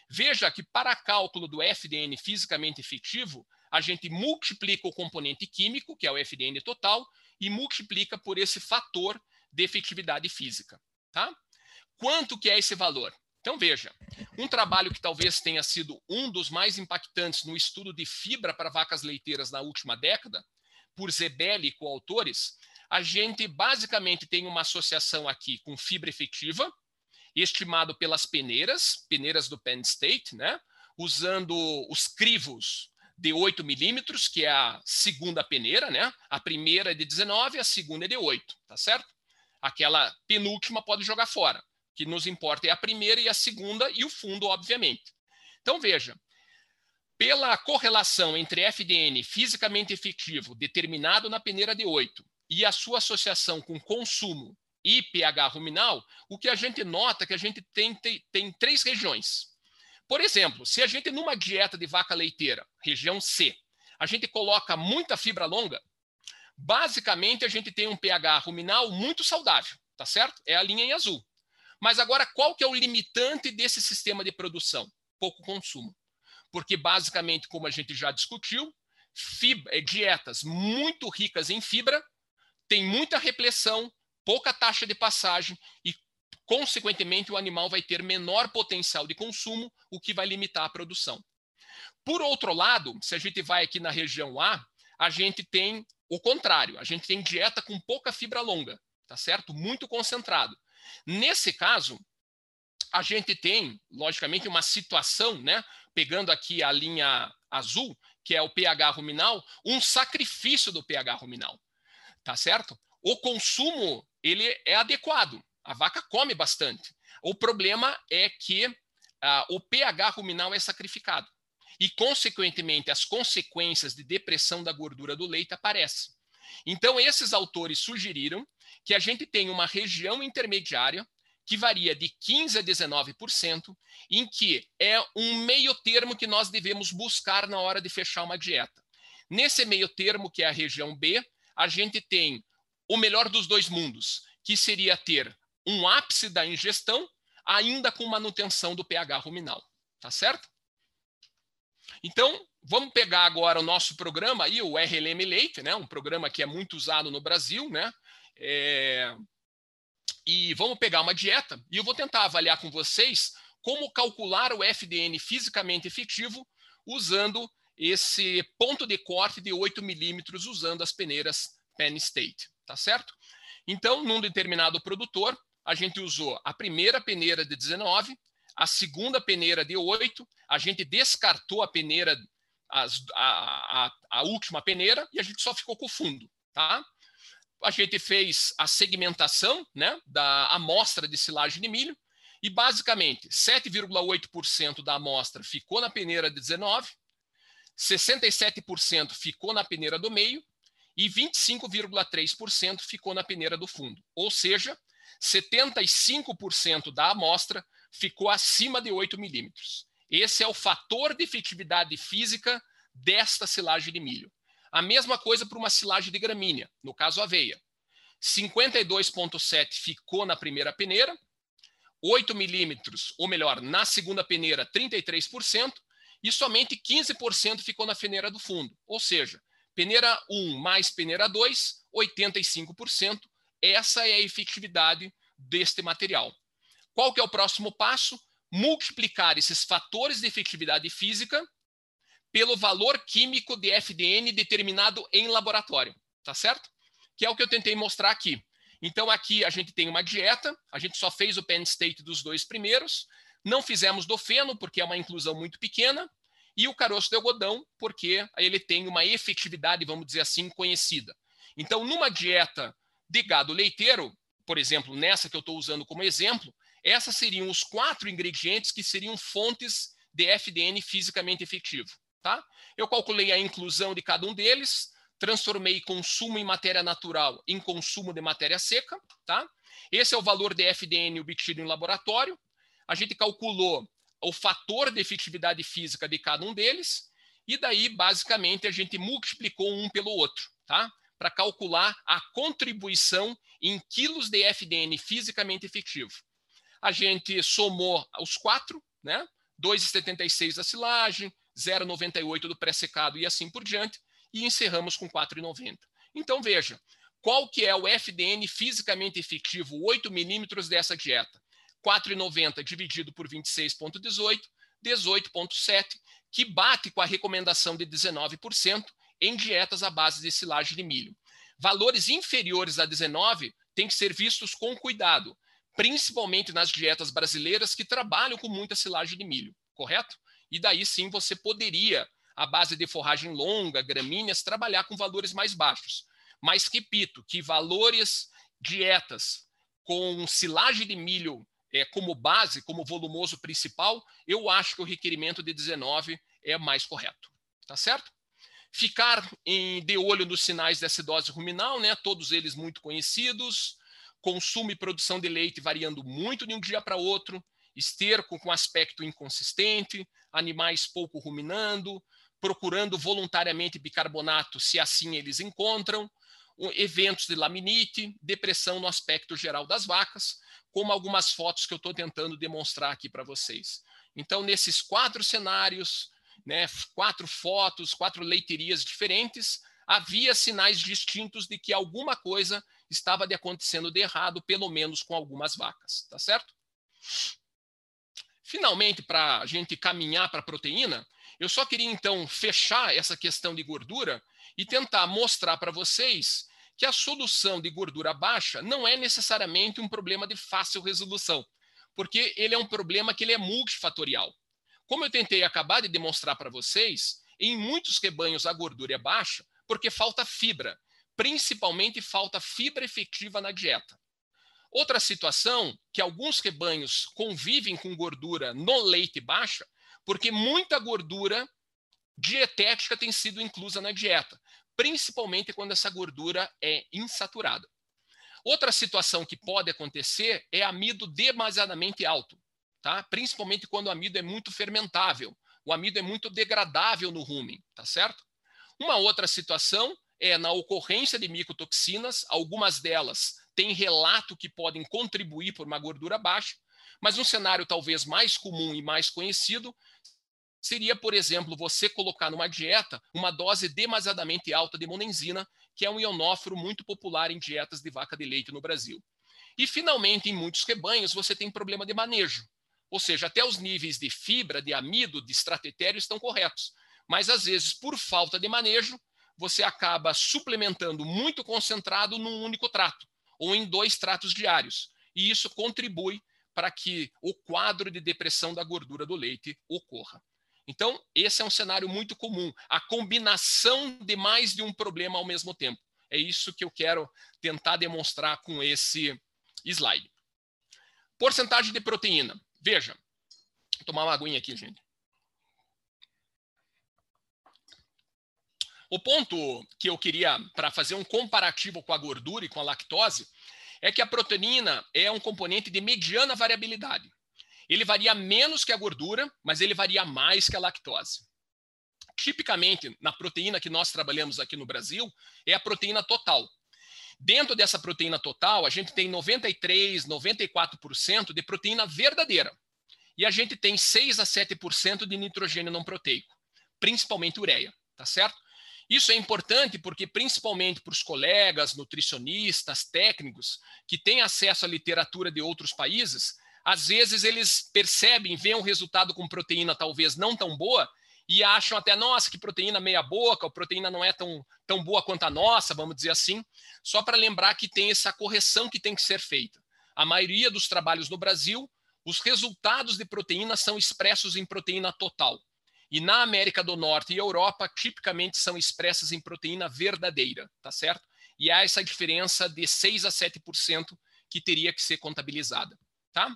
Veja que para cálculo do FDN fisicamente efetivo, a gente multiplica o componente químico, que é o FDN total, e multiplica por esse fator de efetividade física. Tá? Quanto que é esse valor? Então veja, um trabalho que talvez tenha sido um dos mais impactantes no estudo de fibra para vacas leiteiras na última década, por Zebelli e coautores, a gente basicamente tem uma associação aqui com fibra efetiva, estimado pelas peneiras, peneiras do Penn State, né? usando os crivos de 8 milímetros, que é a segunda peneira, né? A primeira é de 19, a segunda é de 8, tá certo? Aquela penúltima pode jogar fora. O que nos importa é a primeira e a segunda e o fundo, obviamente. Então veja, pela correlação entre FDN fisicamente efetivo determinado na peneira de 8 e a sua associação com consumo e pH ruminal, o que a gente nota é que a gente tem, tem, tem três regiões. Por exemplo, se a gente numa dieta de vaca leiteira, região C, a gente coloca muita fibra longa, basicamente a gente tem um pH ruminal muito saudável, tá certo? É a linha em azul. Mas agora, qual que é o limitante desse sistema de produção? Pouco consumo. Porque basicamente, como a gente já discutiu, fibra, eh, dietas muito ricas em fibra tem muita repressão, pouca taxa de passagem e, consequentemente, o animal vai ter menor potencial de consumo, o que vai limitar a produção. Por outro lado, se a gente vai aqui na região A, a gente tem o contrário, a gente tem dieta com pouca fibra longa, tá certo? Muito concentrado. Nesse caso, a gente tem, logicamente, uma situação, né? Pegando aqui a linha azul, que é o pH ruminal, um sacrifício do pH ruminal, tá certo? O consumo ele é adequado, a vaca come bastante. O problema é que ah, o pH ruminal é sacrificado e, consequentemente, as consequências de depressão da gordura do leite aparecem. Então, esses autores sugeriram que a gente tem uma região intermediária que varia de 15% a 19%, em que é um meio termo que nós devemos buscar na hora de fechar uma dieta. Nesse meio termo, que é a região B, a gente tem o melhor dos dois mundos, que seria ter um ápice da ingestão, ainda com manutenção do pH ruminal. Tá certo? Então, vamos pegar agora o nosso programa aí, o RLM Leite, né? Um programa que é muito usado no Brasil, né? É... E vamos pegar uma dieta e eu vou tentar avaliar com vocês como calcular o FDN fisicamente efetivo usando esse ponto de corte de 8 milímetros usando as peneiras Penn State, tá certo? Então, num determinado produtor, a gente usou a primeira peneira de 19, a segunda peneira de 8, a gente descartou a peneira, as, a, a, a última peneira, e a gente só ficou com o fundo, tá? A gente fez a segmentação né, da amostra de silagem de milho, e basicamente 7,8% da amostra ficou na peneira de 19, 67% ficou na peneira do meio e 25,3% ficou na peneira do fundo. Ou seja, 75% da amostra ficou acima de 8 milímetros. Esse é o fator de efetividade física desta silagem de milho. A mesma coisa para uma silagem de gramínea, no caso aveia. 52,7 ficou na primeira peneira, 8 milímetros, ou melhor, na segunda peneira, 33%, e somente 15% ficou na peneira do fundo. Ou seja, peneira 1 mais peneira 2, 85%. Essa é a efetividade deste material. Qual que é o próximo passo? Multiplicar esses fatores de efetividade física pelo valor químico de FDN determinado em laboratório, tá certo? Que é o que eu tentei mostrar aqui. Então aqui a gente tem uma dieta, a gente só fez o Penn State dos dois primeiros, não fizemos do feno porque é uma inclusão muito pequena, e o caroço de algodão porque ele tem uma efetividade, vamos dizer assim, conhecida. Então, numa dieta de gado leiteiro, por exemplo, nessa que eu estou usando como exemplo, essas seriam os quatro ingredientes que seriam fontes de FDN fisicamente efetivo. Tá? Eu calculei a inclusão de cada um deles, transformei consumo em matéria natural em consumo de matéria seca. Tá? Esse é o valor de FDN obtido em laboratório. A gente calculou o fator de efetividade física de cada um deles, e daí, basicamente, a gente multiplicou um pelo outro, tá? Para calcular a contribuição em quilos de FDN fisicamente efetivo a gente somou os quatro, né? 2,76 da silagem, 0,98 do pré-secado e assim por diante, e encerramos com 4,90. Então veja, qual que é o FDN fisicamente efetivo 8 milímetros dessa dieta? 4,90 dividido por 26,18, 18,7, que bate com a recomendação de 19% em dietas à base de silagem de milho. Valores inferiores a 19 têm que ser vistos com cuidado, principalmente nas dietas brasileiras que trabalham com muita silagem de milho, correto? E daí sim você poderia, à base de forragem longa, gramíneas, trabalhar com valores mais baixos. Mas repito que valores, dietas com silagem de milho é, como base, como volumoso principal, eu acho que o requerimento de 19 é mais correto. Tá certo? Ficar em, de olho nos sinais de acidose ruminal, né? todos eles muito conhecidos consumo e produção de leite variando muito de um dia para outro, esterco com aspecto inconsistente, animais pouco ruminando, procurando voluntariamente bicarbonato, se assim eles encontram, eventos de laminite, depressão no aspecto geral das vacas, como algumas fotos que eu estou tentando demonstrar aqui para vocês. Então, nesses quatro cenários, né, quatro fotos, quatro leiterias diferentes, havia sinais distintos de que alguma coisa estava de acontecendo de errado, pelo menos com algumas vacas, tá certo? Finalmente, para a gente caminhar para a proteína, eu só queria então fechar essa questão de gordura e tentar mostrar para vocês que a solução de gordura baixa não é necessariamente um problema de fácil resolução, porque ele é um problema que ele é multifatorial. Como eu tentei acabar de demonstrar para vocês, em muitos rebanhos a gordura é baixa porque falta fibra, principalmente falta fibra efetiva na dieta. Outra situação que alguns rebanhos convivem com gordura no leite baixa, porque muita gordura dietética tem sido inclusa na dieta, principalmente quando essa gordura é insaturada. Outra situação que pode acontecer é amido demasiadamente alto tá? Principalmente quando o amido é muito fermentável. O amido é muito degradável no rumen, tá certo? Uma outra situação é na ocorrência de micotoxinas, algumas delas têm relato que podem contribuir por uma gordura baixa, mas um cenário talvez mais comum e mais conhecido seria, por exemplo, você colocar numa dieta uma dose demasiadamente alta de monenzina, que é um ionóforo muito popular em dietas de vaca de leite no Brasil. E, finalmente, em muitos rebanhos, você tem problema de manejo. Ou seja, até os níveis de fibra, de amido, de estratetério estão corretos. Mas, às vezes, por falta de manejo, você acaba suplementando muito concentrado num único trato, ou em dois tratos diários. E isso contribui para que o quadro de depressão da gordura do leite ocorra. Então, esse é um cenário muito comum, a combinação de mais de um problema ao mesmo tempo. É isso que eu quero tentar demonstrar com esse slide. Porcentagem de proteína. Veja, vou tomar uma aguinha aqui, gente. O ponto que eu queria, para fazer um comparativo com a gordura e com a lactose, é que a proteína é um componente de mediana variabilidade. Ele varia menos que a gordura, mas ele varia mais que a lactose. Tipicamente, na proteína que nós trabalhamos aqui no Brasil, é a proteína total. Dentro dessa proteína total, a gente tem 93, 94% de proteína verdadeira. E a gente tem 6 a 7% de nitrogênio não proteico, principalmente ureia, tá certo? Isso é importante porque, principalmente para os colegas, nutricionistas, técnicos, que têm acesso à literatura de outros países, às vezes eles percebem, veem um resultado com proteína talvez não tão boa e acham até, nossa, que proteína meia boca, a proteína não é tão, tão boa quanto a nossa, vamos dizer assim, só para lembrar que tem essa correção que tem que ser feita. A maioria dos trabalhos no Brasil, os resultados de proteína são expressos em proteína total. E na América do Norte e Europa, tipicamente são expressas em proteína verdadeira, tá certo? E há essa diferença de 6 a 7% que teria que ser contabilizada, tá?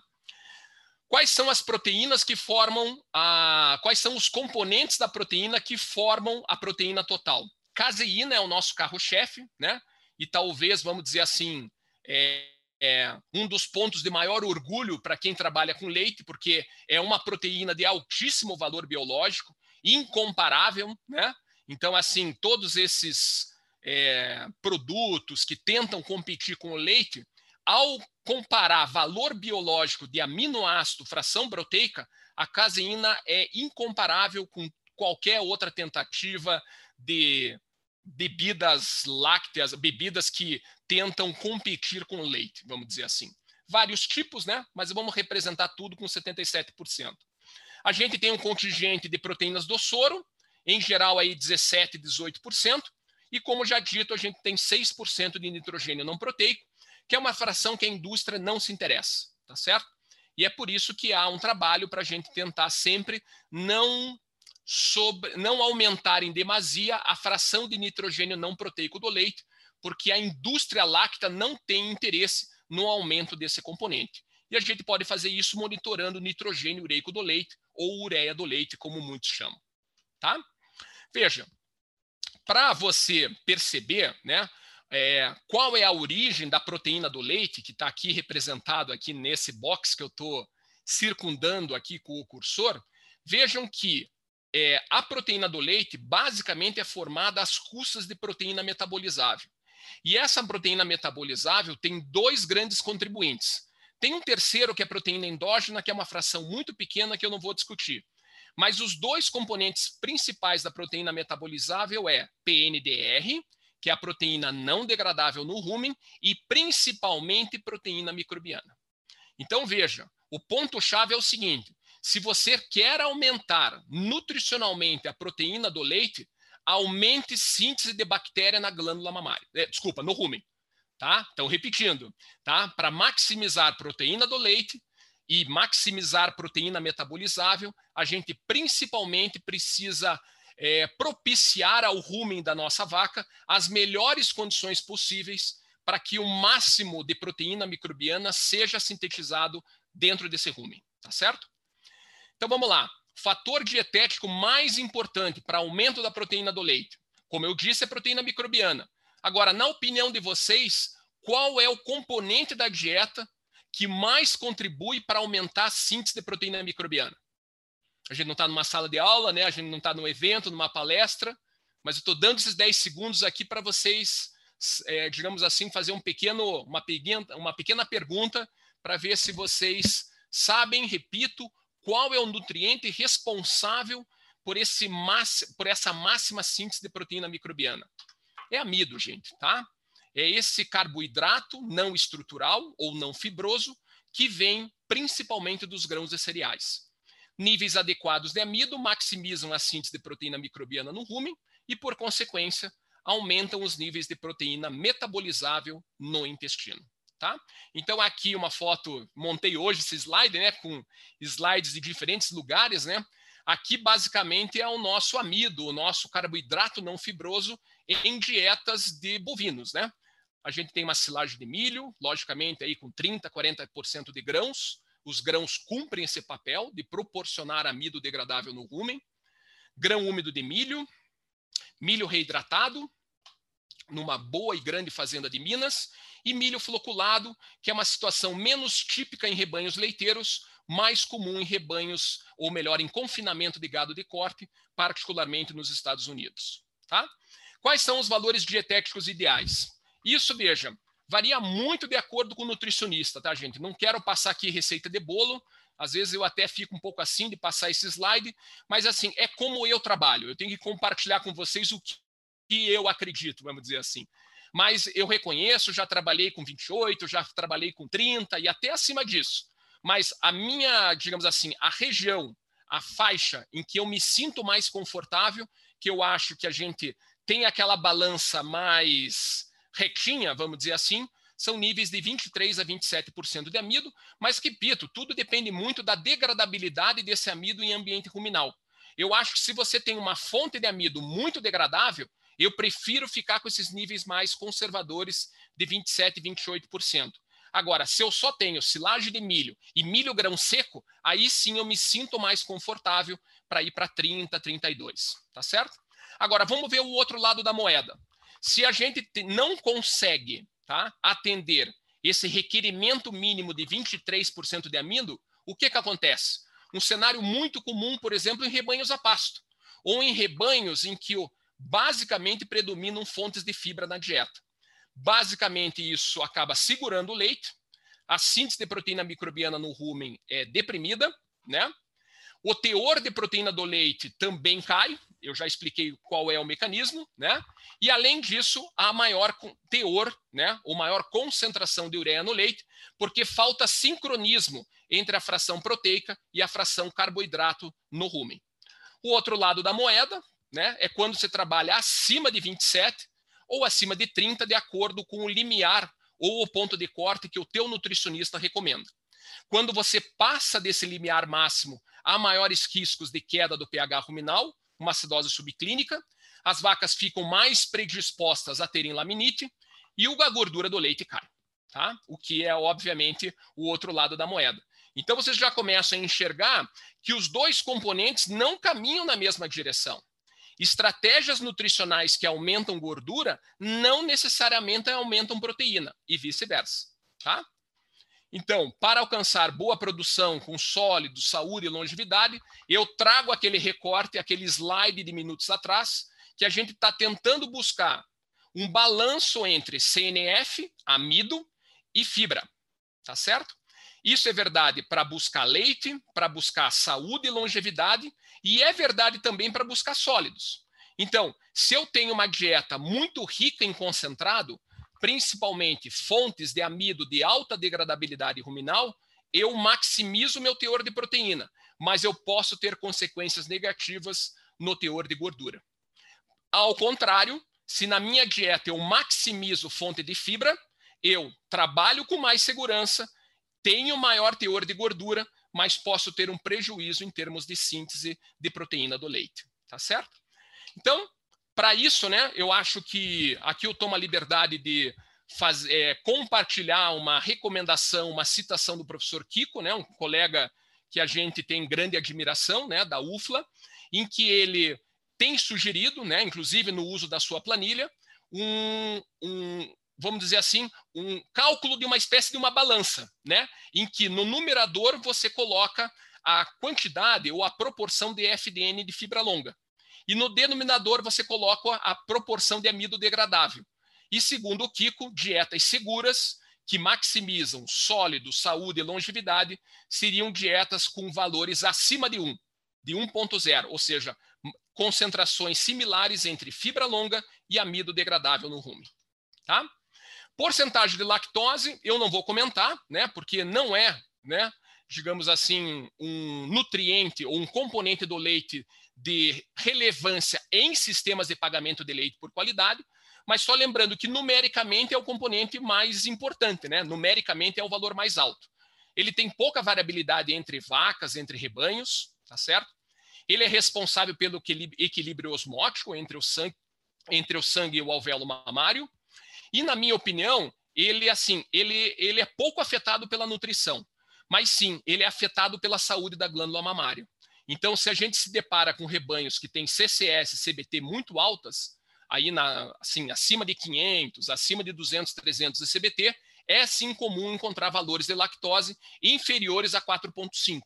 Quais são as proteínas que formam a. Quais são os componentes da proteína que formam a proteína total? Caseína é o nosso carro-chefe, né? E talvez, vamos dizer assim, é, é um dos pontos de maior orgulho para quem trabalha com leite, porque é uma proteína de altíssimo valor biológico, incomparável, né? Então, assim, todos esses é, produtos que tentam competir com o leite, ao comparar valor biológico de aminoácido, fração proteica, a caseína é incomparável com qualquer outra tentativa de bebidas lácteas, bebidas que tentam competir com leite, vamos dizer assim. Vários tipos, né? Mas vamos representar tudo com 77%. A gente tem um contingente de proteínas do soro, em geral aí 17, 18%, e como já dito, a gente tem 6% de nitrogênio não proteico, que é uma fração que a indústria não se interessa, tá certo? E é por isso que há um trabalho para a gente tentar sempre não sobre, não aumentar em demasia a fração de nitrogênio não proteico do leite, porque a indústria láctea não tem interesse no aumento desse componente. E a gente pode fazer isso monitorando o nitrogênio ureico do leite ou ureia do leite, como muitos chamam. Tá? Veja, para você perceber, né, é, qual é a origem da proteína do leite, que está aqui representado aqui nesse box que eu estou circundando aqui com o cursor, vejam que é, a proteína do leite basicamente é formada às custas de proteína metabolizável. E essa proteína metabolizável tem dois grandes contribuintes. Tem um terceiro que é proteína endógena, que é uma fração muito pequena que eu não vou discutir. Mas os dois componentes principais da proteína metabolizável é PNDR, que é a proteína não degradável no rumen, e principalmente proteína microbiana. Então veja, o ponto-chave é o seguinte: se você quer aumentar nutricionalmente a proteína do leite, aumente síntese de bactéria na glândula mamária. É, desculpa, no rumen. Tá? Então, repetindo, tá? Para maximizar proteína do leite, e maximizar proteína metabolizável, a gente principalmente precisa é, propiciar ao rumen da nossa vaca as melhores condições possíveis para que o máximo de proteína microbiana seja sintetizado dentro desse rumen, tá certo? Então vamos lá. Fator dietético mais importante para aumento da proteína do leite, como eu disse, é proteína microbiana. Agora, na opinião de vocês, qual é o componente da dieta que mais contribui para aumentar a síntese de proteína microbiana. A gente não está numa sala de aula, né? a gente não está num evento, numa palestra, mas eu estou dando esses 10 segundos aqui para vocês, é, digamos assim, fazer um pequeno, uma, pequena, uma pequena pergunta para ver se vocês sabem, repito, qual é o nutriente responsável por, esse por essa máxima síntese de proteína microbiana. É amido, gente, tá? é esse carboidrato não estrutural ou não fibroso que vem principalmente dos grãos e cereais. Níveis adequados de amido maximizam a síntese de proteína microbiana no rumen e, por consequência, aumentam os níveis de proteína metabolizável no intestino. Tá? Então, aqui uma foto, montei hoje esse slide, né, com slides de diferentes lugares, né? Aqui, basicamente, é o nosso amido, o nosso carboidrato não fibroso em dietas de bovinos, né? A gente tem uma silagem de milho, logicamente aí com 30, 40% de grãos. Os grãos cumprem esse papel de proporcionar amido degradável no rumen. Grão úmido de milho, milho reidratado, numa boa e grande fazenda de Minas, e milho floculado, que é uma situação menos típica em rebanhos leiteiros, mais comum em rebanhos, ou melhor, em confinamento de gado de corte, particularmente nos Estados Unidos. Tá? Quais são os valores dietéticos ideais? Isso, veja, varia muito de acordo com o nutricionista, tá, gente? Não quero passar aqui receita de bolo, às vezes eu até fico um pouco assim de passar esse slide, mas assim, é como eu trabalho. Eu tenho que compartilhar com vocês o que eu acredito, vamos dizer assim. Mas eu reconheço, já trabalhei com 28, já trabalhei com 30 e até acima disso. Mas a minha, digamos assim, a região, a faixa em que eu me sinto mais confortável, que eu acho que a gente tem aquela balança mais retinha, vamos dizer assim, são níveis de 23 a 27% de amido, mas repito, tudo depende muito da degradabilidade desse amido em ambiente ruminal. Eu acho que se você tem uma fonte de amido muito degradável, eu prefiro ficar com esses níveis mais conservadores de 27 e 28%. Agora, se eu só tenho silagem de milho e milho grão seco, aí sim eu me sinto mais confortável para ir para 30, 32, tá certo? Agora, vamos ver o outro lado da moeda. Se a gente não consegue tá, atender esse requerimento mínimo de 23% de amido, o que, que acontece? Um cenário muito comum, por exemplo, em rebanhos a pasto, ou em rebanhos em que basicamente predominam fontes de fibra na dieta. Basicamente, isso acaba segurando o leite, a síntese de proteína microbiana no rumen é deprimida, né? O teor de proteína do leite também cai, eu já expliquei qual é o mecanismo, né? E além disso, há maior teor, né, ou maior concentração de ureia no leite, porque falta sincronismo entre a fração proteica e a fração carboidrato no rumen. O outro lado da moeda, né, é quando você trabalha acima de 27 ou acima de 30, de acordo com o limiar ou o ponto de corte que o teu nutricionista recomenda. Quando você passa desse limiar máximo, há maiores riscos de queda do pH ruminal, uma acidose subclínica, as vacas ficam mais predispostas a terem laminite e a gordura do leite cai, tá? O que é, obviamente, o outro lado da moeda. Então, vocês já começam a enxergar que os dois componentes não caminham na mesma direção. Estratégias nutricionais que aumentam gordura não necessariamente aumentam proteína e vice-versa, tá? Então, para alcançar boa produção com sólidos, saúde e longevidade, eu trago aquele recorte, aquele slide de minutos atrás, que a gente está tentando buscar um balanço entre CNF, amido e fibra. Tá certo? Isso é verdade para buscar leite, para buscar saúde e longevidade, e é verdade também para buscar sólidos. Então, se eu tenho uma dieta muito rica em concentrado, principalmente fontes de amido de alta degradabilidade ruminal, eu maximizo meu teor de proteína, mas eu posso ter consequências negativas no teor de gordura. Ao contrário, se na minha dieta eu maximizo fonte de fibra, eu trabalho com mais segurança, tenho maior teor de gordura, mas posso ter um prejuízo em termos de síntese de proteína do leite, tá certo? Então, para isso, né, eu acho que aqui eu tomo a liberdade de fazer, é, compartilhar uma recomendação, uma citação do professor Kiko, né, um colega que a gente tem grande admiração, né, da UFLA, em que ele tem sugerido, né, inclusive no uso da sua planilha, um, um, vamos dizer assim, um cálculo de uma espécie de uma balança, né, em que no numerador você coloca a quantidade ou a proporção de FDN de fibra longa. E no denominador você coloca a proporção de amido degradável. E segundo o Kiko, dietas seguras que maximizam sólido, saúde e longevidade seriam dietas com valores acima de 1, de 1.0, ou seja, concentrações similares entre fibra longa e amido degradável no rumen. Tá? Porcentagem de lactose, eu não vou comentar, né, porque não é, né, digamos assim, um nutriente ou um componente do leite de relevância em sistemas de pagamento de leite por qualidade, mas só lembrando que numericamente é o componente mais importante, né? Numericamente é o valor mais alto. Ele tem pouca variabilidade entre vacas, entre rebanhos, tá certo? Ele é responsável pelo equilíbrio osmótico entre o sangue, entre o sangue e o alvéolo mamário. E na minha opinião, ele assim, ele, ele é pouco afetado pela nutrição, mas sim, ele é afetado pela saúde da glândula mamária. Então, se a gente se depara com rebanhos que têm CCS e CBT muito altas, aí na, assim, acima de 500, acima de 200, 300 de CBT, é sim comum encontrar valores de lactose inferiores a 4,5,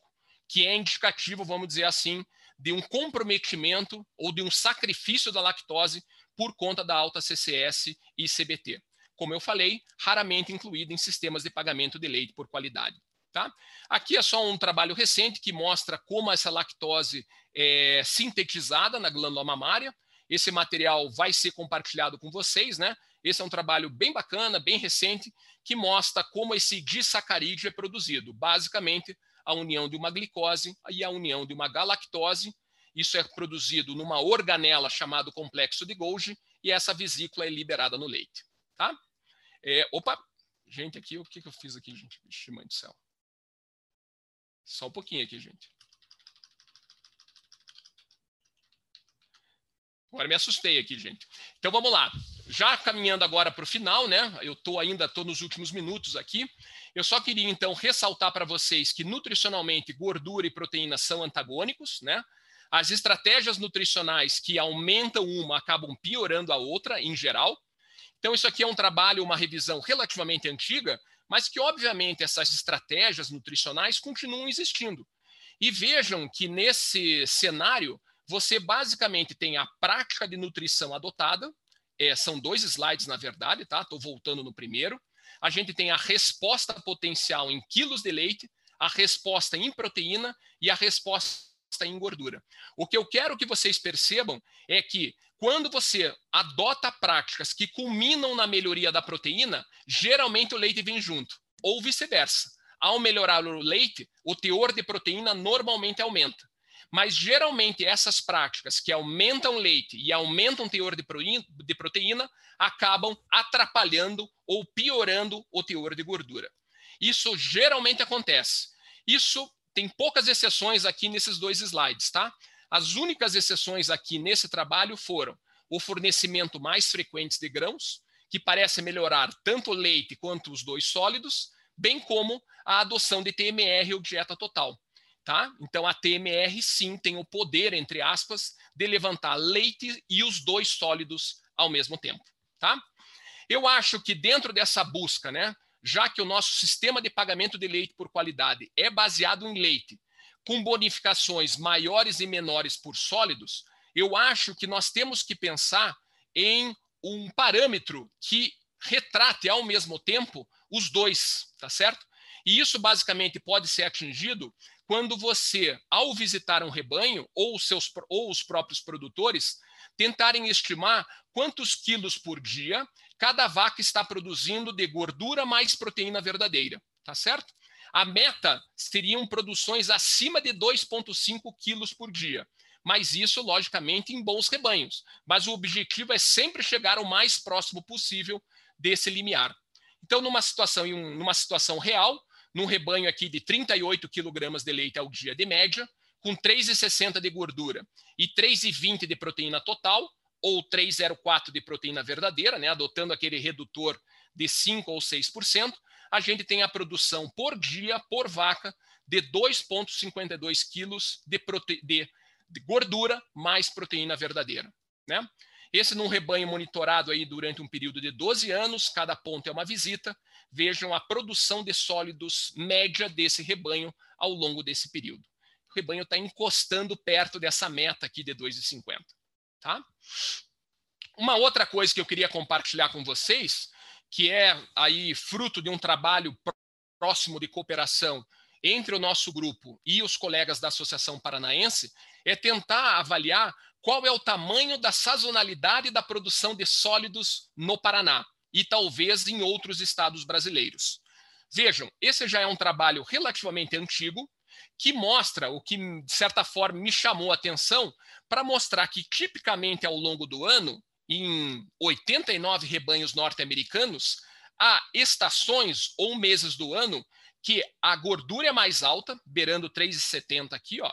que é indicativo, vamos dizer assim, de um comprometimento ou de um sacrifício da lactose por conta da alta CCS e CBT. Como eu falei, raramente incluído em sistemas de pagamento de leite por qualidade. Tá? Aqui é só um trabalho recente que mostra como essa lactose é sintetizada na glândula mamária. Esse material vai ser compartilhado com vocês, né? Esse é um trabalho bem bacana, bem recente, que mostra como esse disacarídeo é produzido. Basicamente, a união de uma glicose e a união de uma galactose. Isso é produzido numa organela chamada complexo de Golgi e essa vesícula é liberada no leite. Tá? É, opa, gente, aqui, o que, que eu fiz aqui, gente? Vixe, mãe do céu. Só um pouquinho aqui, gente. Agora me assustei aqui, gente. Então vamos lá. Já caminhando agora para o final, né? Eu tô ainda tô nos últimos minutos aqui. Eu só queria então ressaltar para vocês que nutricionalmente gordura e proteína são antagônicos, né? As estratégias nutricionais que aumentam uma acabam piorando a outra em geral. Então isso aqui é um trabalho, uma revisão relativamente antiga, mas que obviamente essas estratégias nutricionais continuam existindo. E vejam que nesse cenário você basicamente tem a prática de nutrição adotada, é, são dois slides na verdade, tá? Estou voltando no primeiro. A gente tem a resposta potencial em quilos de leite, a resposta em proteína e a resposta em gordura. O que eu quero que vocês percebam é que quando você adota práticas que culminam na melhoria da proteína, geralmente o leite vem junto, ou vice-versa. Ao melhorar o leite, o teor de proteína normalmente aumenta. Mas geralmente essas práticas que aumentam leite e aumentam o teor de proteína acabam atrapalhando ou piorando o teor de gordura. Isso geralmente acontece. Isso tem poucas exceções aqui nesses dois slides, tá? As únicas exceções aqui nesse trabalho foram o fornecimento mais frequente de grãos, que parece melhorar tanto o leite quanto os dois sólidos, bem como a adoção de TMR ou dieta total. Tá? Então, a TMR, sim, tem o poder, entre aspas, de levantar leite e os dois sólidos ao mesmo tempo. Tá? Eu acho que dentro dessa busca, né, já que o nosso sistema de pagamento de leite por qualidade é baseado em leite, com bonificações maiores e menores por sólidos, eu acho que nós temos que pensar em um parâmetro que retrate ao mesmo tempo os dois, tá certo? E isso basicamente pode ser atingido quando você, ao visitar um rebanho ou os, seus, ou os próprios produtores, tentarem estimar quantos quilos por dia cada vaca está produzindo de gordura mais proteína verdadeira, tá certo? A meta seriam produções acima de 2,5 quilos por dia. Mas isso, logicamente, em bons rebanhos. Mas o objetivo é sempre chegar o mais próximo possível desse limiar. Então, numa situação, numa situação real, num rebanho aqui de 38 quilogramas de leite ao dia de média, com 3,60 de gordura e 3,20 de proteína total, ou 3,04 de proteína verdadeira, né, adotando aquele redutor de 5 ou 6%, a gente tem a produção por dia, por vaca, de 2,52 quilos de, de, de, gordura mais proteína verdadeira. Né? Esse num rebanho monitorado aí durante um período de 12 anos, cada ponto é uma visita. Vejam a produção de sólidos média desse rebanho ao longo desse período. O rebanho está encostando perto dessa meta aqui de 2,50. Tá? Uma outra coisa que eu queria compartilhar com vocês que é aí fruto de um trabalho próximo de cooperação entre o nosso grupo e os colegas da Associação Paranaense, é tentar avaliar qual é o tamanho da sazonalidade da produção de sólidos no Paraná e talvez em outros estados brasileiros. Vejam, esse já é um trabalho relativamente antigo, que mostra o que, de certa forma, me chamou a atenção para mostrar que, tipicamente, ao longo do ano, em 89 rebanhos norte-americanos, há estações ou meses do ano que a gordura é mais alta, beirando 3,70 aqui, ó,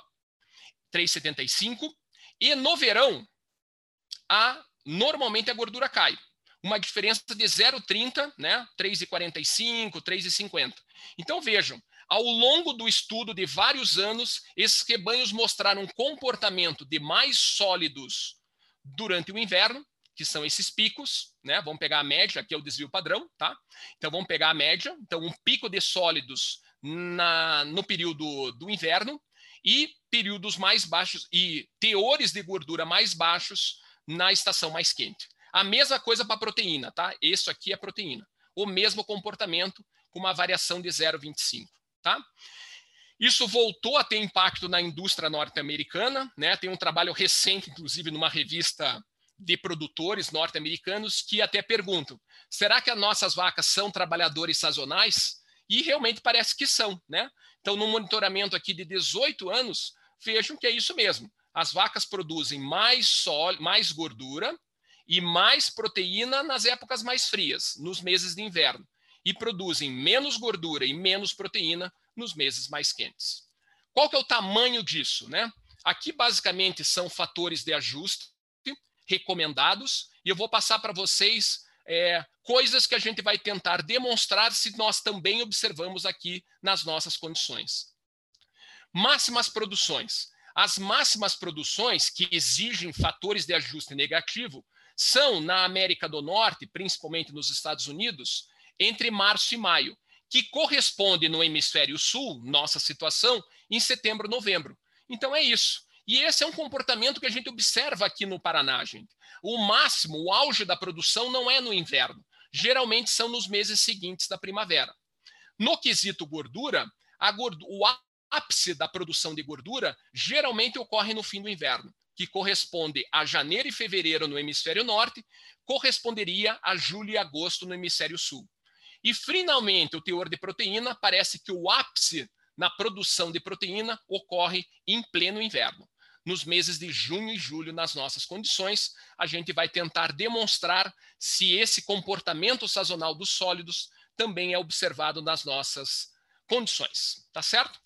3,75, e no verão, a, normalmente a gordura cai. Uma diferença de 0,30, né, 3,45, 3,50. Então vejam, ao longo do estudo de vários anos, esses rebanhos mostraram um comportamento de mais sólidos durante o inverno que são esses picos, né? Vamos pegar a média, aqui é o desvio padrão, tá? Então vamos pegar a média, então um pico de sólidos na, no período do inverno e períodos mais baixos e teores de gordura mais baixos na estação mais quente. A mesma coisa para proteína, tá? Isso aqui é proteína. O mesmo comportamento com uma variação de 0,25, tá? Isso voltou a ter impacto na indústria norte-americana, né? Tem um trabalho recente, inclusive, numa revista de produtores norte-americanos que até perguntam: será que as nossas vacas são trabalhadores sazonais? E realmente parece que são, né? Então, no monitoramento aqui de 18 anos, vejam que é isso mesmo. As vacas produzem mais sol, mais gordura e mais proteína nas épocas mais frias, nos meses de inverno, e produzem menos gordura e menos proteína nos meses mais quentes. Qual que é o tamanho disso, né? Aqui basicamente são fatores de ajuste recomendados, e eu vou passar para vocês é, coisas que a gente vai tentar demonstrar se nós também observamos aqui nas nossas condições. Máximas produções. As máximas produções que exigem fatores de ajuste negativo são na América do Norte, principalmente nos Estados Unidos, entre março e maio, que corresponde no hemisfério sul, nossa situação, em setembro, novembro. Então é isso. E esse é um comportamento que a gente observa aqui no Paraná, gente. O máximo, o auge da produção não é no inverno. Geralmente são nos meses seguintes da primavera. No quesito gordura, gordura o ápice da produção de gordura geralmente ocorre no fim do inverno, que corresponde a janeiro e fevereiro no hemisfério norte, corresponderia a julho e agosto no hemisfério sul. E finalmente, o teor de proteína parece que o ápice na produção de proteína ocorre em pleno inverno nos meses de junho e julho, nas nossas condições, a gente vai tentar demonstrar se esse comportamento sazonal dos sólidos também é observado nas nossas condições, tá certo?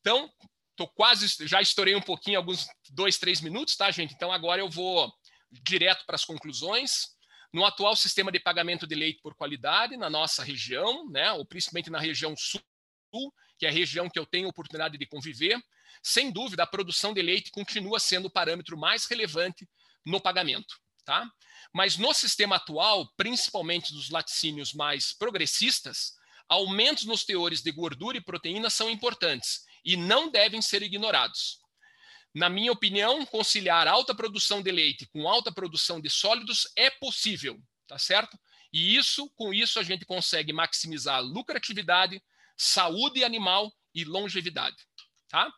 Então, tô quase, já estourei um pouquinho, alguns dois, três minutos, tá, gente? Então, agora eu vou direto para as conclusões. No atual sistema de pagamento de leite por qualidade, na nossa região, né, ou principalmente na região sul, que é a região que eu tenho oportunidade de conviver, sem dúvida, a produção de leite continua sendo o parâmetro mais relevante no pagamento. Tá? Mas no sistema atual, principalmente dos laticínios mais progressistas, aumentos nos teores de gordura e proteína são importantes e não devem ser ignorados. Na minha opinião, conciliar alta produção de leite com alta produção de sólidos é possível, tá certo? E isso, com isso, a gente consegue maximizar lucratividade, saúde animal e longevidade. Tá?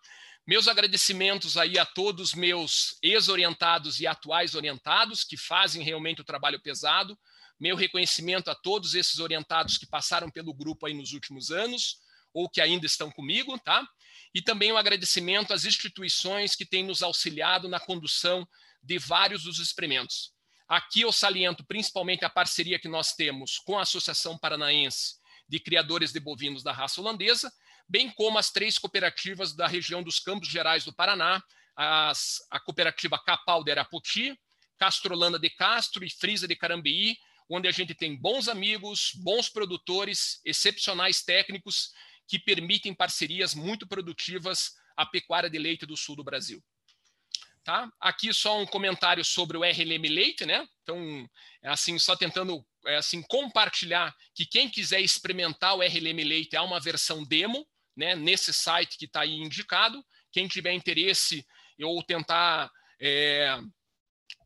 Meus agradecimentos aí a todos meus ex-orientados e atuais orientados que fazem realmente o trabalho pesado. Meu reconhecimento a todos esses orientados que passaram pelo grupo aí nos últimos anos ou que ainda estão comigo, tá? E também um agradecimento às instituições que têm nos auxiliado na condução de vários dos experimentos. Aqui eu saliento principalmente a parceria que nós temos com a Associação Paranaense de Criadores de Bovinos da Raça Holandesa, bem como as três cooperativas da região dos Campos Gerais do Paraná, as, a cooperativa Capal de Arapoti, Castrolanda de Castro e Frisa de Carambeí, onde a gente tem bons amigos, bons produtores, excepcionais técnicos que permitem parcerias muito produtivas à pecuária de leite do sul do Brasil. Tá? Aqui só um comentário sobre o RLM Leite, né? Então, é assim, só tentando é assim compartilhar que quem quiser experimentar o RLM Leite há uma versão demo, né, nesse site que está aí indicado. Quem tiver interesse ou tentar é,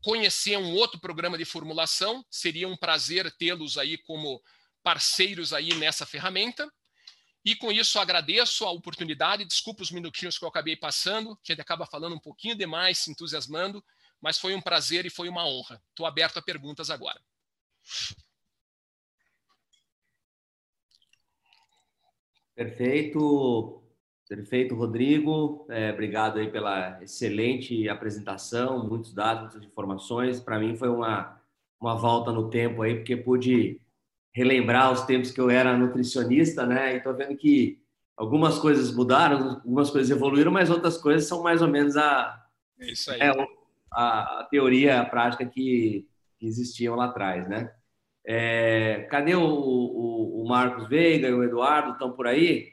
conhecer um outro programa de formulação, seria um prazer tê-los aí como parceiros aí nessa ferramenta. E com isso agradeço a oportunidade, desculpa os minutinhos que eu acabei passando, que ele acaba falando um pouquinho demais, se entusiasmando, mas foi um prazer e foi uma honra. Estou aberto a perguntas agora. Perfeito, perfeito, Rodrigo. É, obrigado aí pela excelente apresentação, muitos dados, muitas informações. Para mim foi uma, uma volta no tempo aí, porque pude relembrar os tempos que eu era nutricionista, né? E estou vendo que algumas coisas mudaram, algumas coisas evoluíram, mas outras coisas são mais ou menos a, é isso aí. É, a, a teoria, a prática que, que existiam lá atrás, né? É, cadê o, o, o, Marcos Veiga e o Eduardo? Estão por aí?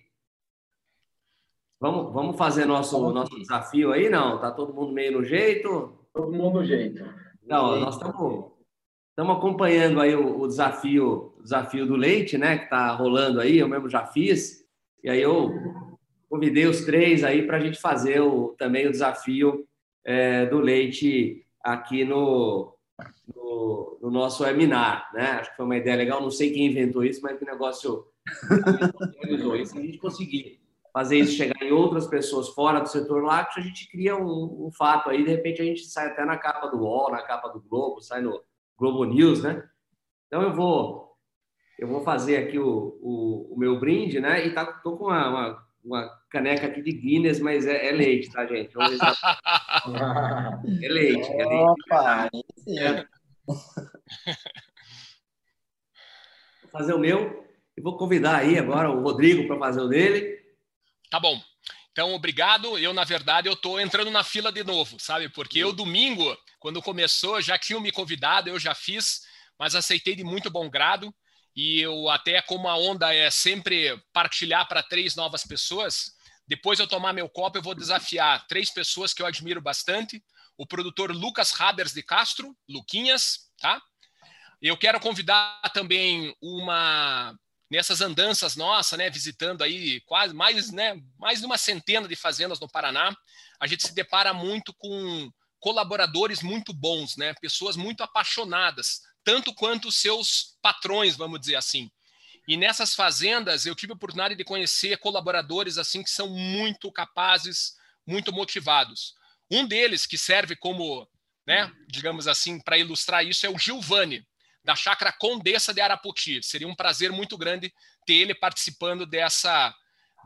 Vamos, vamos fazer nosso, nosso desafio aí, não? Tá todo mundo meio no jeito? Todo mundo no jeito. Não, nós estamos estamos acompanhando aí o, o, desafio o desafio do leite, né? Que está rolando aí, eu mesmo já fiz. E aí eu convidei os três aí para a gente fazer o, também o desafio é, do leite aqui no, no, no, nosso webinar, né? Acho que foi uma ideia legal. Não sei quem inventou isso, mas que negócio isso. Se a gente conseguir fazer isso chegar em outras pessoas fora do setor lácteo, a gente cria um, um, fato aí. De repente a gente sai até na capa do UOL, na capa do Globo, sai no Globo News, né? Então eu vou eu vou fazer aqui o, o, o meu brinde, né? E tá, tô com uma, uma, uma caneca aqui de Guinness, mas é, é leite, tá, gente? Vamos ver se... é leite, é leite. Opa, é. Vou fazer o meu e vou convidar aí agora o Rodrigo para fazer o dele. Tá bom. Então, obrigado. Eu, na verdade, eu estou entrando na fila de novo, sabe? Porque eu, domingo, quando começou, já tinham me convidado, eu já fiz, mas aceitei de muito bom grado. E eu, até como a onda é sempre partilhar para três novas pessoas, depois eu tomar meu copo, eu vou desafiar três pessoas que eu admiro bastante. O produtor Lucas Habers de Castro, Luquinhas, tá? Eu quero convidar também uma nessas andanças nossas, né, visitando aí quase mais, né, mais de uma centena de fazendas no Paraná, a gente se depara muito com colaboradores muito bons, né, pessoas muito apaixonadas, tanto quanto seus patrões, vamos dizer assim. E nessas fazendas eu tive a oportunidade de conhecer colaboradores assim que são muito capazes, muito motivados. Um deles que serve como, né, digamos assim, para ilustrar isso é o Gilvani da Chácara Condessa de Araputi. Seria um prazer muito grande ter ele participando dessa,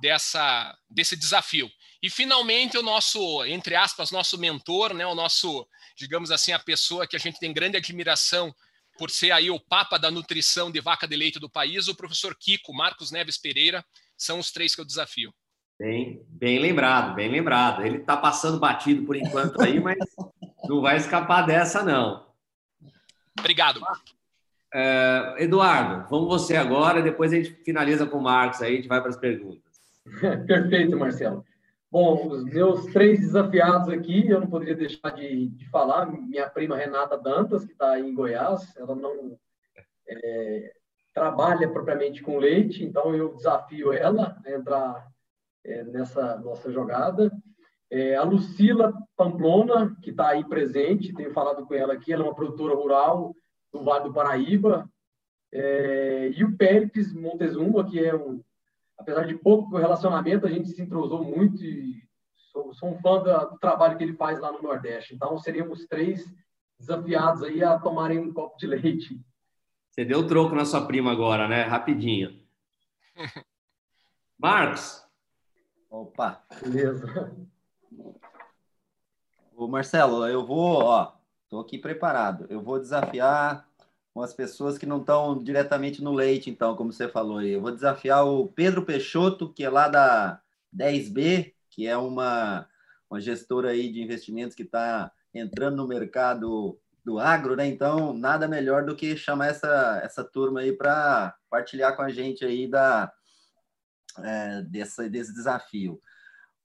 dessa, desse desafio. E finalmente o nosso, entre aspas, nosso mentor, né, o nosso, digamos assim, a pessoa que a gente tem grande admiração por ser aí o papa da nutrição de vaca de leite do país, o professor Kiko Marcos Neves Pereira, são os três que eu desafio. Bem, bem lembrado, bem lembrado. Ele está passando batido por enquanto aí, mas não vai escapar dessa, não. Obrigado. É, Eduardo, vamos você agora, depois a gente finaliza com o Marcos aí, a gente vai para as perguntas. Perfeito, Marcelo. Bom, os meus três desafiados aqui, eu não poderia deixar de, de falar. Minha prima Renata Dantas, que está em Goiás, ela não é, trabalha propriamente com leite, então eu desafio ela a entrar é, nessa nossa jogada. É, a Lucila Pamplona, que está aí presente, tenho falado com ela aqui, ela é uma produtora rural, do Vale do Paraíba, é, e o Pérez Montezuma, que é um, apesar de pouco relacionamento, a gente se entrosou muito e sou, sou um fã da, do trabalho que ele faz lá no Nordeste. Então, seríamos três desafiados aí a tomarem um copo de leite. Você deu troco na sua prima agora, né? Rapidinho. Marcos. Opa. Beleza. Ô Marcelo, eu vou, ó, tô aqui preparado. Eu vou desafiar umas pessoas que não estão diretamente no leite, então, como você falou aí. Eu vou desafiar o Pedro Peixoto, que é lá da 10B, que é uma, uma gestora aí de investimentos que está entrando no mercado do agro, né? Então, nada melhor do que chamar essa, essa turma aí para partilhar com a gente aí da, é, dessa, desse desafio.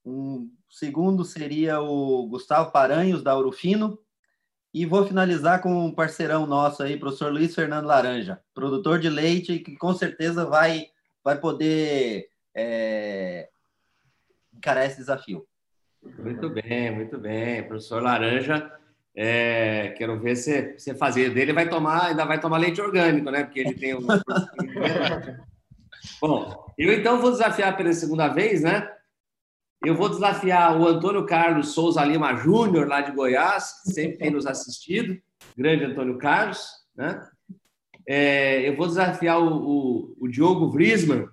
Um segundo seria o Gustavo Paranhos, da Urufino. E vou finalizar com um parceirão nosso aí, professor Luiz Fernando Laranja, produtor de leite, que com certeza vai, vai poder é, encarar esse desafio. Muito bem, muito bem. Professor Laranja, é, quero ver se você fazer dele, vai tomar, ainda vai tomar leite orgânico, né? Porque ele tem um. Bom, eu então vou desafiar pela segunda vez, né? Eu vou desafiar o Antônio Carlos Souza Lima Júnior, lá de Goiás, que sempre tem nos assistido. Grande Antônio Carlos, né? É, eu vou desafiar o, o, o Diogo Vrisman,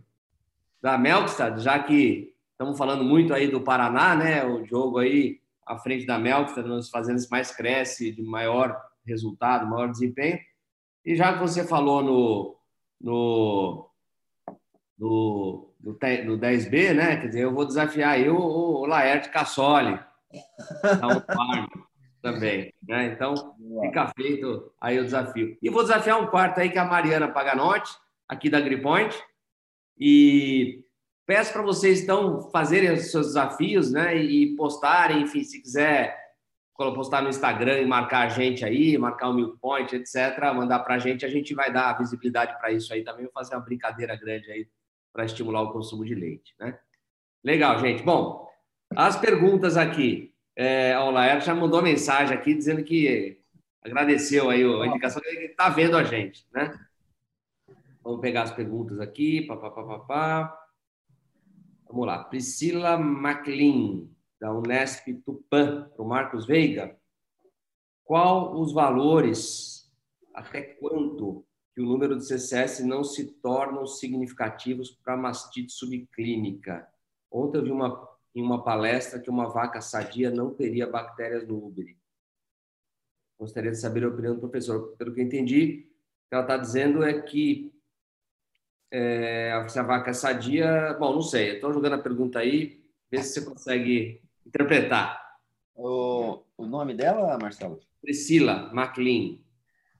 da Melkstad, já que Estamos falando muito aí do Paraná, né? O jogo aí à frente da Mel, que está nos fazendo mais cresce, de maior resultado, maior desempenho. E já que você falou no, no, no, no, no 10B, né? Quer dizer, eu vou desafiar aí o, o Laerte Cassoli, também. Né? Então, fica feito aí o desafio. E vou desafiar um quarto aí, que é a Mariana Paganotti, aqui da Gripoint. E Peço para vocês, então, fazerem os seus desafios, né? E postarem, enfim, se quiser postar no Instagram e marcar a gente aí, marcar o Milk Point, etc., mandar para a gente, a gente vai dar visibilidade para isso aí também, vou fazer uma brincadeira grande aí para estimular o consumo de leite, né? Legal, gente. Bom, as perguntas aqui. É, o Laer já mandou mensagem aqui dizendo que agradeceu aí a indicação que ele está vendo a gente, né? Vamos pegar as perguntas aqui, papapá. Pá, pá, pá, pá. Vamos lá. Priscila MacLean, da Unesp Tupã, para o Marcos Veiga. Qual os valores, até quanto, que o número de CCS não se tornam significativos para mastite subclínica? Ontem eu vi uma, em uma palestra que uma vaca sadia não teria bactérias no úbere. Gostaria de saber a opinião do professor. Pelo que eu entendi, o que ela está dizendo é que é, se a vaca é sadia, bom, não sei. Estou jogando a pergunta aí, vê se você consegue interpretar. O, o nome dela, Marcelo? Priscila MacLean.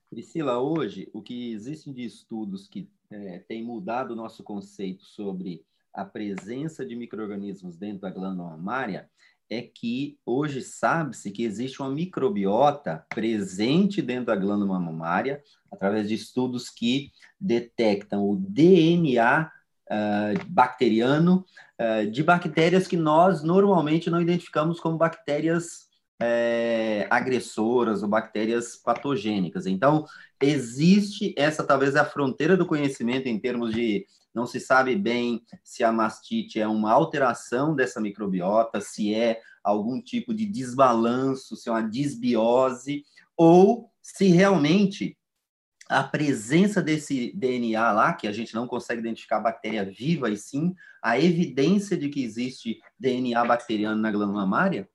Priscila, hoje, o que existe de estudos que é, tem mudado o nosso conceito sobre a presença de micro-organismos dentro da glândula mamária é que hoje sabe-se que existe uma microbiota presente dentro da glândula mamária, através de estudos que detectam o DNA uh, ah, bacteriano uh, de bactérias que nós normalmente não identificamos como bactérias é, agressoras ou bactérias patogênicas. Então, existe essa talvez a fronteira do conhecimento em termos de não se sabe bem se a mastite é uma alteração dessa microbiota, se é algum tipo de desbalanço, se é uma disbiose, ou se realmente a presença desse DNA lá, que a gente não consegue identificar a bactéria viva, e sim a evidência de que existe DNA bacteriano na glândula mamária,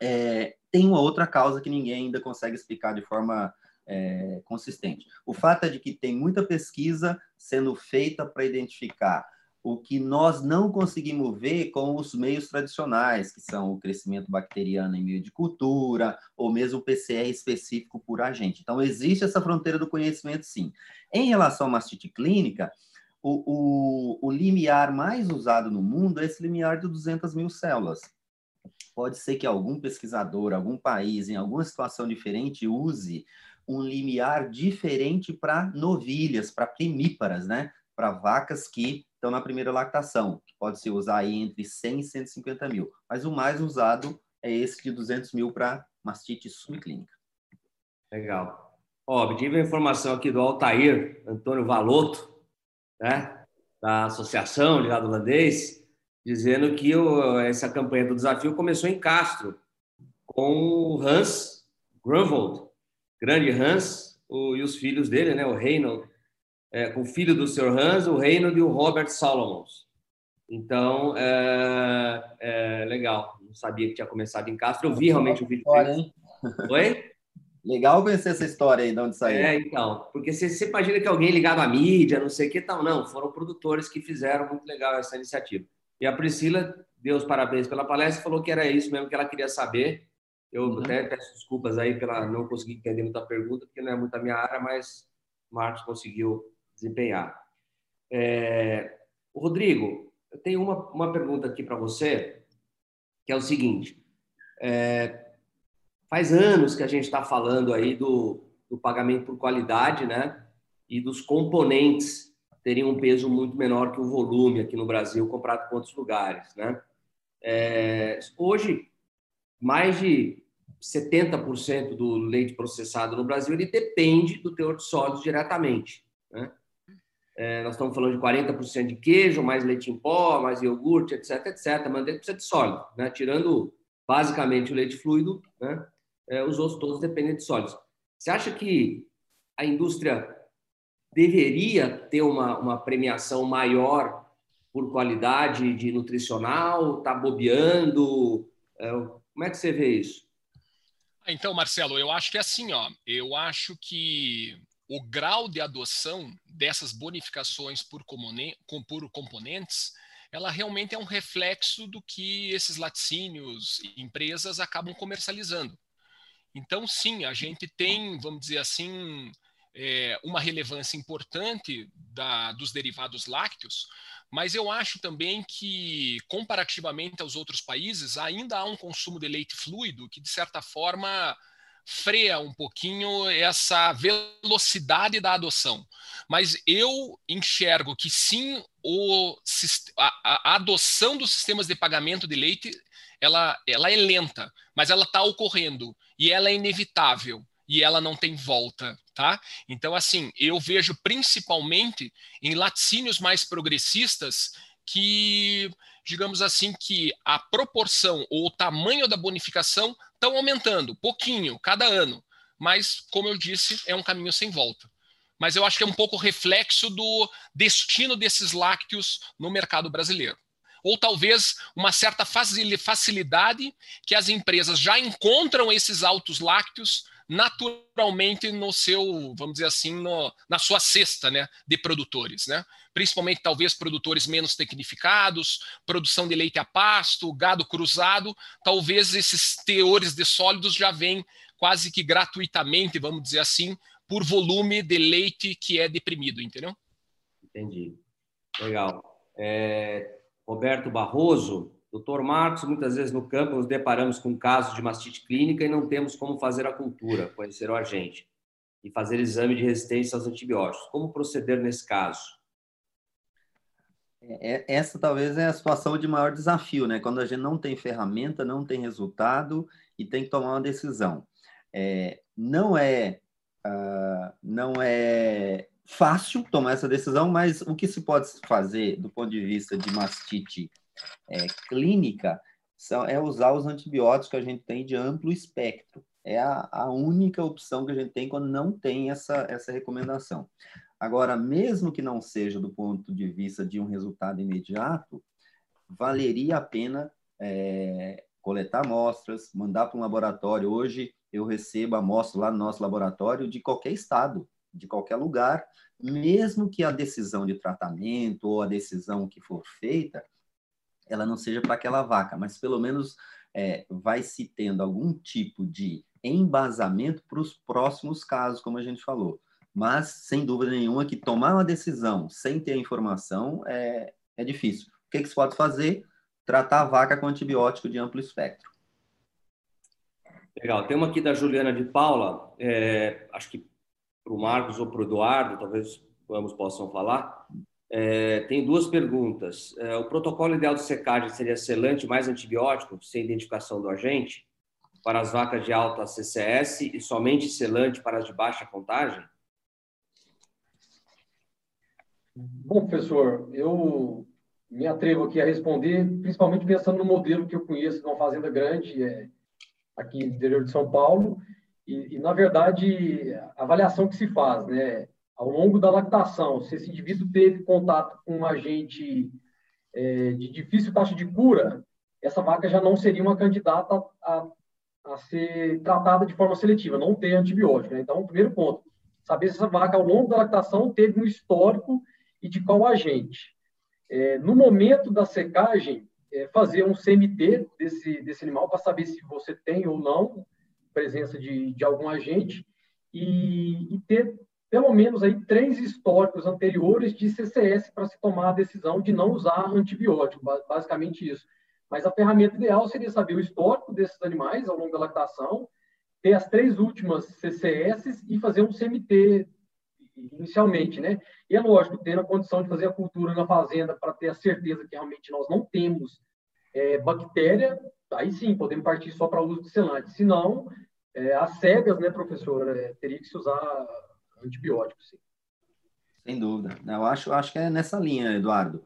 é, tem uma outra causa que ninguém ainda consegue explicar de forma é, consistente. O fato é de que tem muita pesquisa sendo feita para identificar o que nós não conseguimos ver com os meios tradicionais, que são o crescimento bacteriano em meio de cultura, ou mesmo o PCR específico por agente. Então, existe essa fronteira do conhecimento, sim. Em relação à mastite clínica, o, o, o limiar mais usado no mundo é esse limiar de 200 mil células. Pode ser que algum pesquisador, algum país, em alguma situação diferente, use um limiar diferente para novilhas, para primíparas, né? Para vacas que estão na primeira lactação, que pode se usar aí entre 100 e 150 mil. Mas o mais usado é esse de 200 mil para mastite subclínica. Legal. Ó, tive a informação aqui do Altair Antônio Valoto, né? da associação de gado holandês, dizendo que essa campanha do desafio começou em Castro, com o Hans Grunwald, grande Hans, o, e os filhos dele, né, o Reynold, é, com o filho do Sr. Hans, o Reynold e o Robert Solomons. Então, é, é, legal. Não sabia que tinha começado em Castro. Eu vi realmente o vídeo. História, hein? Oi? Legal conhecer essa história aí, de onde saiu. É, então. Porque você, você imagina que alguém ligado à mídia, não sei o que tal. Não, foram produtores que fizeram muito legal essa iniciativa. E a Priscila deu os parabéns pela palestra falou que era isso mesmo que ela queria saber. Eu uhum. até peço desculpas aí pela não conseguir entender muita pergunta, porque não é muito a minha área, mas o Marcos conseguiu desempenhar. É... Rodrigo, eu tenho uma, uma pergunta aqui para você, que é o seguinte. É... Faz anos que a gente está falando aí do, do pagamento por qualidade, né? E dos componentes teriam um peso muito menor que o volume aqui no Brasil comparado com outros lugares, né? É... Hoje, mais de 70% do leite processado no Brasil ele depende do teor de sólidos diretamente. Né? É, nós estamos falando de 40% de queijo, mais leite em pó, mais iogurte, etc, etc. Manteiga precisa de sólido, né? Tirando basicamente o leite fluido, né? É, os outros todos dependem de sólidos. Você acha que a indústria deveria ter uma, uma premiação maior por qualidade de nutricional? Está bobeando? É, como é que você vê isso? Então, Marcelo, eu acho que é assim, ó. Eu acho que o grau de adoção dessas bonificações por, por componentes, ela realmente é um reflexo do que esses laticínios e empresas acabam comercializando. Então, sim, a gente tem, vamos dizer assim, é, uma relevância importante da, dos derivados lácteos, mas eu acho também que, comparativamente aos outros países, ainda há um consumo de leite fluido que, de certa forma, freia um pouquinho essa velocidade da adoção. Mas eu enxergo que sim, o, a, a adoção dos sistemas de pagamento de leite ela, ela é lenta, mas ela está ocorrendo e ela é inevitável e ela não tem volta, tá? Então, assim, eu vejo principalmente em laticínios mais progressistas que, digamos assim, que a proporção ou o tamanho da bonificação estão aumentando, pouquinho, cada ano. Mas, como eu disse, é um caminho sem volta. Mas eu acho que é um pouco reflexo do destino desses lácteos no mercado brasileiro. Ou talvez uma certa facilidade que as empresas já encontram esses altos lácteos naturalmente no seu, vamos dizer assim, no, na sua cesta né, de produtores, né? principalmente talvez produtores menos tecnificados, produção de leite a pasto, gado cruzado, talvez esses teores de sólidos já vêm quase que gratuitamente, vamos dizer assim, por volume de leite que é deprimido, entendeu? Entendi. Legal. É, Roberto Barroso, Doutor Marcos, muitas vezes no campo nos deparamos com casos de mastite clínica e não temos como fazer a cultura, conhecer o agente e fazer exame de resistência aos antibióticos. Como proceder nesse caso? É, é, essa talvez é a situação de maior desafio, né? Quando a gente não tem ferramenta, não tem resultado e tem que tomar uma decisão. É, não é uh, não é fácil tomar essa decisão, mas o que se pode fazer do ponto de vista de mastite é, clínica são, é usar os antibióticos que a gente tem de amplo espectro. É a, a única opção que a gente tem quando não tem essa, essa recomendação. Agora, mesmo que não seja do ponto de vista de um resultado imediato, valeria a pena é, coletar amostras, mandar para um laboratório. Hoje eu recebo amostras lá no nosso laboratório de qualquer estado, de qualquer lugar, mesmo que a decisão de tratamento ou a decisão que for feita ela não seja para aquela vaca, mas pelo menos é, vai se tendo algum tipo de embasamento para os próximos casos, como a gente falou. Mas, sem dúvida nenhuma, que tomar uma decisão sem ter a informação é, é difícil. O que, que se pode fazer? Tratar a vaca com antibiótico de amplo espectro. Legal. Tem uma aqui da Juliana de Paula, é, acho que para o Marcos ou para o Eduardo, talvez ambos possam falar. É, tem duas perguntas. É, o protocolo ideal de secagem seria selante mais antibiótico, sem identificação do agente, para as vacas de alta CCS e somente selante para as de baixa contagem? Bom, professor, eu me atrevo aqui a responder, principalmente pensando no modelo que eu conheço de uma fazenda grande, é, aqui no interior de São Paulo, e, e, na verdade, a avaliação que se faz, né, ao longo da lactação, se esse indivíduo teve contato com um agente é, de difícil taxa de cura, essa vaca já não seria uma candidata a, a ser tratada de forma seletiva, não ter antibiótico. Né? Então, primeiro ponto, saber se essa vaca, ao longo da lactação, teve um histórico e de qual agente. É, no momento da secagem, é, fazer um CMT desse, desse animal para saber se você tem ou não presença de, de algum agente e, e ter pelo menos aí três históricos anteriores de CCS para se tomar a decisão de não usar antibiótico, basicamente isso. Mas a ferramenta ideal seria saber o histórico desses animais ao longo da lactação, ter as três últimas CCS e fazer um CMT inicialmente, né? E é lógico, tendo a condição de fazer a cultura na fazenda para ter a certeza que realmente nós não temos é, bactéria, aí sim podemos partir só para uso de selante. Se não, é, as cegas, né, professor, é, teria que se usar antibióticos, sim. Sem dúvida. Eu acho, acho que é nessa linha, Eduardo.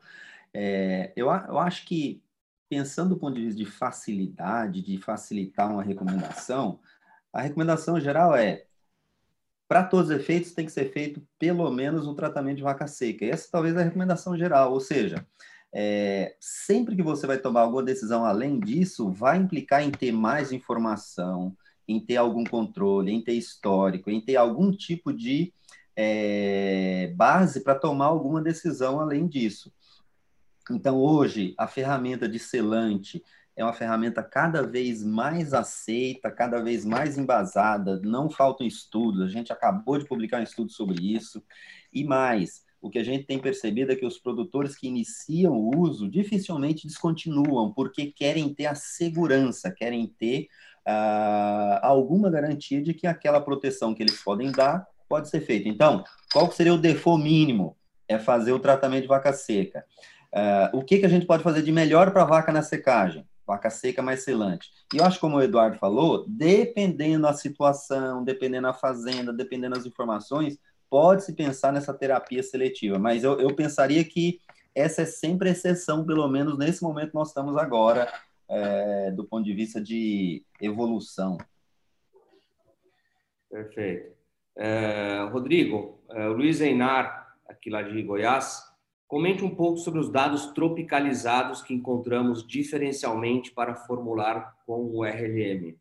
É, eu, eu acho que, pensando do ponto de vista de facilidade, de facilitar uma recomendação, a recomendação geral é para todos os efeitos, tem que ser feito pelo menos um tratamento de vaca seca. Essa talvez é a recomendação geral, ou seja, é, sempre que você vai tomar alguma decisão além disso, vai implicar em ter mais informação, em ter algum controle, em ter histórico, em ter algum tipo de é, base para tomar alguma decisão além disso. Então, hoje, a ferramenta de selante é uma ferramenta cada vez mais aceita, cada vez mais embasada, não faltam estudos, a gente acabou de publicar um estudo sobre isso, e mais, o que a gente tem percebido é que os produtores que iniciam o uso dificilmente descontinuam, porque querem ter a segurança, querem ter uh, alguma garantia de que aquela proteção que eles podem dar pode ser feita. Então, qual seria o default mínimo? É fazer o tratamento de vaca seca. Uh, o que, que a gente pode fazer de melhor para a vaca na secagem? Vaca seca mais selante. E eu acho, como o Eduardo falou, dependendo da situação, dependendo da fazenda, dependendo das informações, pode-se pensar nessa terapia seletiva. Mas eu, eu pensaria que essa é sempre exceção, pelo menos nesse momento nós estamos agora, é, do ponto de vista de evolução. Perfeito. É, Rodrigo, é, o Luiz Einar, aqui lá de Goiás, comente um pouco sobre os dados tropicalizados que encontramos diferencialmente para formular com o RLM.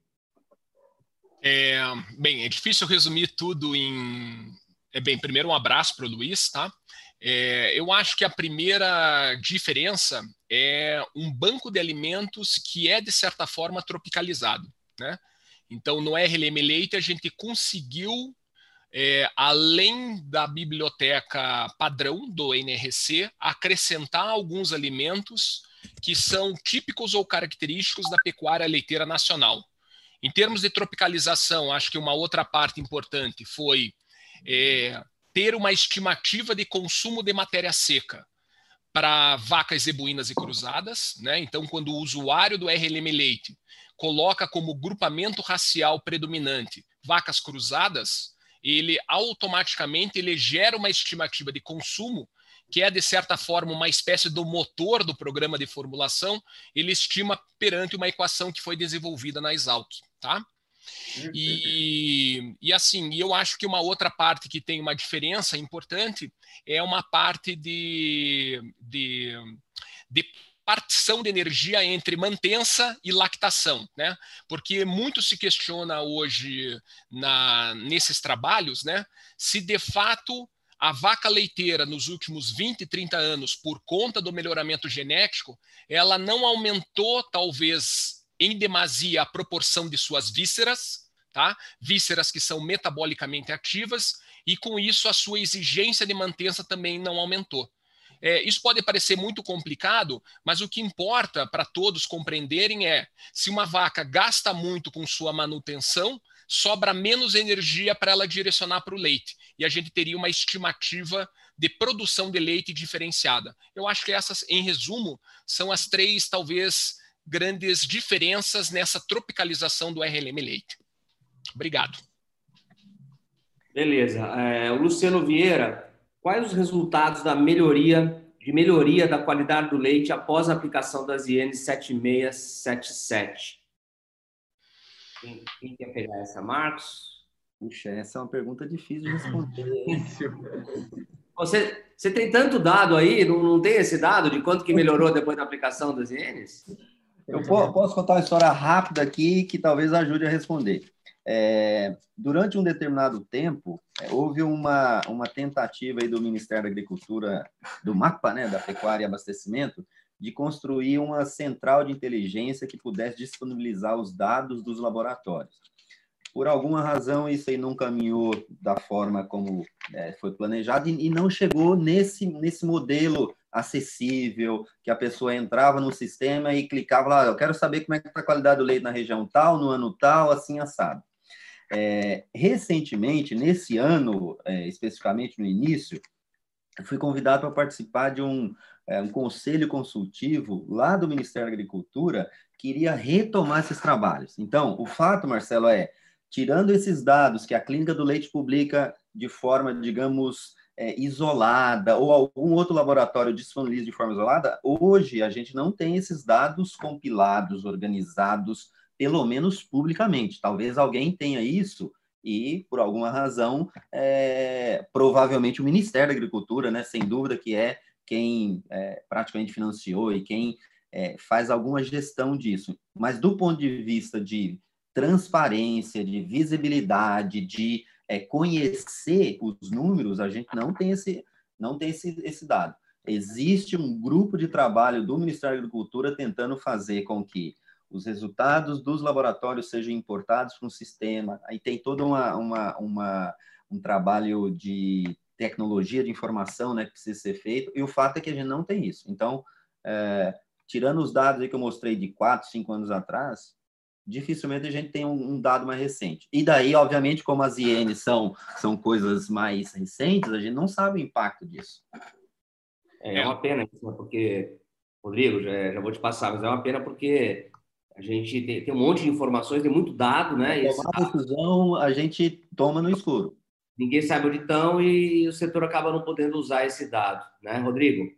É, bem, é difícil resumir tudo em. É, bem, primeiro um abraço para o Luiz, tá? É, eu acho que a primeira diferença é um banco de alimentos que é, de certa forma, tropicalizado. Né? Então, no RLM Leite, a gente conseguiu, é, além da biblioteca padrão do NRC, acrescentar alguns alimentos que são típicos ou característicos da pecuária leiteira nacional. Em termos de tropicalização, acho que uma outra parte importante foi é, ter uma estimativa de consumo de matéria seca para vacas zebuínas e cruzadas, né? Então, quando o usuário do RLM Leite coloca como grupamento racial predominante vacas cruzadas, ele automaticamente ele gera uma estimativa de consumo que é de certa forma uma espécie do motor do programa de formulação, ele estima perante uma equação que foi desenvolvida na Exalc, tá? E, e assim, eu acho que uma outra parte que tem uma diferença importante é uma parte de, de, de partição de energia entre mantença e lactação, né? Porque muito se questiona hoje na, nesses trabalhos, né? Se de fato a vaca leiteira nos últimos 20, 30 anos, por conta do melhoramento genético, ela não aumentou talvez em demasia a proporção de suas vísceras, tá? Vísceras que são metabolicamente ativas, e com isso a sua exigência de mantença também não aumentou. É, isso pode parecer muito complicado, mas o que importa para todos compreenderem é: se uma vaca gasta muito com sua manutenção, sobra menos energia para ela direcionar para o leite. E a gente teria uma estimativa de produção de leite diferenciada. Eu acho que essas, em resumo, são as três, talvez, grandes diferenças nessa tropicalização do RLM Leite. Obrigado. Beleza. É, o Luciano Vieira quais os resultados da melhoria de melhoria da qualidade do leite após a aplicação das IN 7677? Quem, quem quer pegar essa, Marcos? Puxa, essa é uma pergunta difícil de responder. Você, você tem tanto dado aí, não, não tem esse dado de quanto que melhorou depois da aplicação das INs? Eu posso contar uma história rápida aqui que talvez ajude a responder. É, durante um determinado tempo, é, houve uma, uma tentativa aí do Ministério da Agricultura, do MAPA, né, da Pecuária e Abastecimento, de construir uma central de inteligência que pudesse disponibilizar os dados dos laboratórios. Por alguma razão, isso aí não caminhou da forma como é, foi planejado e, e não chegou nesse, nesse modelo acessível, que a pessoa entrava no sistema e clicava lá, eu quero saber como é que está a qualidade do leite na região tal, no ano tal, assim assado. É, recentemente, nesse ano, é, especificamente no início, fui convidado para participar de um, é, um conselho consultivo lá do Ministério da Agricultura que iria retomar esses trabalhos. Então, o fato, Marcelo, é, tirando esses dados que a Clínica do Leite publica de forma, digamos, é, isolada ou algum outro laboratório disponibiliza de forma isolada, hoje a gente não tem esses dados compilados, organizados, pelo menos publicamente. Talvez alguém tenha isso e, por alguma razão, é, provavelmente o Ministério da Agricultura, né, sem dúvida que é quem é, praticamente financiou e quem é, faz alguma gestão disso. Mas do ponto de vista de transparência, de visibilidade, de é, conhecer os números, a gente não tem esse, não tem esse, esse dado. Existe um grupo de trabalho do Ministério da Agricultura tentando fazer com que os resultados dos laboratórios sejam importados para um sistema. Aí tem todo uma, uma, uma, um trabalho de tecnologia de informação né, que precisa ser feito, e o fato é que a gente não tem isso. Então, é, tirando os dados que eu mostrei de quatro, cinco anos atrás, dificilmente a gente tem um, um, dado mais recente. E daí, obviamente, como as INs são, são coisas mais recentes, a gente não sabe o impacto disso. É, é uma pena, porque, Rodrigo, já, já vou te passar, mas é uma pena porque a gente tem, tem um monte de informações, tem muito dado, né? Tomar a decisão a gente toma no escuro. Ninguém sabe onde estão e o setor acaba não podendo usar esse dado, né, Rodrigo?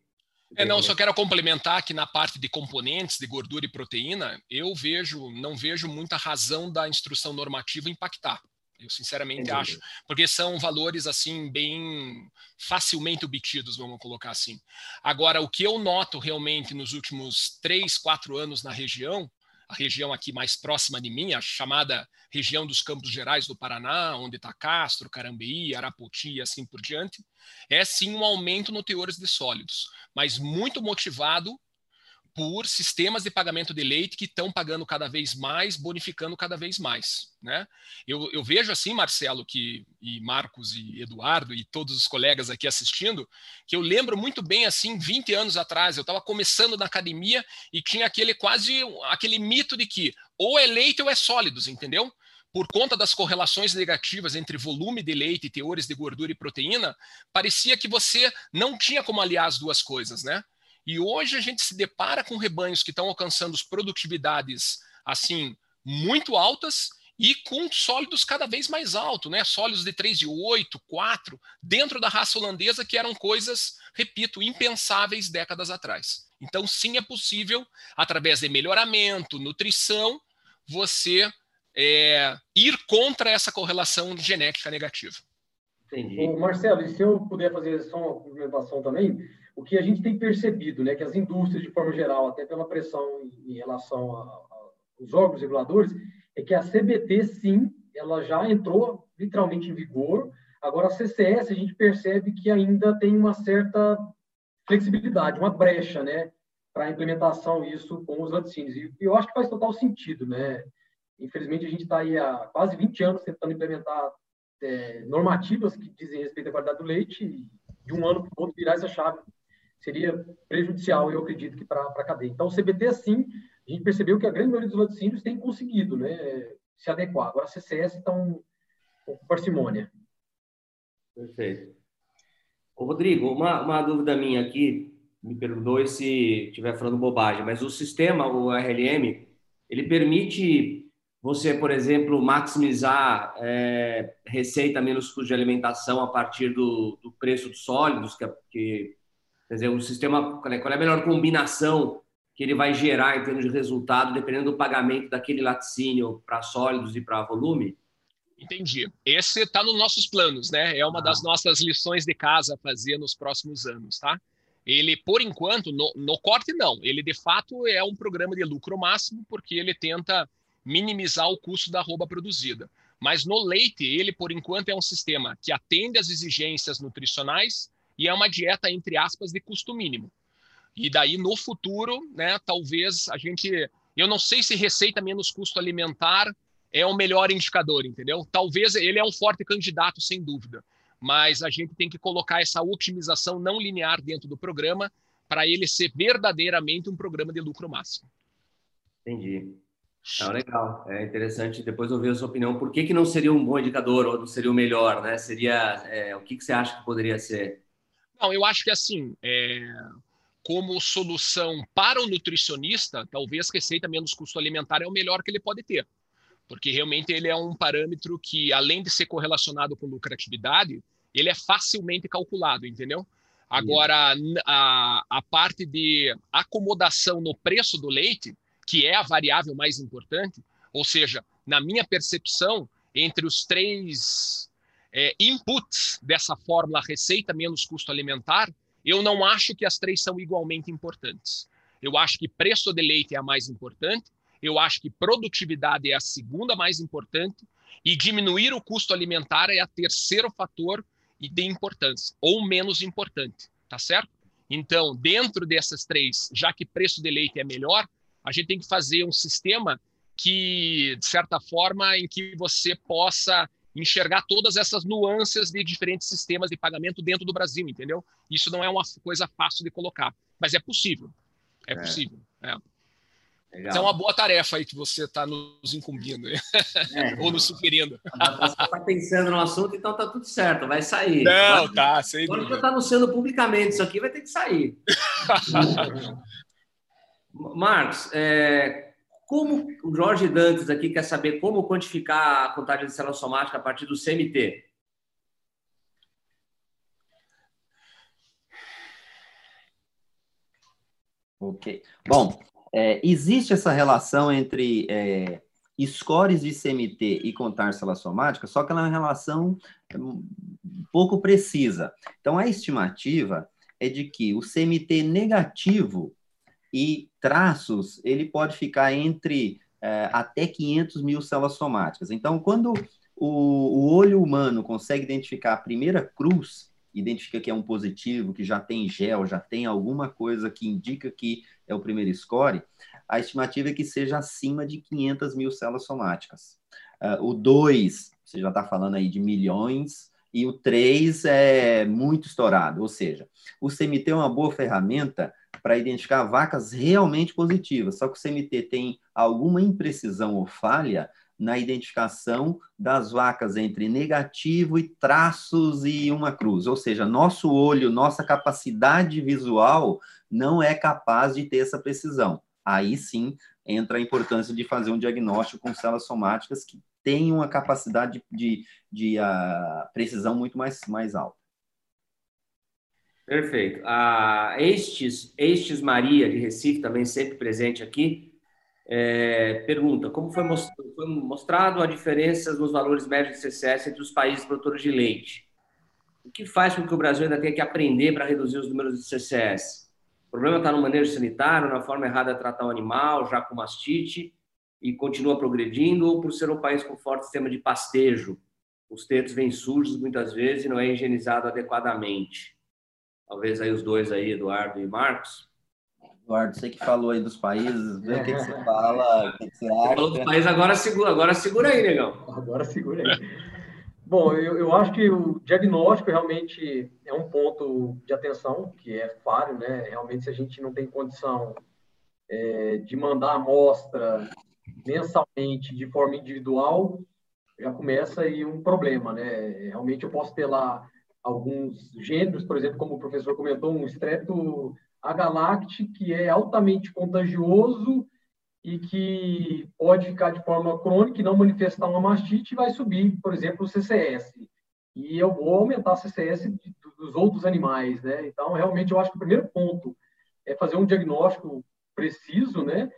É, não, só quero complementar que na parte de componentes de gordura e proteína, eu vejo, não vejo muita razão da instrução normativa impactar. Eu sinceramente Entendi. acho, porque são valores assim bem facilmente obtidos, vamos colocar assim. Agora, o que eu noto realmente nos últimos três, quatro anos na região a região aqui mais próxima de mim, a chamada região dos Campos Gerais do Paraná, onde está Castro, Carambeí, Arapoti e assim por diante, é sim um aumento no teores de sólidos, mas muito motivado por sistemas de pagamento de leite que estão pagando cada vez mais, bonificando cada vez mais. Né? Eu, eu, vejo assim, Marcelo, que, e Marcos e Eduardo e todos os colegas aqui assistindo, que eu lembro muito bem assim, 20 anos atrás, eu estava começando na academia e tinha aquele quase aquele mito de que ou é leite ou é sólidos, entendeu? por conta das correlações negativas entre volume de leite, teores de gordura e proteína, parecia que você não tinha como aliar as duas coisas, né? E hoje a gente se depara com rebanhos que estão alcançando produtividades assim muito altas e com sólidos cada vez mais altos, né? Sólidos de 3,8, 4, dentro da raça holandesa, que eram coisas, repito, impensáveis décadas atrás. Então, sim, é possível, através de melhoramento, nutrição, você é, ir contra essa correlação genética negativa. Entendi. Marcelo, e se eu puder fazer só uma complementação também, o que a gente tem percebido, né, que as indústrias, de forma geral, até pela pressão em, relação aos órgãos reguladores, é que a CBT, sim, ela já entrou literalmente em vigor. Agora, a CCS, a gente percebe que ainda tem uma certa flexibilidade, uma brecha, né, para a implementação isso com os laticínios. E eu acho que faz total sentido, né? Infelizmente, a gente está aí há quase 20 anos tentando implementar é, normativas que dizem respeito à qualidade do leite e de um ano para o outro virar essa chave seria prejudicial, eu acredito, que para a cadeia. Então, o CBT, sim, a gente percebeu que a grande maioria dos laticínios tem conseguido né, se adequar. Agora, a CCS está um, com parcimônia. Perfeito. Ô, Rodrigo, uma, uma dúvida minha aqui, me perdoe se estiver falando bobagem, mas o sistema, o RLM, ele permite você, por exemplo, maximizar é, receita menos custo de alimentação a partir do, do preço dos sólidos, que, que, quer dizer, o sistema, qual é, qual é a melhor combinação que ele vai gerar em termos de resultado, dependendo do pagamento daquele laticínio para sólidos e para volume? Entendi. Esse está nos nossos planos, né? É uma ah. das nossas lições de casa a fazer nos próximos anos, tá? Ele, por enquanto, no, no, corte não. Ele, de fato, é um programa de lucro máximo, porque ele tenta minimizar o custo da arroba produzida. Mas no leite, ele, por enquanto, é um sistema que atende às exigências nutricionais e é uma dieta, entre aspas, de custo mínimo. E daí, no futuro, né, talvez a gente. Eu não sei se receita menos custo alimentar é o melhor indicador, entendeu? Talvez ele é um forte candidato, sem dúvida, mas a gente tem que colocar essa otimização não linear dentro do programa para ele ser verdadeiramente um programa de lucro máximo. Entendi. Não, legal, é interessante depois ouvir a sua opinião. Por que, que não seria um bom indicador ou não seria o melhor, né? Seria é, o que, que você acha que poderia ser? Não, eu acho que assim, é, como solução para o nutricionista, talvez receita menos custo alimentar é o melhor que ele pode ter porque realmente ele é um parâmetro que, além de ser correlacionado com lucratividade, ele é facilmente calculado, entendeu? Agora, a, a parte de acomodação no preço do leite, que é a variável mais importante, ou seja, na minha percepção, entre os três é, inputs dessa fórmula receita menos custo alimentar, eu não acho que as três são igualmente importantes. Eu acho que preço de leite é a mais importante, eu acho que produtividade é a segunda mais importante e diminuir o custo alimentar é a terceiro fator de importância, ou menos importante, tá certo? Então, dentro dessas três, já que preço de leite é melhor, a gente tem que fazer um sistema que, de certa forma, em que você possa enxergar todas essas nuances de diferentes sistemas de pagamento dentro do Brasil, entendeu? Isso não é uma coisa fácil de colocar, mas é possível. É, é. possível. É. Legal. é uma boa tarefa aí que você está nos incumbindo é. ou nos sugerindo. Você está pensando no assunto, então tá tudo certo, vai sair. Não, tá, sem Quando já está anunciando publicamente isso aqui, vai ter que sair. Marcos, é, como o Jorge Dantes aqui quer saber como quantificar a contagem de célula somática a partir do CMT? Ok. Bom, é, existe essa relação entre é, scores de CMT e contar célula somática, só que ela é uma relação um, pouco precisa. Então, a estimativa é de que o CMT negativo e traços, ele pode ficar entre é, até 500 mil células somáticas. Então, quando o, o olho humano consegue identificar a primeira cruz, identifica que é um positivo, que já tem gel, já tem alguma coisa que indica que é o primeiro score, a estimativa é que seja acima de 500 mil células somáticas. Uh, o 2, você já está falando aí de milhões, e o 3 é muito estourado, ou seja, o CMT é uma boa ferramenta para identificar vacas realmente positivas, só que o CMT tem alguma imprecisão ou falha na identificação das vacas entre negativo e traços e uma cruz. Ou seja, nosso olho, nossa capacidade visual não é capaz de ter essa precisão. Aí sim entra a importância de fazer um diagnóstico com células somáticas que têm uma capacidade de, de, de uh, precisão muito mais, mais alta. Perfeito. A Estes, Estes Maria, de Recife, também sempre presente aqui, é, pergunta: como foi mostrado, foi mostrado a diferença nos valores médios de CCS entre os países produtores de leite? O que faz com que o Brasil ainda tenha que aprender para reduzir os números de CCS? O problema está no manejo sanitário, na forma errada de tratar o animal, já com mastite, e continua progredindo, ou por ser um país com forte sistema de pastejo? Os tetos vêm sujos muitas vezes e não é higienizado adequadamente. Talvez aí os dois aí, Eduardo e Marcos, Eduardo, você que falou aí dos países, vê o que, que você fala, o que, que você acha. Você falou dos países, agora segura, agora segura aí, negão. Agora segura aí. Bom, eu, eu acho que o diagnóstico realmente é um ponto de atenção, que é falho, né? Realmente, se a gente não tem condição é, de mandar a amostra mensalmente de forma individual, já começa aí um problema, né? Realmente eu posso ter lá alguns gêneros, por exemplo, como o professor comentou, um estreto agalacte, que é altamente contagioso e que pode ficar de forma crônica e não manifestar uma mastite e vai subir, por exemplo, o CCS. E eu vou aumentar a CCS dos outros animais, né? Então, realmente, eu acho que o primeiro ponto é fazer um diagnóstico preciso, né?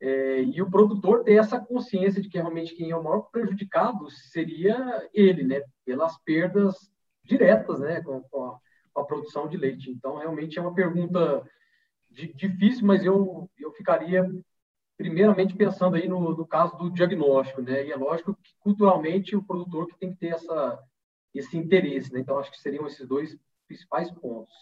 É, e o produtor ter essa consciência de que realmente quem é o maior prejudicado seria ele, né? Pelas perdas diretas, né? Com, com, a, com a, produção de leite. Então, realmente é uma pergunta difícil, mas eu, eu ficaria primeiramente pensando aí no, no caso do diagnóstico, né? E é lógico que culturalmente o produtor que tem que ter essa, esse interesse, né? Então, acho que seriam esses dois principais pontos.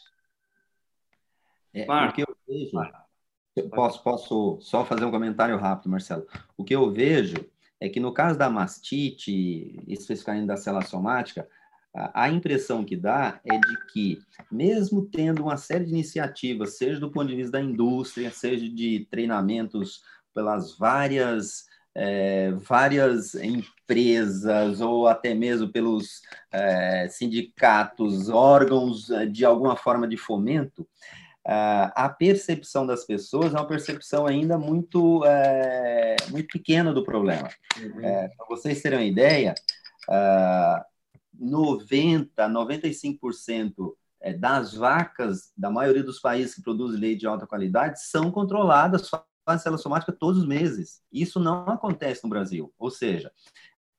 É, o que eu vejo, posso, posso só fazer um comentário rápido, Marcelo. O que eu vejo é que no caso da mastite, especificamente da célula somática, a impressão que dá é de que, mesmo tendo uma série de iniciativas, seja do ponto de vista da indústria, seja de treinamentos pelas várias é, várias empresas ou até mesmo pelos é, sindicatos, órgãos é, de alguma forma de fomento, a percepção das pessoas é uma percepção ainda muito, é, muito pequena do problema. Uhum. É, Para vocês terem uma ideia, 90, 95% é, das vacas da maioria dos países que produzem leite de alta qualidade são controladas, fazem célula somática todos os meses. Isso não acontece no Brasil. Ou seja,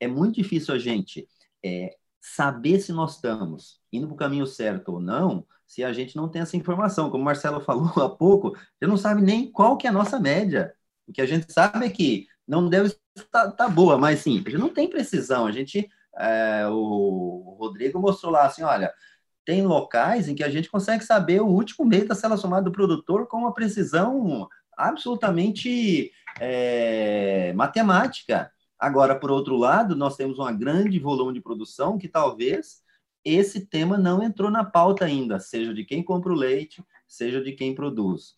é muito difícil a gente é, saber se nós estamos indo para o caminho certo ou não, se a gente não tem essa informação. Como o Marcelo falou há pouco, você não sabe nem qual que é a nossa média. O que a gente sabe é que não deve estar tá, boa, mas sim, a gente não tem precisão. A gente, é, o Rodrigo mostrou lá assim, olha, tem locais em que a gente consegue saber o último mês da célula somada do produtor com uma precisão absolutamente é, matemática. Agora, por outro lado, nós temos um grande volume de produção que talvez esse tema não entrou na pauta ainda, seja de quem compra o leite, seja de quem produz.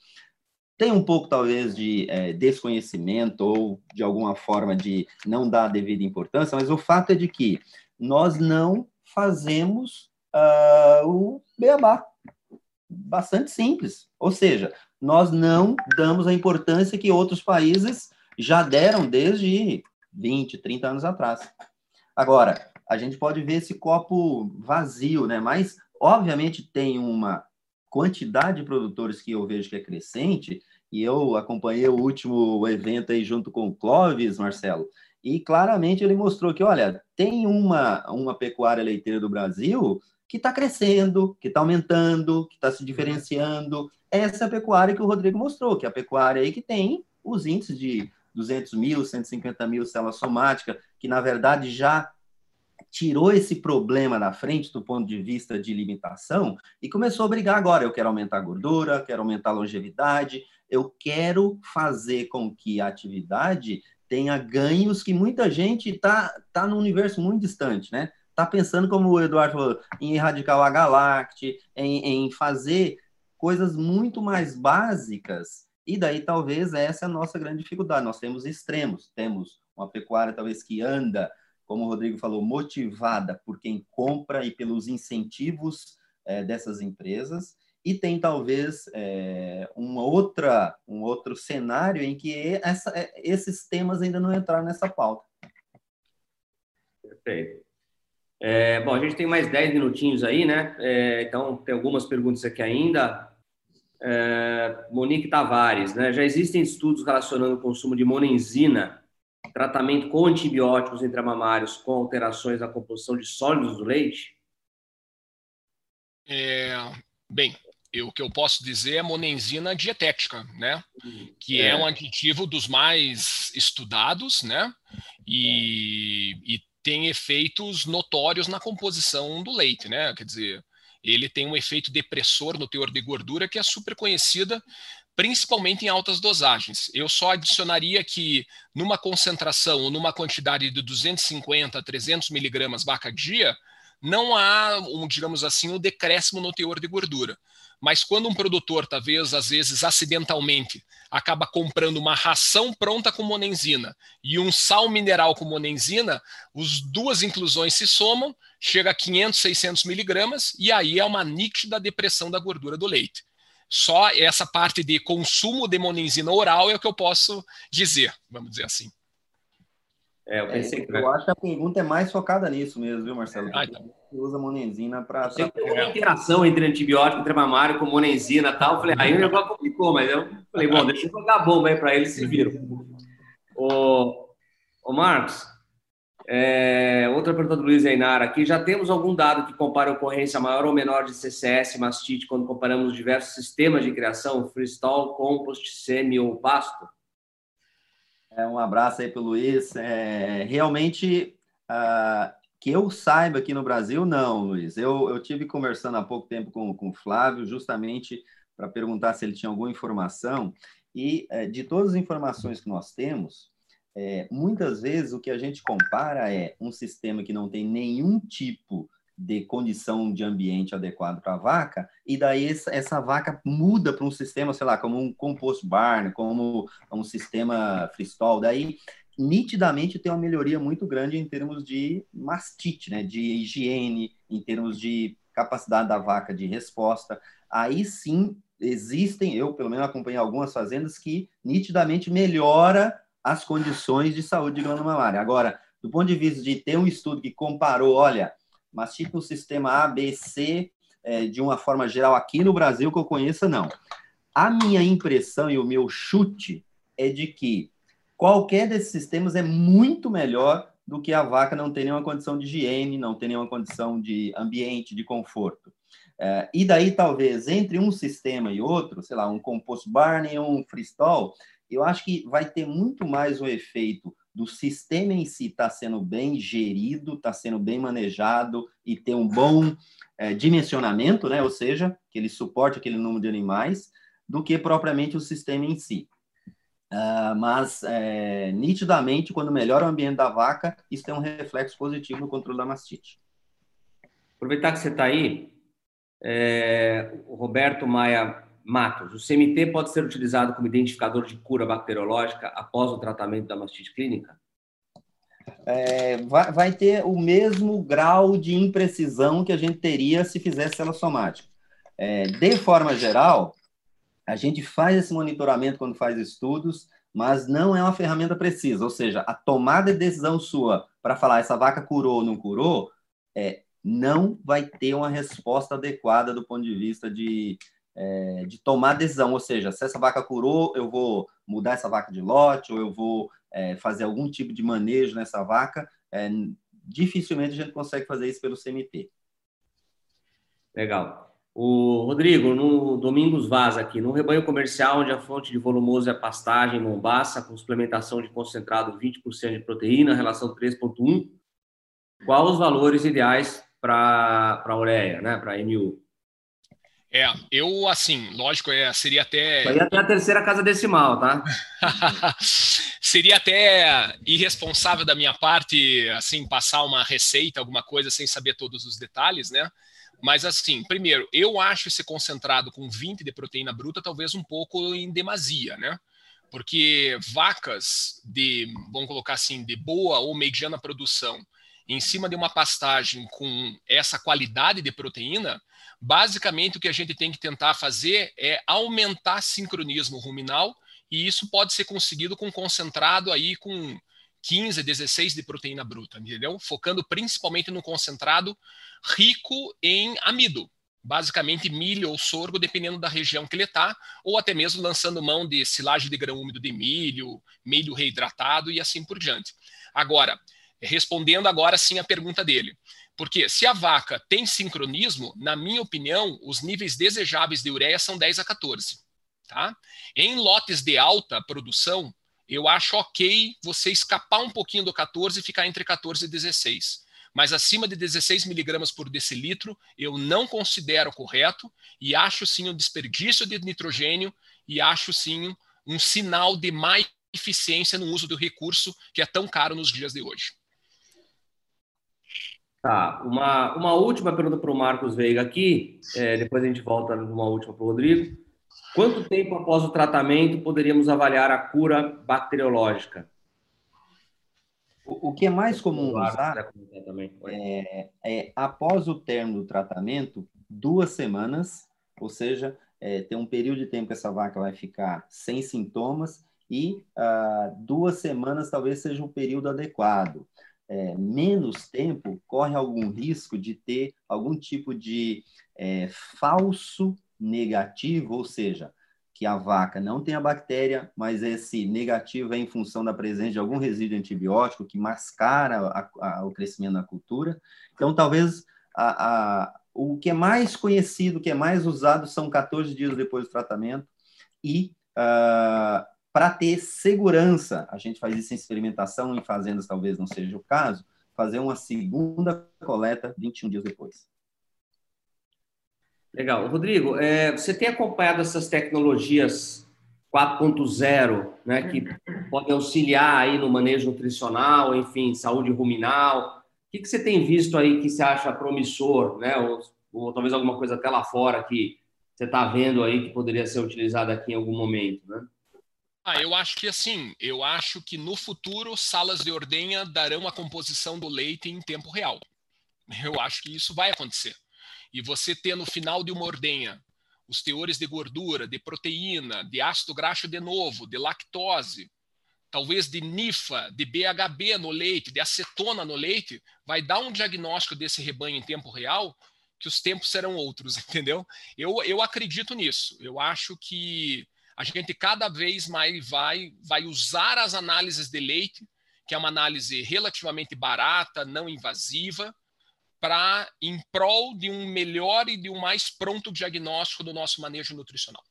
Tem um pouco, talvez, de é, desconhecimento ou de alguma forma de não dar a devida importância, mas o fato é de que nós não fazemos uh, o beabá. Bastante simples. Ou seja, nós não damos a importância que outros países já deram desde 20, 30 anos atrás. Agora, a gente pode ver esse copo vazio, né? Mas, obviamente, tem uma quantidade de produtores que eu vejo que é crescente, e eu acompanhei o último evento aí junto com o Clóvis, Marcelo, e claramente ele mostrou que, olha, tem uma, uma pecuária leiteira do Brasil que está crescendo, que está aumentando, que está se diferenciando. Essa é a pecuária que o Rodrigo mostrou, que é a pecuária aí que tem os índices de 200 mil, 150 mil células somáticas, que na verdade já tirou esse problema da frente do ponto de vista de limitação e começou a brigar agora. Eu quero aumentar a gordura, quero aumentar a longevidade, eu quero fazer com que a atividade tenha ganhos que muita gente está tá num universo muito distante, né? Está pensando, como o Eduardo falou, em erradicar o H-Lact, em, em fazer coisas muito mais básicas, e daí talvez essa é a nossa grande dificuldade. Nós temos extremos, temos uma pecuária talvez que anda, como o Rodrigo falou, motivada por quem compra e pelos incentivos é, dessas empresas, e tem talvez é, uma outra, um outro cenário em que essa, é, esses temas ainda não entraram nessa pauta. Perfeito. É, bom, a gente tem mais 10 minutinhos aí, né? É, então, tem algumas perguntas aqui ainda. É, Monique Tavares, né? Já existem estudos relacionando o consumo de monenzina, tratamento com antibióticos intramamários com alterações na composição de sólidos do leite? É, bem, eu, o que eu posso dizer é monenzina dietética, né? Que é, é um aditivo dos mais estudados, né? E, e tem efeitos notórios na composição do leite, né? Quer dizer, ele tem um efeito depressor no teor de gordura que é super conhecida, principalmente em altas dosagens. Eu só adicionaria que numa concentração ou numa quantidade de 250 a 300 miligramas vaca dia, não há, um, digamos assim, um decréscimo no teor de gordura. Mas quando um produtor, talvez às vezes acidentalmente, acaba comprando uma ração pronta com monenzina e um sal mineral com monenzina, as duas inclusões se somam, chega a 500, 600 miligramas e aí é uma nítida depressão da gordura do leite. Só essa parte de consumo de monenzina oral é o que eu posso dizer, vamos dizer assim. É, eu pensei é, que. Eu acho que a pergunta é mais focada nisso mesmo, viu, Marcelo? Ah, então. Você usa monenzina para. Tem uma interação entre antibiótico intramamário com monenzina e tal. Eu falei, aí o negócio complicou, mas eu falei, bom, deixa eu jogar a bomba aí para eles se viram. Ô, ô Marcos, é, outra pergunta do Luiz Einara aqui. Já temos algum dado que compare ocorrência maior ou menor de CCS, mastite, quando comparamos diversos sistemas de criação, freestall, compost, semi ou pasto? É, um abraço aí para o Luiz. É, realmente, uh, que eu saiba aqui no Brasil, não, Luiz. Eu, eu tive conversando há pouco tempo com, com o Flávio, justamente para perguntar se ele tinha alguma informação. E é, de todas as informações que nós temos, é, muitas vezes o que a gente compara é um sistema que não tem nenhum tipo de condição de ambiente adequado para a vaca, e daí essa, vaca muda para um sistema, sei lá, como um compost barn, como um sistema freestall, daí nitidamente tem uma melhoria muito grande em termos de mastite, né, de higiene, em termos de capacidade da vaca de resposta. Aí sim existem, eu pelo menos acompanhei algumas fazendas que nitidamente melhora as condições de saúde de mamária. Agora, do ponto de vista de ter um estudo que comparou, olha, mastite no sistema A, B, C, é, de uma forma geral, aqui no Brasil que eu conheça, não. A minha impressão e o meu chute é de que qualquer desses sistemas é muito melhor do que a vaca não ter nenhuma condição de higiene, não ter nenhuma condição de ambiente, de conforto. É, e daí, talvez, entre um sistema e outro, sei lá, um compost barn e um freestall, eu acho que vai ter muito mais o efeito do sistema em si estar tá sendo bem gerido, está sendo bem manejado e ter um bom é, dimensionamento, né? ou seja, que ele suporte aquele número de animais, do que propriamente o sistema em si. Uh, mas, é, nitidamente, quando melhora o ambiente da vaca, isso tem um reflexo positivo no controle da mastite. Aproveitar que você está aí, é, o Roberto Maia Matos, o CMT pode ser utilizado como identificador de cura bacteriológica após o tratamento da mastite clínica? É, vai, vai, ter o mesmo grau de imprecisão que a gente teria se fizesse célula somática. É, de forma geral, a gente faz esse monitoramento quando faz estudos, mas não é uma ferramenta precisa. Ou seja, a tomada de decisão sua para falar essa vaca curou ou não curou, é, não vai ter uma resposta adequada do ponto de vista de é, de tomar decisão, ou seja, se essa vaca curou, eu vou mudar essa vaca de lote, ou eu vou é, fazer algum tipo de manejo nessa vaca, é, dificilmente a gente consegue fazer isso pelo CMT. Legal. O Rodrigo, no Domingos Vaz aqui, no rebanho comercial, onde a fonte de volumoso é pastagem mombaça, com suplementação de concentrado 20% de proteína, relação 3.1, qual os valores ideais para a ureia, né, para a MU? É, eu, assim, lógico, é, seria até. Aí até a terceira casa decimal, tá? seria até irresponsável da minha parte, assim, passar uma receita, alguma coisa, sem saber todos os detalhes, né? Mas, assim, primeiro, eu acho esse concentrado com 20 de proteína bruta talvez um pouco em demasia, né? Porque vacas de, vamos colocar assim, de boa ou mediana produção, em cima de uma pastagem com essa qualidade de proteína, basicamente o que a gente tem que tentar fazer é aumentar sincronismo ruminal, e isso pode ser conseguido com concentrado aí com 15, 16 de proteína bruta, entendeu? Focando principalmente no concentrado rico em amido, basicamente milho ou sorgo, dependendo da região que ele está, ou até mesmo lançando mão de silagem de grão úmido de milho, milho reidratado e assim por diante. Agora, respondendo agora sim a pergunta dele. Porque se a vaca tem sincronismo, na minha opinião, os níveis desejáveis de ureia são 10 a 14. Tá? Em lotes de alta produção, eu acho ok você escapar um pouquinho do 14 e ficar entre 14 e 16. Mas acima de 16 miligramas por decilitro, eu não considero correto e acho sim um desperdício de nitrogênio e acho sim um sinal de má eficiência no uso do recurso que é tão caro nos dias de hoje. Tá, uma, uma última pergunta para o Marcos Veiga aqui, é, depois a gente volta numa última para o Rodrigo. Quanto tempo após o tratamento poderíamos avaliar a cura bacteriológica? O, o que é mais comum usar é, é, após o término do tratamento, duas semanas, ou seja, é, ter um período de tempo que essa vaca vai ficar sem sintomas e ah, duas semanas talvez seja um período adequado. É, menos tempo, corre algum risco de ter algum tipo de é, falso negativo, ou seja, que a vaca não tem a bactéria, mas esse negativo é em função da presença de algum resíduo antibiótico que mascara a, a, o crescimento da cultura. Então, talvez a, o que é mais conhecido, o que é mais usado, são 14 dias depois do tratamento. E uh, para ter segurança, a gente faz isso em experimentação, em fazendas talvez não seja o caso, fazer uma segunda coleta 21 dias depois. Legal. Rodrigo, é, você tem acompanhado essas tecnologias 4.0, né, que podem auxiliar aí no manejo nutricional, enfim, saúde ruminal. O que, que você tem visto aí que você acha promissor, né, ou, ou talvez alguma coisa até lá fora que você está vendo aí que poderia ser utilizada aqui em algum momento, né? Ah, eu acho que assim, eu acho que no futuro salas de ordenha darão a composição do leite em tempo real. Eu acho que isso vai acontecer e você ter no final de uma ordenha os teores de gordura, de proteína, de ácido graxo de novo, de lactose, talvez de NIFA, de BHB no leite, de acetona no leite, vai dar um diagnóstico desse rebanho em tempo real que os tempos serão outros, entendeu? Eu, eu acredito nisso. Eu acho que a gente cada vez mais vai, vai usar as análises de leite, que é uma análise relativamente barata, não invasiva, para em prol de um melhor e de um mais pronto diagnóstico do nosso manejo nutricional.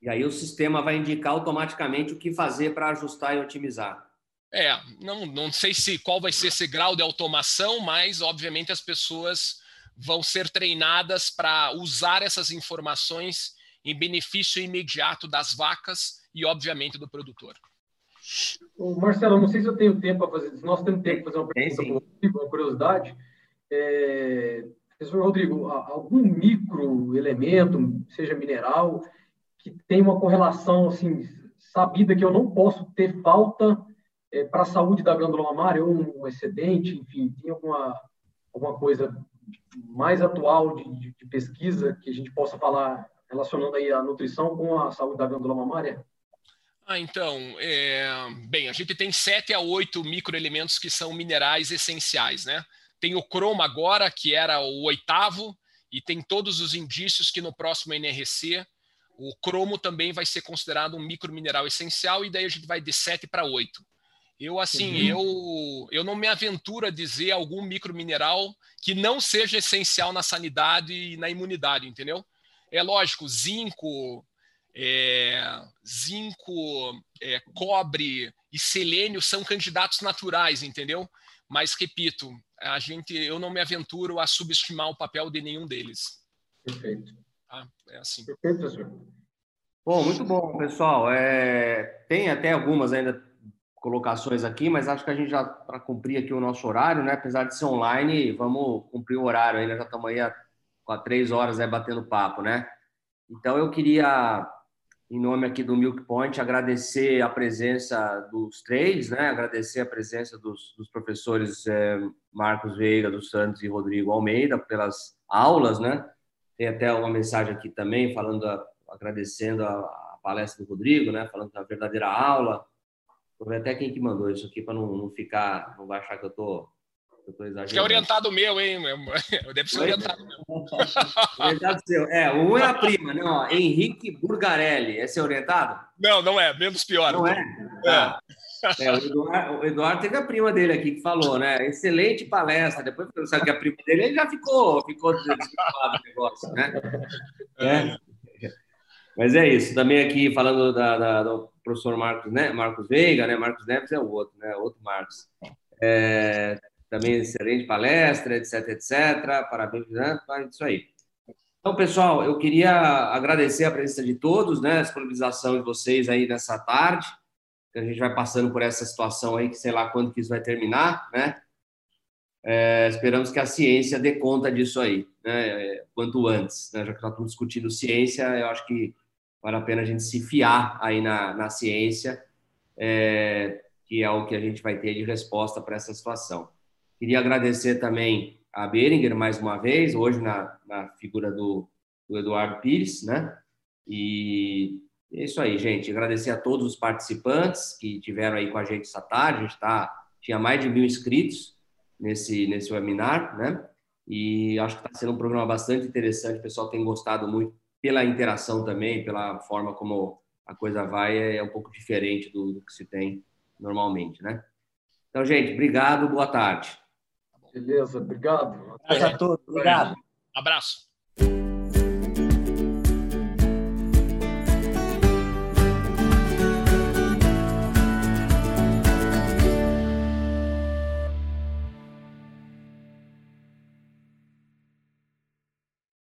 E aí o sistema vai indicar automaticamente o que fazer para ajustar e otimizar. É, não, não sei se qual vai ser esse grau de automação, mas obviamente as pessoas vão ser treinadas para usar essas informações em benefício imediato das vacas e obviamente do produtor. Marcelo, não sei se eu tenho tempo para fazer isso. Nós temos tempo para fazer uma pergunta, uma curiosidade. É, professor Rodrigo, algum microelemento, seja mineral, que tem uma correlação assim sabida que eu não posso ter falta é, para a saúde da glândula mamária ou um excedente, enfim, tem alguma alguma coisa mais atual de, de, de, pesquisa que a gente possa falar relacionando aí a nutrição com a saúde da glândula mamária? Ah, então, é, bem, a gente tem sete a oito microelementos que são minerais essenciais, né? Tem o cromo agora, que era o oitavo, e tem todos os indícios que no próximo NRC o cromo também vai ser considerado um micromineral essencial, e daí a gente vai de 7 para 8. Eu, assim, uhum. eu, eu não me aventuro a dizer algum micromineral que não seja essencial na sanidade e na imunidade, entendeu? É lógico, zinco, é, zinco, é, cobre e selênio são candidatos naturais, entendeu? Mas repito, a gente, eu não me aventuro a subestimar o papel de nenhum deles. Perfeito. Tá? É assim. Perfeito, professor. Bom, muito bom, pessoal. É, tem até algumas ainda colocações aqui, mas acho que a gente já para cumprir aqui o nosso horário, né? Apesar de ser online, vamos cumprir o horário ainda. Já estamos aí três horas aí batendo papo, né? Então eu queria em nome aqui do Milk Point, agradecer a presença dos três, né? agradecer a presença dos, dos professores é, Marcos Veiga dos Santos e Rodrigo Almeida pelas aulas. Né? Tem até uma mensagem aqui também, falando, agradecendo a, a palestra do Rodrigo, né? falando da verdadeira aula. Vou ver até quem que mandou isso aqui para não, não ficar, não vai achar que eu estou Acho que é orientado meu, hein? Deve ser orientado meu. orientado seu. É, um é a prima, né? Ó, Henrique Burgarelli. Esse é orientado? Não, não é. Menos pior. Não é? Tá. É. é o, Eduardo, o, Eduardo, teve a prima dele aqui que falou, né? Excelente palestra. Depois que sabe que a prima dele ele já ficou, ficou desculpado o negócio, né? É. Mas é isso. Também aqui falando da, da, do professor Marcos, né? Marcos Veiga, né? Marcos Neves é o outro, né? Outro Marcos. É, também excelente palestra, etc, etc. Parabéns, né? Isso aí. Então, pessoal, eu queria agradecer a presença de todos, né? A disponibilização de vocês aí nessa tarde. A gente vai passando por essa situação aí, que sei lá quando que isso vai terminar, né? É, esperamos que a ciência dê conta disso aí, né? Quanto antes, né? Já que nós estamos discutindo ciência, eu acho que vale a pena a gente se fiar aí na, na ciência, é, que é o que a gente vai ter de resposta para essa situação. Queria agradecer também a Beringer mais uma vez, hoje na, na figura do, do Eduardo Pires, né? E é isso aí, gente. Agradecer a todos os participantes que tiveram aí com a gente essa tarde. A gente tá, tinha mais de mil inscritos nesse, nesse webinar, né? E acho que está sendo um programa bastante interessante. O pessoal tem gostado muito pela interação também, pela forma como a coisa vai, é um pouco diferente do, do que se tem normalmente, né? Então, gente, obrigado, boa tarde. Beleza, obrigado. Abraço a todos, obrigado. Abraço.